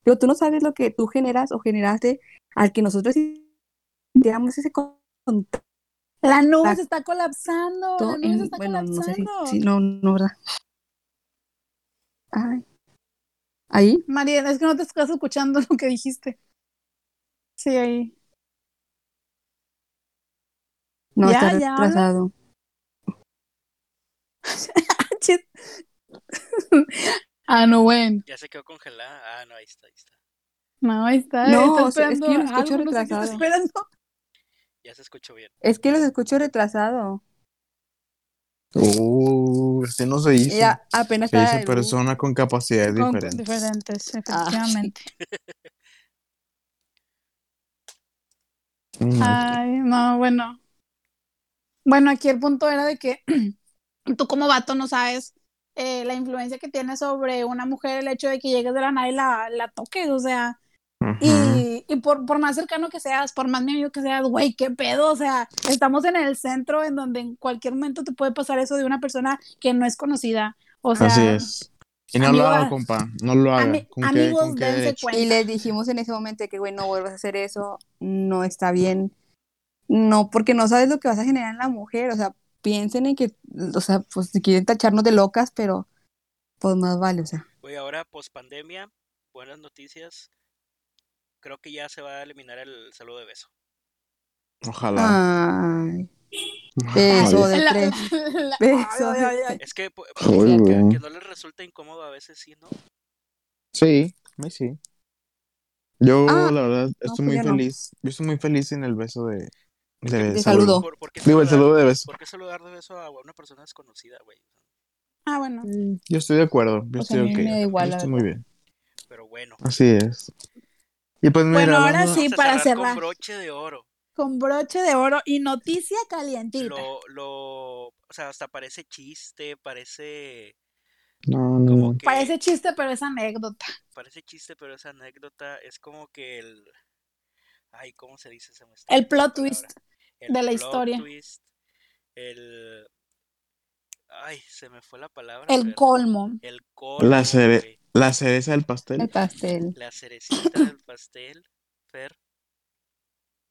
Digo, tú no sabes lo que tú generas o generaste al que nosotros sintiéramos ese contacto. La nube se está colapsando. La nube en- se está bueno, no sé si, colapsando. si- no, no, ¿verdad? Ay. ¿Ahí? Mariela, es que no te estás escuchando lo que dijiste. Sí, ahí. No, Ya, está ya retrasado. Chis. ah, no, bueno. Ya se quedó congelada. Ah, no, ahí está, ahí está. No, ahí está. No, está o sea, es esperando que yo lo escucho algo, no sé qué está retrasado. esperando. Ya se escuchó bien. Es que los escucho retrasado. Uh, este no se dice. Ya apenas Se el- persona con capacidades Con- diferentes. diferentes, Ah, efectivamente. Mm, Ay, no, bueno. Bueno, aquí el punto era de que tú como vato no sabes eh, la influencia que tiene sobre una mujer el hecho de que llegues de la nada y la, la toques, o sea, ujú. y, y por, por más cercano que seas, por más mi amigo que seas, güey, qué pedo, o sea, estamos en el centro en donde en cualquier momento te puede pasar eso de una persona que no es conocida, o sea, Así es. Y no amigo, lo haga, compa. No lo haga. ami- ¿Con qué, amigos, con qué dense derecho? cuenta. Y les dijimos en ese momento que, güey, no vuelvas a hacer eso, no está bien. No, porque no sabes lo que vas a generar en la mujer, o sea, piensen en que, o sea, pues si quieren tacharnos de locas, pero pues más vale, o sea. Oye, ahora, post pandemia, buenas noticias. Creo que ya se va a eliminar el saludo de beso. Ojalá. Ay, beso de La- tres. la- Beso ay, de ay, ay, Es que, pu- Ay, puede ser que, no les resulta incómodo a veces, sí, ¿no? Sí, sí. Yo, Ah, la verdad, estoy pues muy no. feliz. Yo estoy muy feliz en el beso de, de, De saludo. saludo. ¿Por, por qué Digo, el saludar- saludo de beso. ¿Por qué saludar de beso a una persona desconocida, güey? Ah, bueno. Yo estoy de acuerdo. Yo Pues estoy mí ok. me da igual, Yo la estoy muy bien. Pero bueno. Así es. Y pues mira, Bueno, ahora sí, Vamos a para cerrar cerrar. Con broche de oro. Con broche de oro y noticia calientita. Lo, lo, o sea, hasta parece chiste, parece No, no, como que... Parece chiste, pero es anécdota. parece chiste, pero esa anécdota es como que el... Ay, ¿cómo se dice? Se me está El plot twist. El de la plot historia. twist, el... Ay, se me fue la palabra. El pero- colmo. El colmo, La cere-. La cereza del pastel. El pastel. La cerecita del pastel, Fer.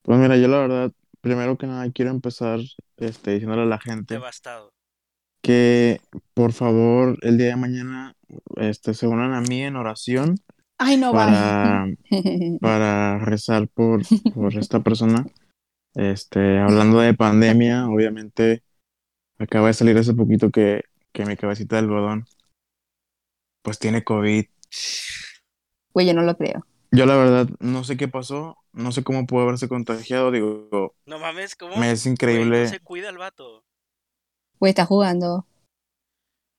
Pues mira, yo la verdad, primero que nada quiero empezar este, diciéndole a la gente Devastado. que por favor el día de mañana este, se unan a mí en oración Ay, no va. para, para rezar por, por esta persona. Este, hablando de pandemia, obviamente acaba de salir hace poquito que, que mi cabecita de algodón pues tiene COVID. Güey, yo no lo creo. Yo la verdad no sé qué pasó, no sé cómo pudo haberse contagiado, digo, No mames, ¿cómo? me es güey, increíble. no se cuida el vato. Güey, está jugando.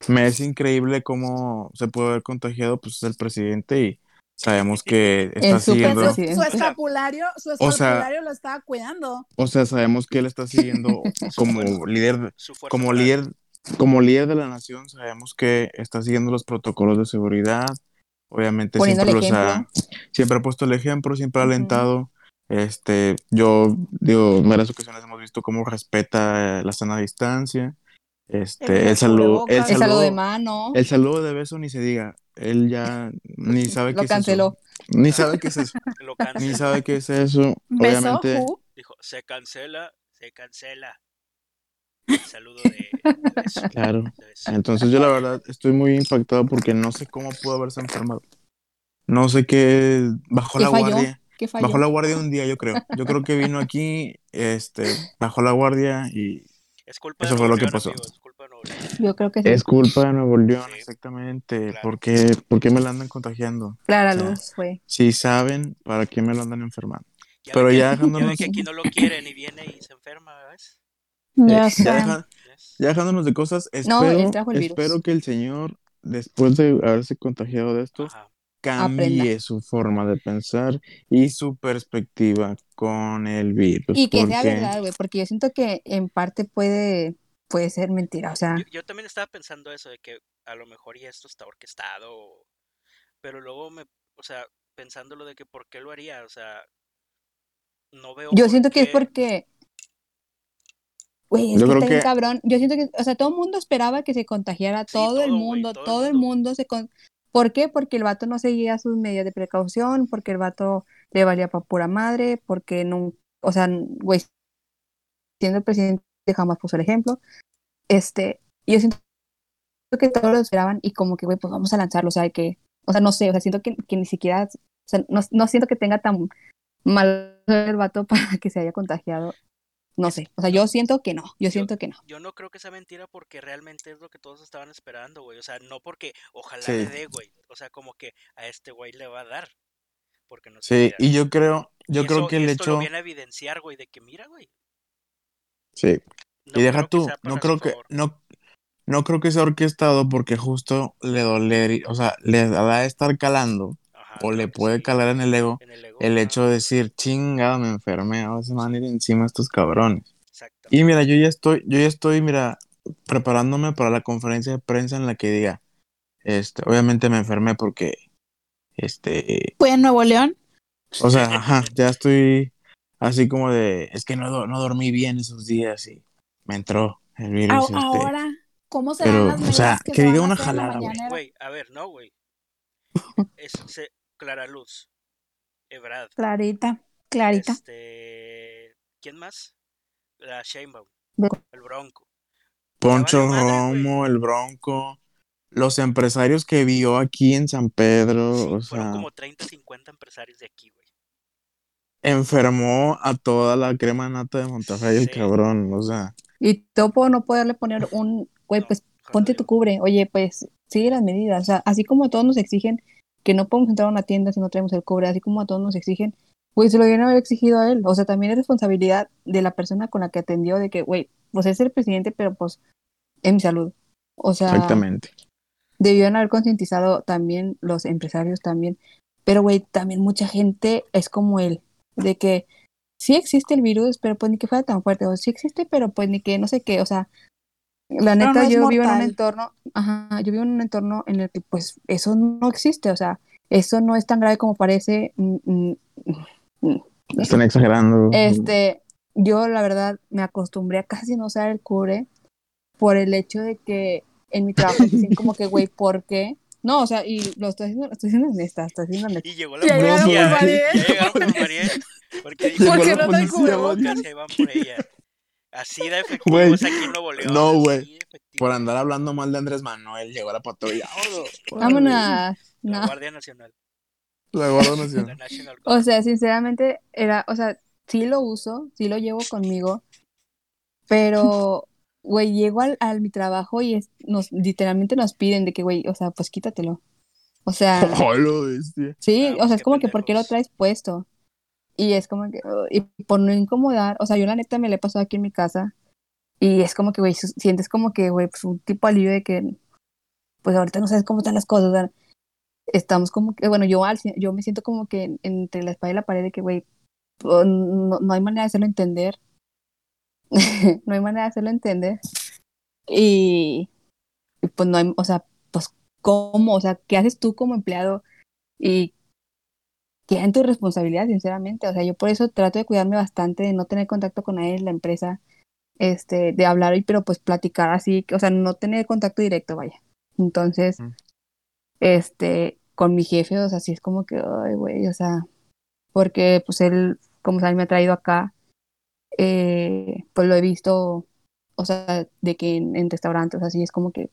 Me es increíble cómo se puede haber contagiado, pues es el presidente y sabemos que está El siguiendo, su, escapulario, su O sea- escapulario lo estaba cuidando. o sea, sabemos que él está siguiendo como líder, como líder, como líder de la nación, sabemos que está siguiendo los protocolos de seguridad. Obviamente Poniendo siempre el los ha, siempre ha puesto el ejemplo, siempre ha alentado. Este, yo digo, en varias ocasiones hemos visto cómo respeta la sana distancia. Este, El el saludo, el cubrebocas. El saludo de saludo, mano. el saludo de beso ni se diga. Él ya ni sabe qué Lo es eso. canceló. Ni sabe qué es eso. Lo Ni sabe qué es eso. Beso, Obviamente? Dijo, se cancela, se cancela. El saludo de, de beso. claro. de. Entonces yo la verdad estoy muy impactado porque no sé cómo pudo haberse enfermado. No sé qué bajó ¿Qué la falló? guardia. ¿Qué falló? Bajó la guardia un día, yo creo. Yo creo que vino aquí, este, bajó la guardia y Es culpa Eso de fue lo Nuevo que León, pasó. amigo, es culpa de Nuevo León. Yo creo que sí. es culpa de Nuevo León, Sí. exactamente. Claro. ¿Por qué, por qué me la andan contagiando? Clara o sea, Luz fue. Si saben, ¿para qué me lo andan enfermando? Ya Pero ve que- ya ya que aquí no lo quieren y viene y se enferma, ¿ves? Ya sé. ya deja- ¿Ves? ya dejándonos de cosas, No, espero, el virus. espero que el Señor, después de haberse contagiado de esto, Ajá. cambie Aprenda. su forma de pensar y su perspectiva con el virus. Y que sea verdad, güey, porque yo siento que en parte puede, puede ser mentira. O sea, Yo, yo también estaba pensando eso, de que a lo mejor y esto está orquestado, pero luego me, o sea, pensándolo de que por qué lo haría, o sea, no veo Yo siento que es porque. Güey, es Yo que creo está bien que- cabrón. Yo siento que, o sea, todo el mundo esperaba que se contagiara, Sí, todo, el todo, güey, mundo, todo el todo, el mundo. mundo se con... ¿Por qué? Porque el vato no seguía sus medidas de precaución, porque el vato le valía pa' pura madre, porque no, o sea, güey, siendo el presidente jamás puso el ejemplo. Este, yo siento que todos lo esperaban y como que, güey, pues vamos a lanzarlo, o sea, que, o sea, no sé, o sea, siento que, que ni siquiera, o sea, no, no siento que tenga tan mal el vato para que se haya contagiado. No sé, o sea, yo siento que no, yo siento que no. Yo no creo que sea mentira porque realmente es lo que todos estaban esperando, güey. O sea, no porque ojalá Sí. le dé, güey. O sea, como que a este güey le va a dar. Porque no Sí, y yo creo, yo Y creo eso- que el esto hecho, lo viene a evidenciar, güey, de que mira, güey. sí, no y deja tú, no creo que, no, no creo que sea orquestado porque justo le doler, o sea, le da a estar calando o le puede calar en el ego En el ego. el ajá, hecho de decir, chingado, me enfermé, ahora se van a ir encima estos cabrones. Exactamente. Y mira, yo ya estoy, yo ya estoy, mira, preparándome para la conferencia de prensa en la que diga, este, obviamente me enfermé porque, este, Fue en Nuevo León. o sea, ajá, ya estoy así como de, es que no, no dormí bien esos días y me entró el A- virus, este, ahora, ¿cómo serán pero, las o sea, que, que se diga una jalada? Güey, a ver, no, güey. Es se- Clara Luz. Ebrad. Clarita, clarita. Este. ¿Quién más? La Sheinbaum. El Bronco. Poncho. Romo, el Bronco, los empresarios que vio aquí en San Pedro, Sí, o fueron sea, como 30, 50 empresarios de aquí, güey. enfermó a toda la crema nata de Monterrey, el Sí. cabrón, o sea, Y topo no poderle poner un, güey, No, pues ponte tu cubre, oye, pues sigue las medidas, o sea, así como todos nos exigen que no podemos entrar a una tienda si no traemos el cubre, así como a todos nos exigen, güey, se lo debieron haber exigido a él, o sea, también es responsabilidad de la persona con la que atendió de que, güey, pues es el presidente, pero pues es mi salud, o sea, exactamente. debieron haber concientizado también los empresarios también, pero güey, también mucha gente es como él, de que sí existe el virus, pero pues ni que fuera tan fuerte, o sí existe, pero pues ni que no sé qué, o sea, la neta no yo vivo en un mortal. entorno, ajá, yo vivo en un entorno en el que pues eso no existe, o sea, eso no es tan grave como parece, mm, mm, mm, Están exagerando. este, yo la verdad me acostumbré a casi no usar el cubre por el hecho de que en mi trabajo dicen como que, güey, ¿por qué? No, o sea, y lo estoy haciendo, lo estoy haciendo honesta, estoy haciendo honesta. Y llegó la policía. llegaron por Mariel. Porque dijo, Llegó ¿Por qué la no trae cubrebocas? Se van por ella. Así de efectivo Güey, es aquí en Nuevo León. no, güey. Por andar hablando mal de Andrés Manuel, llegó la patrulla. Vámonos, La no. Guardia Nacional. La Guardia La Nacional. National O sea, sinceramente, era, o sea, sí lo uso, sí lo llevo conmigo, pero, güey, llego al, al mi trabajo y es, nos, literalmente nos piden de que, güey, o sea, pues quítatelo. O sea, lo sí, Ah, o pues sea, qué es como que, ¿por qué lo traes puesto? Y es como que, uh, y por no incomodar, o sea, yo la neta me le he pasado aquí en mi casa y es como que, güey, sientes como que, güey, pues un tipo alivio de que, pues ahorita no sabes cómo están las cosas, o sea, estamos como que, bueno, yo, al, yo me siento como que en- entre la espalda y la pared de que, güey, pues, no, no hay manera de hacerlo entender. no hay manera de hacerlo entender. Y, y pues no hay, o sea, pues, ¿cómo? O sea, ¿qué haces tú como empleado? Y queda en tu responsabilidad, sinceramente. O sea, yo por eso trato de cuidarme bastante, de no tener contacto con nadie en la empresa, este, de hablar, y pero pues platicar así, o sea, no tener contacto directo, vaya. Entonces, Mm. este, con mi jefe, o sea, sí es como que, ay, güey, o sea, porque pues él, como saben, me ha traído acá, eh, pues lo he visto, o sea, de que en, en restaurantes, así es como que,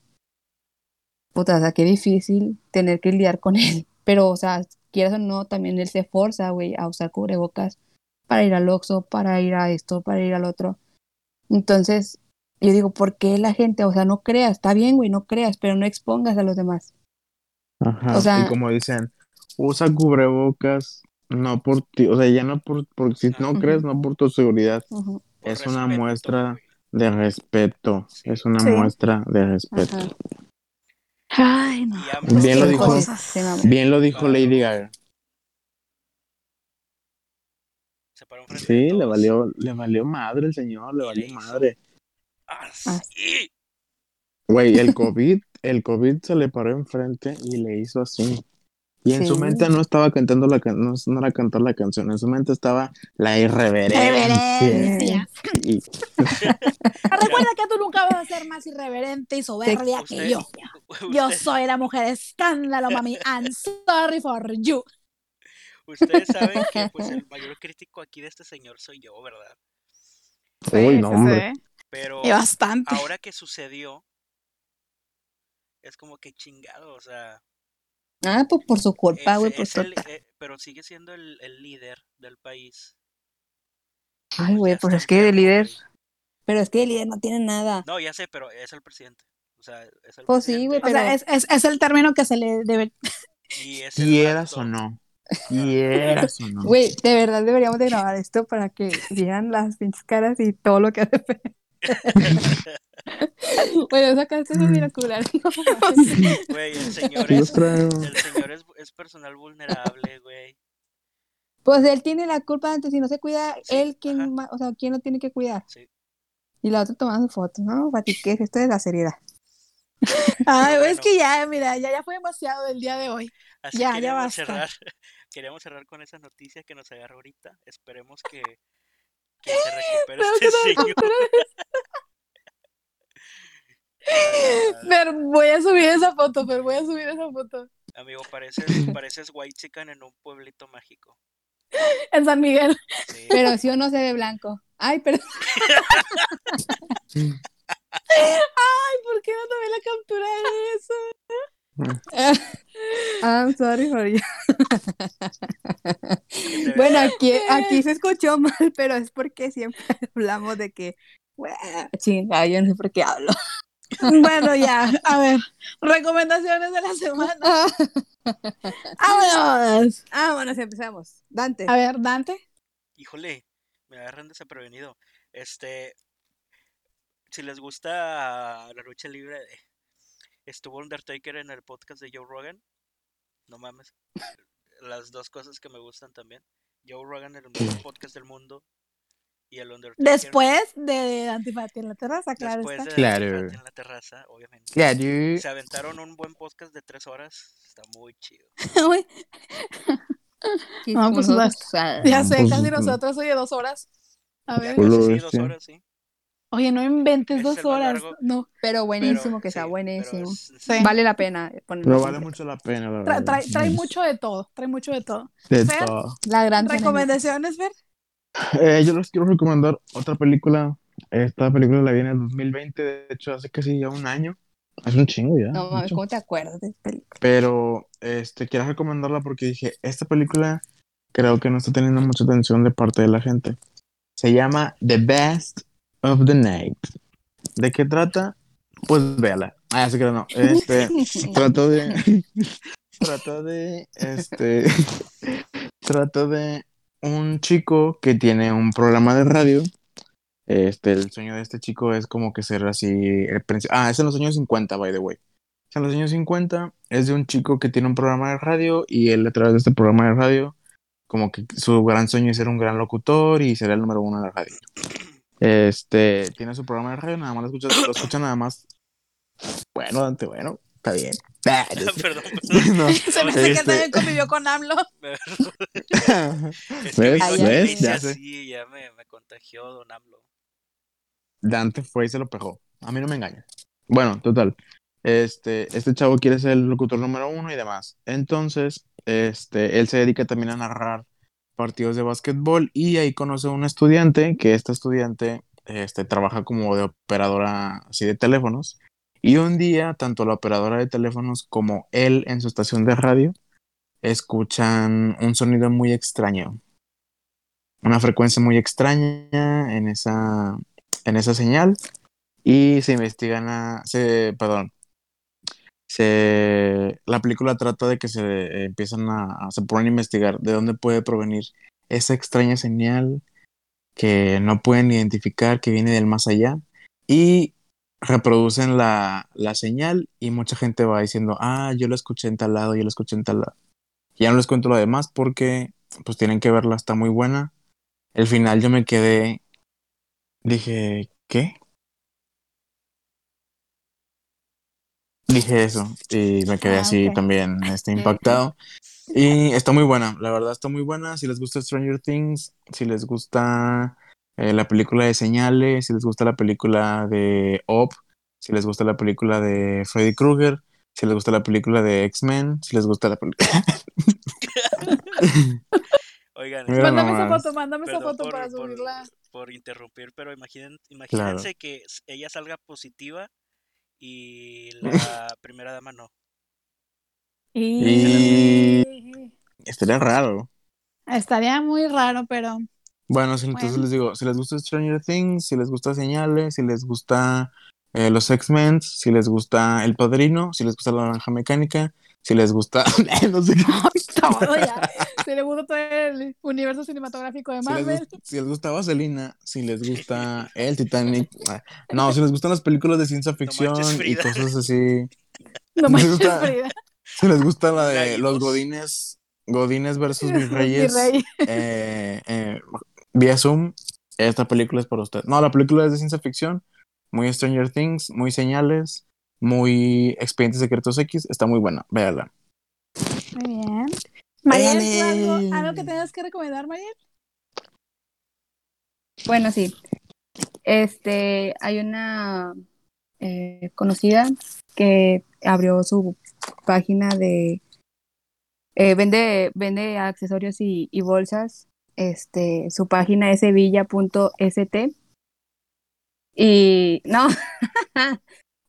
puta, o sea, qué difícil tener que lidiar con él, pero, o sea, quieras o no, también él se forza, güey, a usar cubrebocas para ir al Oxxo, para ir a esto, para ir al otro. Entonces, yo digo, ¿por qué la gente, o sea, no creas, está bien, güey, no creas, pero no expongas a los demás? Ajá. O sea- y como dicen, usa cubrebocas, no por ti, o sea, ya no por, por si no crees, no por tu seguridad, es una respeto, muestra güey. de respeto, es una Sí. muestra de respeto. ajá. Ay, no. Pues Bien lo dijo. Bien lo dijo. Lady Gaga. Se paró enfrente de Sí, le valió, le valió madre el señor, le valió madre. Ah, Ah. Güey, el COVID, el COVID se le paró enfrente y le hizo así. Y en su Sí. mente no estaba cantando la canción, no, no era cantar la canción, en su mente estaba la irreverencia. Y Recuerda que tú nunca vas a ser más irreverente y soberbia que Usted- yo. Yo soy la mujer escándalo, mami. I'm sorry for you. Ustedes saben que pues el mayor crítico aquí de este señor soy yo, ¿verdad? Uy, no, hombre. Pero Y bastante. ahora que sucedió, es como que chingado, o sea, Ah, pues por su culpa, güey, por su... el- eh, pero sigue siendo el, el líder del país. Ay, Pues güey, pues es que el enfermo, líder... Pero es que el líder no tiene nada. No, ya sé, pero es el presidente. O sea, es el Pues sí, güey, presidente O sea, pero- es, es, es el término que se le debe. y es Quieras o no. Quieras o no. Güey, de verdad deberíamos de grabar esto para que vieran las pinches caras y todo lo que hace. Bueno, sacaste eso miracular. Güey, el señor es, el señor es, es personal vulnerable, güey. Pues él tiene la culpa, antes si no se cuida, Sí, él, ¿quién, o sea, ¿quién lo tiene que cuidar? Sí. Y la otra tomando fotos, ¿no? Fati, ¿qué es esto de la seriedad? Ay, es que ya, mira, ya, ya fue demasiado el día de hoy. Así Ya, ya basta. cerrar, queríamos cerrar con esa noticia que nos agarra ahorita. Esperemos que, que se recupere este señor. Pero voy a subir esa foto, pero voy a subir esa foto. amigo, pareces, pareces white chicken en un pueblito mágico. En San Miguel. Sí. Pero sí o no se ve blanco. Ay, pero Ay, ¿por qué no tomé la captura de eso? I'm sorry for you. Bueno, aquí, aquí se escuchó mal, pero es porque siempre hablamos de que, "Bueno, chinga, yo no sé por qué hablo. Bueno, ya, a ver, recomendaciones de la semana. ¡Vámonos! Ah, bueno, empezamos. Dante. A ver, Dante. Híjole, me agarran desaprevenido. Este, si les gusta la lucha libre, eh, estuvo Undertaker en el podcast de Joe Rogan. No mames. Las dos cosas que me gustan también. Joe Rogan, el mejor podcast del mundo. Y el Undertaker. Después de Antifati en la terraza, claro después está. de Claro. Antifati en la terraza, obviamente. Claro. Se aventaron un buen podcast de tres horas. Está muy chido. No, pues, sea, ya sé, pues, casi pues, nosotros, oye, dos horas. A ver. Pues, casi sí, dos horas, sí. Oye, no inventes Es dos horas. largo. No, pero buenísimo, Pero, que sea sí, buenísimo. es- Sí. Vale la pena ponerlo Pero vale mucho la pena, la tra- verdad. trae, trae mucho de todo, trae mucho de todo. De Fer, todo. La gran ¿Recomendaciones, Fer? Eh, yo les quiero recomendar otra película. Esta película la vi en el 2020, de hecho, hace casi ya un año. Hace un chingo ya. No mames. ¿cómo te acuerdas de esa película? Pero este, quiero recomendarla porque dije, esta película creo que no está teniendo mucha atención de parte de la gente. Se llama The Best of the Night. ¿De qué trata? Pues véala. Ah, sí que no. Este, trato de... trato de... Este... trato de un chico que tiene un programa de radio. Este, el sueño de este chico es como que ser así... el ah, es en los años 50, by the way. En los años 50 es de un chico que tiene un programa de radio y él a través de este programa de radio como que su gran sueño es ser un gran locutor y ser el número uno de la radio. Este, tiene su programa de radio, nada más lo escucha, lo escucha nada más. Bueno, Dante, bueno, está bien. Ah. Perdón, No, Se me hace que este- también convivió con AMLO. Es que ¿Ves? Ya sé. y ya me, me contagió Don AMLO. Dante fue y se lo pegó. A mí no me engaña. Bueno, total. Este, este chavo quiere ser el locutor número uno y demás. Entonces, este, él se dedica también a narrar partidos de básquetbol y ahí conoce a un estudiante, que este estudiante este, trabaja como de operadora así de teléfonos. Y un día, tanto la operadora de teléfonos como él en su estación de radio escuchan un sonido muy extraño. Una frecuencia muy extraña en esa, en esa señal y se investigan a, se, perdón, se, la película trata de que se empiezan a, a- se ponen a investigar de dónde puede provenir esa extraña señal que no pueden identificar que viene del más allá y reproducen la, la señal y mucha gente va diciendo, ah, yo lo escuché en tal lado, yo lo escuché en tal lado. Ya no les cuento lo demás porque pues tienen que verla, está muy buena. El final yo me quedé, dije, ¿qué? Dije eso y me quedé Ah, así ok. también este, impactado. Y está muy buena, la verdad está muy buena. Si les gusta Stranger Things, si les gusta eh, la película de Señales, si les gusta la película de Op, si les gusta la película de Freddy Krueger, si les gusta la película de X-Men, si les gusta la película... Oigan, Mira Mándame esa nomás. foto, mándame esa perdón foto por, para por- subirla. por interrumpir, pero imaginen, imagínense que s- ella salga positiva y la primera dama no. Y- Estaría raro. Estaría muy raro, pero Bueno, si, entonces Bueno. les digo, si les gusta Stranger Things, si les gusta Señales, si les gusta eh, los X-Men, si les gusta El Padrino, si les gusta La Naranja Mecánica, si les gusta... no sé qué. todo ya. Se le gusta todo el universo cinematográfico de Si les, Marvel. si les gusta Vaselina, si les gusta el Titanic, ah, no, si les gustan las películas de ciencia ficción y cosas así, No manches, gusta. Frida. si les gusta la de los Godines, Godines versus mis reyes, Virrey. eh, eh, vía Zoom, esta película es para usted. No, la película es de ciencia ficción, muy Stranger Things, muy señales, muy Expedientes Secretos X, está muy buena, véala. Muy bien. Mariel, ¿tú Véale. algo, algo que tengas que recomendar, Mariel? Bueno, sí. Este, hay una eh, conocida que abrió su página de eh, vende, vende accesorios y, y bolsas. Este, su página es sevilla.st. Y no,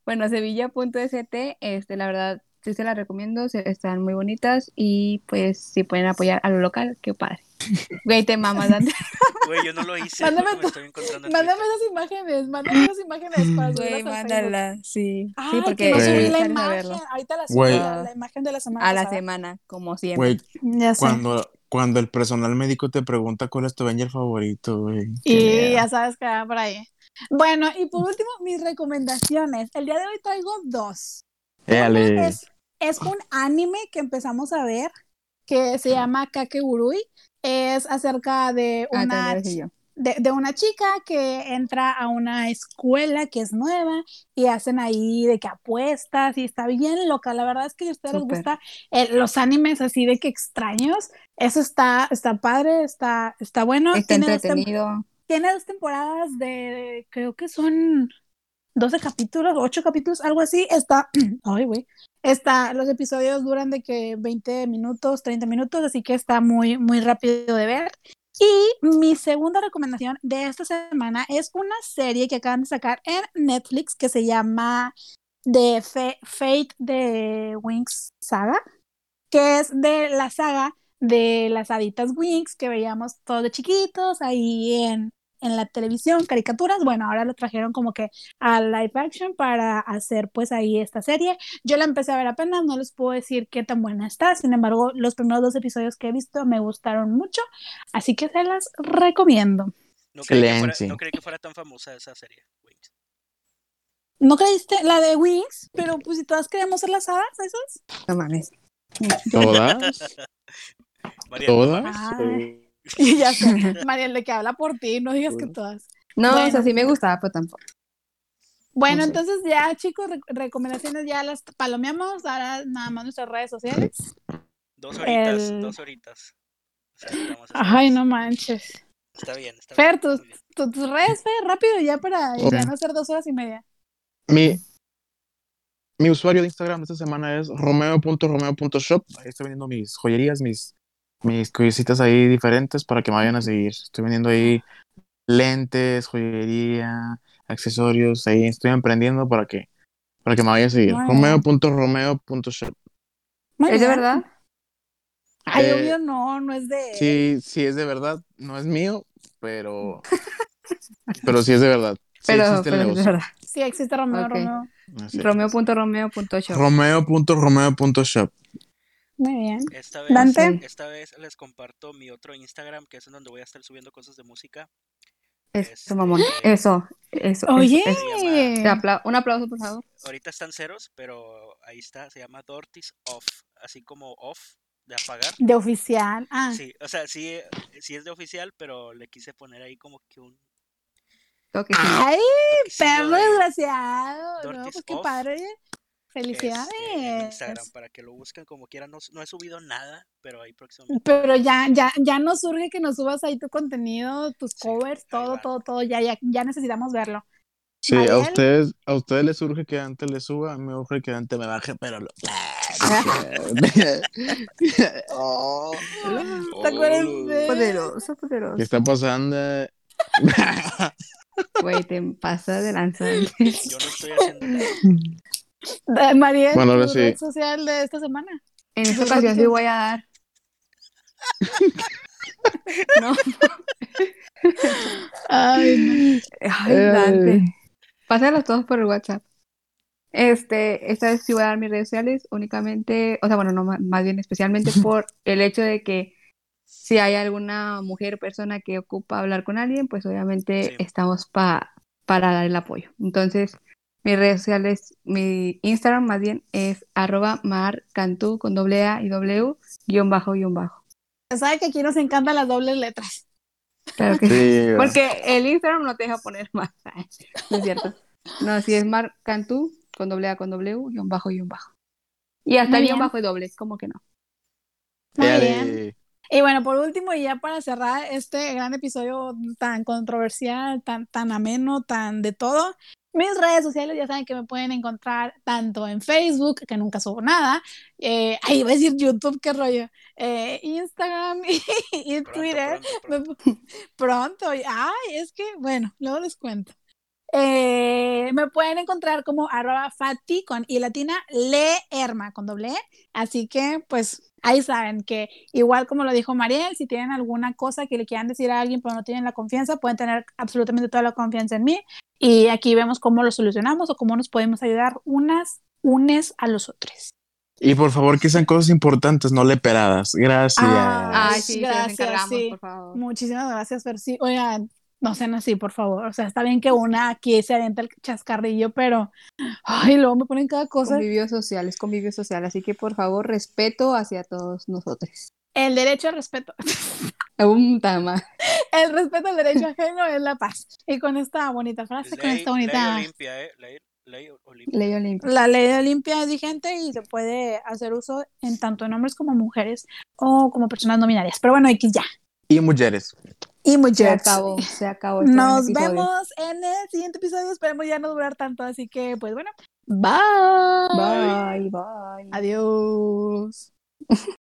bueno, sevilla.st, este, la verdad, sí se la recomiendo, se- están muy bonitas y pues si pueden apoyar a lo local, qué padre. Güey, te mamas, Dante. Güey, yo no lo hice, Mándame porque me tu- estoy encontrando en Mándame esas imágenes, mándame esas imágenes para Güey, mándala, sí. Ay, sí, que porque no subí la imagen. Ahorita la Güey. la, la imagen de la semana A la pasada. semana, como siempre. Güey, Ya sé. cuando, cuando el personal médico te pregunta cuál es tu Avenger favorito, güey. Y ya sabes que va por ahí. Bueno, y por último, mis recomendaciones. El día de hoy traigo dos. Es, es un anime que empezamos a ver que se llama Kakegurui. Es acerca de Ah, una, de, de una chica que entra a una escuela que es nueva y hacen ahí de que apuestas y está bien loca. La verdad es que a ustedes les gusta eh, los animes así de que extraños. Eso está, está padre, está, está bueno. Está Tiene dos tem- entretenido. Tiene dos temporadas de, creo que son 12 capítulos, 8 capítulos, algo así. Está, ay, güey. Está, los episodios duran de que 20 minutos, 30 minutos, así que está muy, muy rápido de ver. Y mi segunda recomendación de esta semana es una serie que acaban de sacar en Netflix que se llama The Fa- Fate de Wings Saga, que es de la saga de las haditas Wings que veíamos todos de chiquitos ahí en, en la televisión, caricaturas. Bueno, ahora lo trajeron como que a live action para hacer pues ahí esta serie. Yo la empecé a ver apenas, no les puedo decir qué tan buena está, sin embargo, los primeros dos episodios que he visto me gustaron mucho, así que se las recomiendo. No creí, que fuera, Excelente. no creí que fuera tan famosa esa serie. ¿No creíste la de Wings? Pero pues si todas queremos ser las hadas, esas. No mames. ¿Todas? ¿Todas? Y ya sé, Mariel, de que habla por ti, no digas que todas. No, Bueno. o sea, sí me gustaba, pero tampoco. Bueno, No sé. entonces ya, chicos, re- recomendaciones ya las palomeamos. Ahora nada más nuestras redes sociales. Dos horitas, El- dos horitas. O sea, vamos a Ay, no manches. Está bien, está Fer, bien. tus, muy bien. tu- tus redes, Fer, rápido ya para ya no hacer dos horas y media. Mi, mi usuario de Instagram esta semana es romeo.romeo.shop. Ahí estoy vendiendo mis joyerías, mis, mis cositas ahí diferentes para que me vayan a seguir. Estoy vendiendo ahí lentes, joyería, accesorios. Ahí estoy emprendiendo para que, para que me vayan a seguir. Romeo.romeo.shop. ¿Es de verdad? Ay, Eh, obvio no, no es de. Sí, sí es de verdad. No es mío, pero, pero sí es de verdad. Sí pero, existe el pero es de negocio. verdad. Sí, existe Romeo, Ok. Romeo. Romeo.romeo.shop. Romeo.romeo.shop. Muy bien. Esta vez, Dante. esta vez les comparto mi otro Instagram, que es en donde voy a estar subiendo cosas de música. Eso, mamón. Este- Eso, eso. Oye. eso, apla- un aplauso, por favor. Ahorita están ceros, pero ahí está, se llama Dortis Off, así como off, de apagar. De oficial. Ah, Sí, o sea, sí, sí es de oficial, pero le quise poner ahí como que un. Ay, toquecillo perro de- desgraciado. No, pues qué off. padre. Felicidades. este, en Instagram para que lo busquen como quieran. No, no he subido nada, pero ahí próximamente. Pero ya, ya, ya nos surge que nos subas ahí tu contenido, tus Sí, covers, todo, todo, todo. Ya, ya, ya necesitamos verlo. Sí, a ustedes, a ustedes les urge que antes les suba, a mí me urge que antes me baje, pero lo... Oh, ¿Te acuerdas Oh, de- Poderoso, ¿Qué poderoso. está pasando? Güey, te pasa de lanza. Yo no estoy haciendo nada. Eh, Mariel, Bueno, ahora tu sí. red social de esta semana. En esta ocasión sí voy a dar. No, Ay, no. ay, Dante. Pásalos todos por el WhatsApp. Este, esta vez sí voy a dar mis redes sociales únicamente, o sea, bueno, no más bien especialmente por el hecho de que si hay alguna mujer o persona que ocupa hablar con alguien, pues obviamente Sí. estamos pa- para dar el apoyo. Entonces, mis redes sociales, mi Instagram más bien es arroba marcantú con doble A y W guion bajo guion bajo. Sabe que aquí nos encantan las dobles letras. Claro que sí. Sí, Porque el Instagram no te deja poner más. No es cierto. No, si es marcantú con doble A con W guion bajo guion bajo. Y hasta guion bajo y doble, ¿cómo que no? Muy bien. Y bueno, por último, y ya para cerrar este gran episodio tan controversial, tan, tan ameno, tan de todo, mis redes sociales ya saben que me pueden encontrar tanto en Facebook, que nunca subo nada, eh, ahí iba a decir YouTube, qué rollo, eh, Instagram y, y Pronto, Twitter. pronto, pronto. Ay, es que, bueno, luego les cuento. Eh, me pueden encontrar como arroba Fati con y latina Leerma con doble E. Así que, pues, ahí saben que igual como lo dijo Mariel, si tienen alguna cosa que le quieran decir a alguien pero no tienen la confianza, pueden tener absolutamente toda la confianza en mí. Y aquí vemos cómo lo solucionamos o cómo nos podemos ayudar unas, unes a los otros. Y por favor que sean cosas importantes, no leperadas. Gracias. Ah, Ay, sí, gracias, sí. por favor. Muchísimas gracias, Fer. Sí, oigan, no sean así, por favor. O sea, está bien que una aquí se avienta el chascarrillo, pero ay, luego me ponen cada cosa. Convivio social, es convivio social, así que por favor, respeto hacia todos nosotros. El derecho al respeto. Un tama. El respeto al derecho ajeno es la paz. Y con esta bonita frase, con Ley, esta ley bonita. Olimpia, ¿eh? Ley, ley Olimpia. Ley Olimpia. La ley de Olimpia es vigente y se puede hacer uso en tanto en hombres como mujeres o como personas no binarias. Pero bueno, X ya. Y mujeres. Y Se mujeres. acabó, se acabó. este Nos vemos en el siguiente episodio. Esperemos ya no durar tanto. Así que, pues bueno. Bye. Bye, bye. Adiós.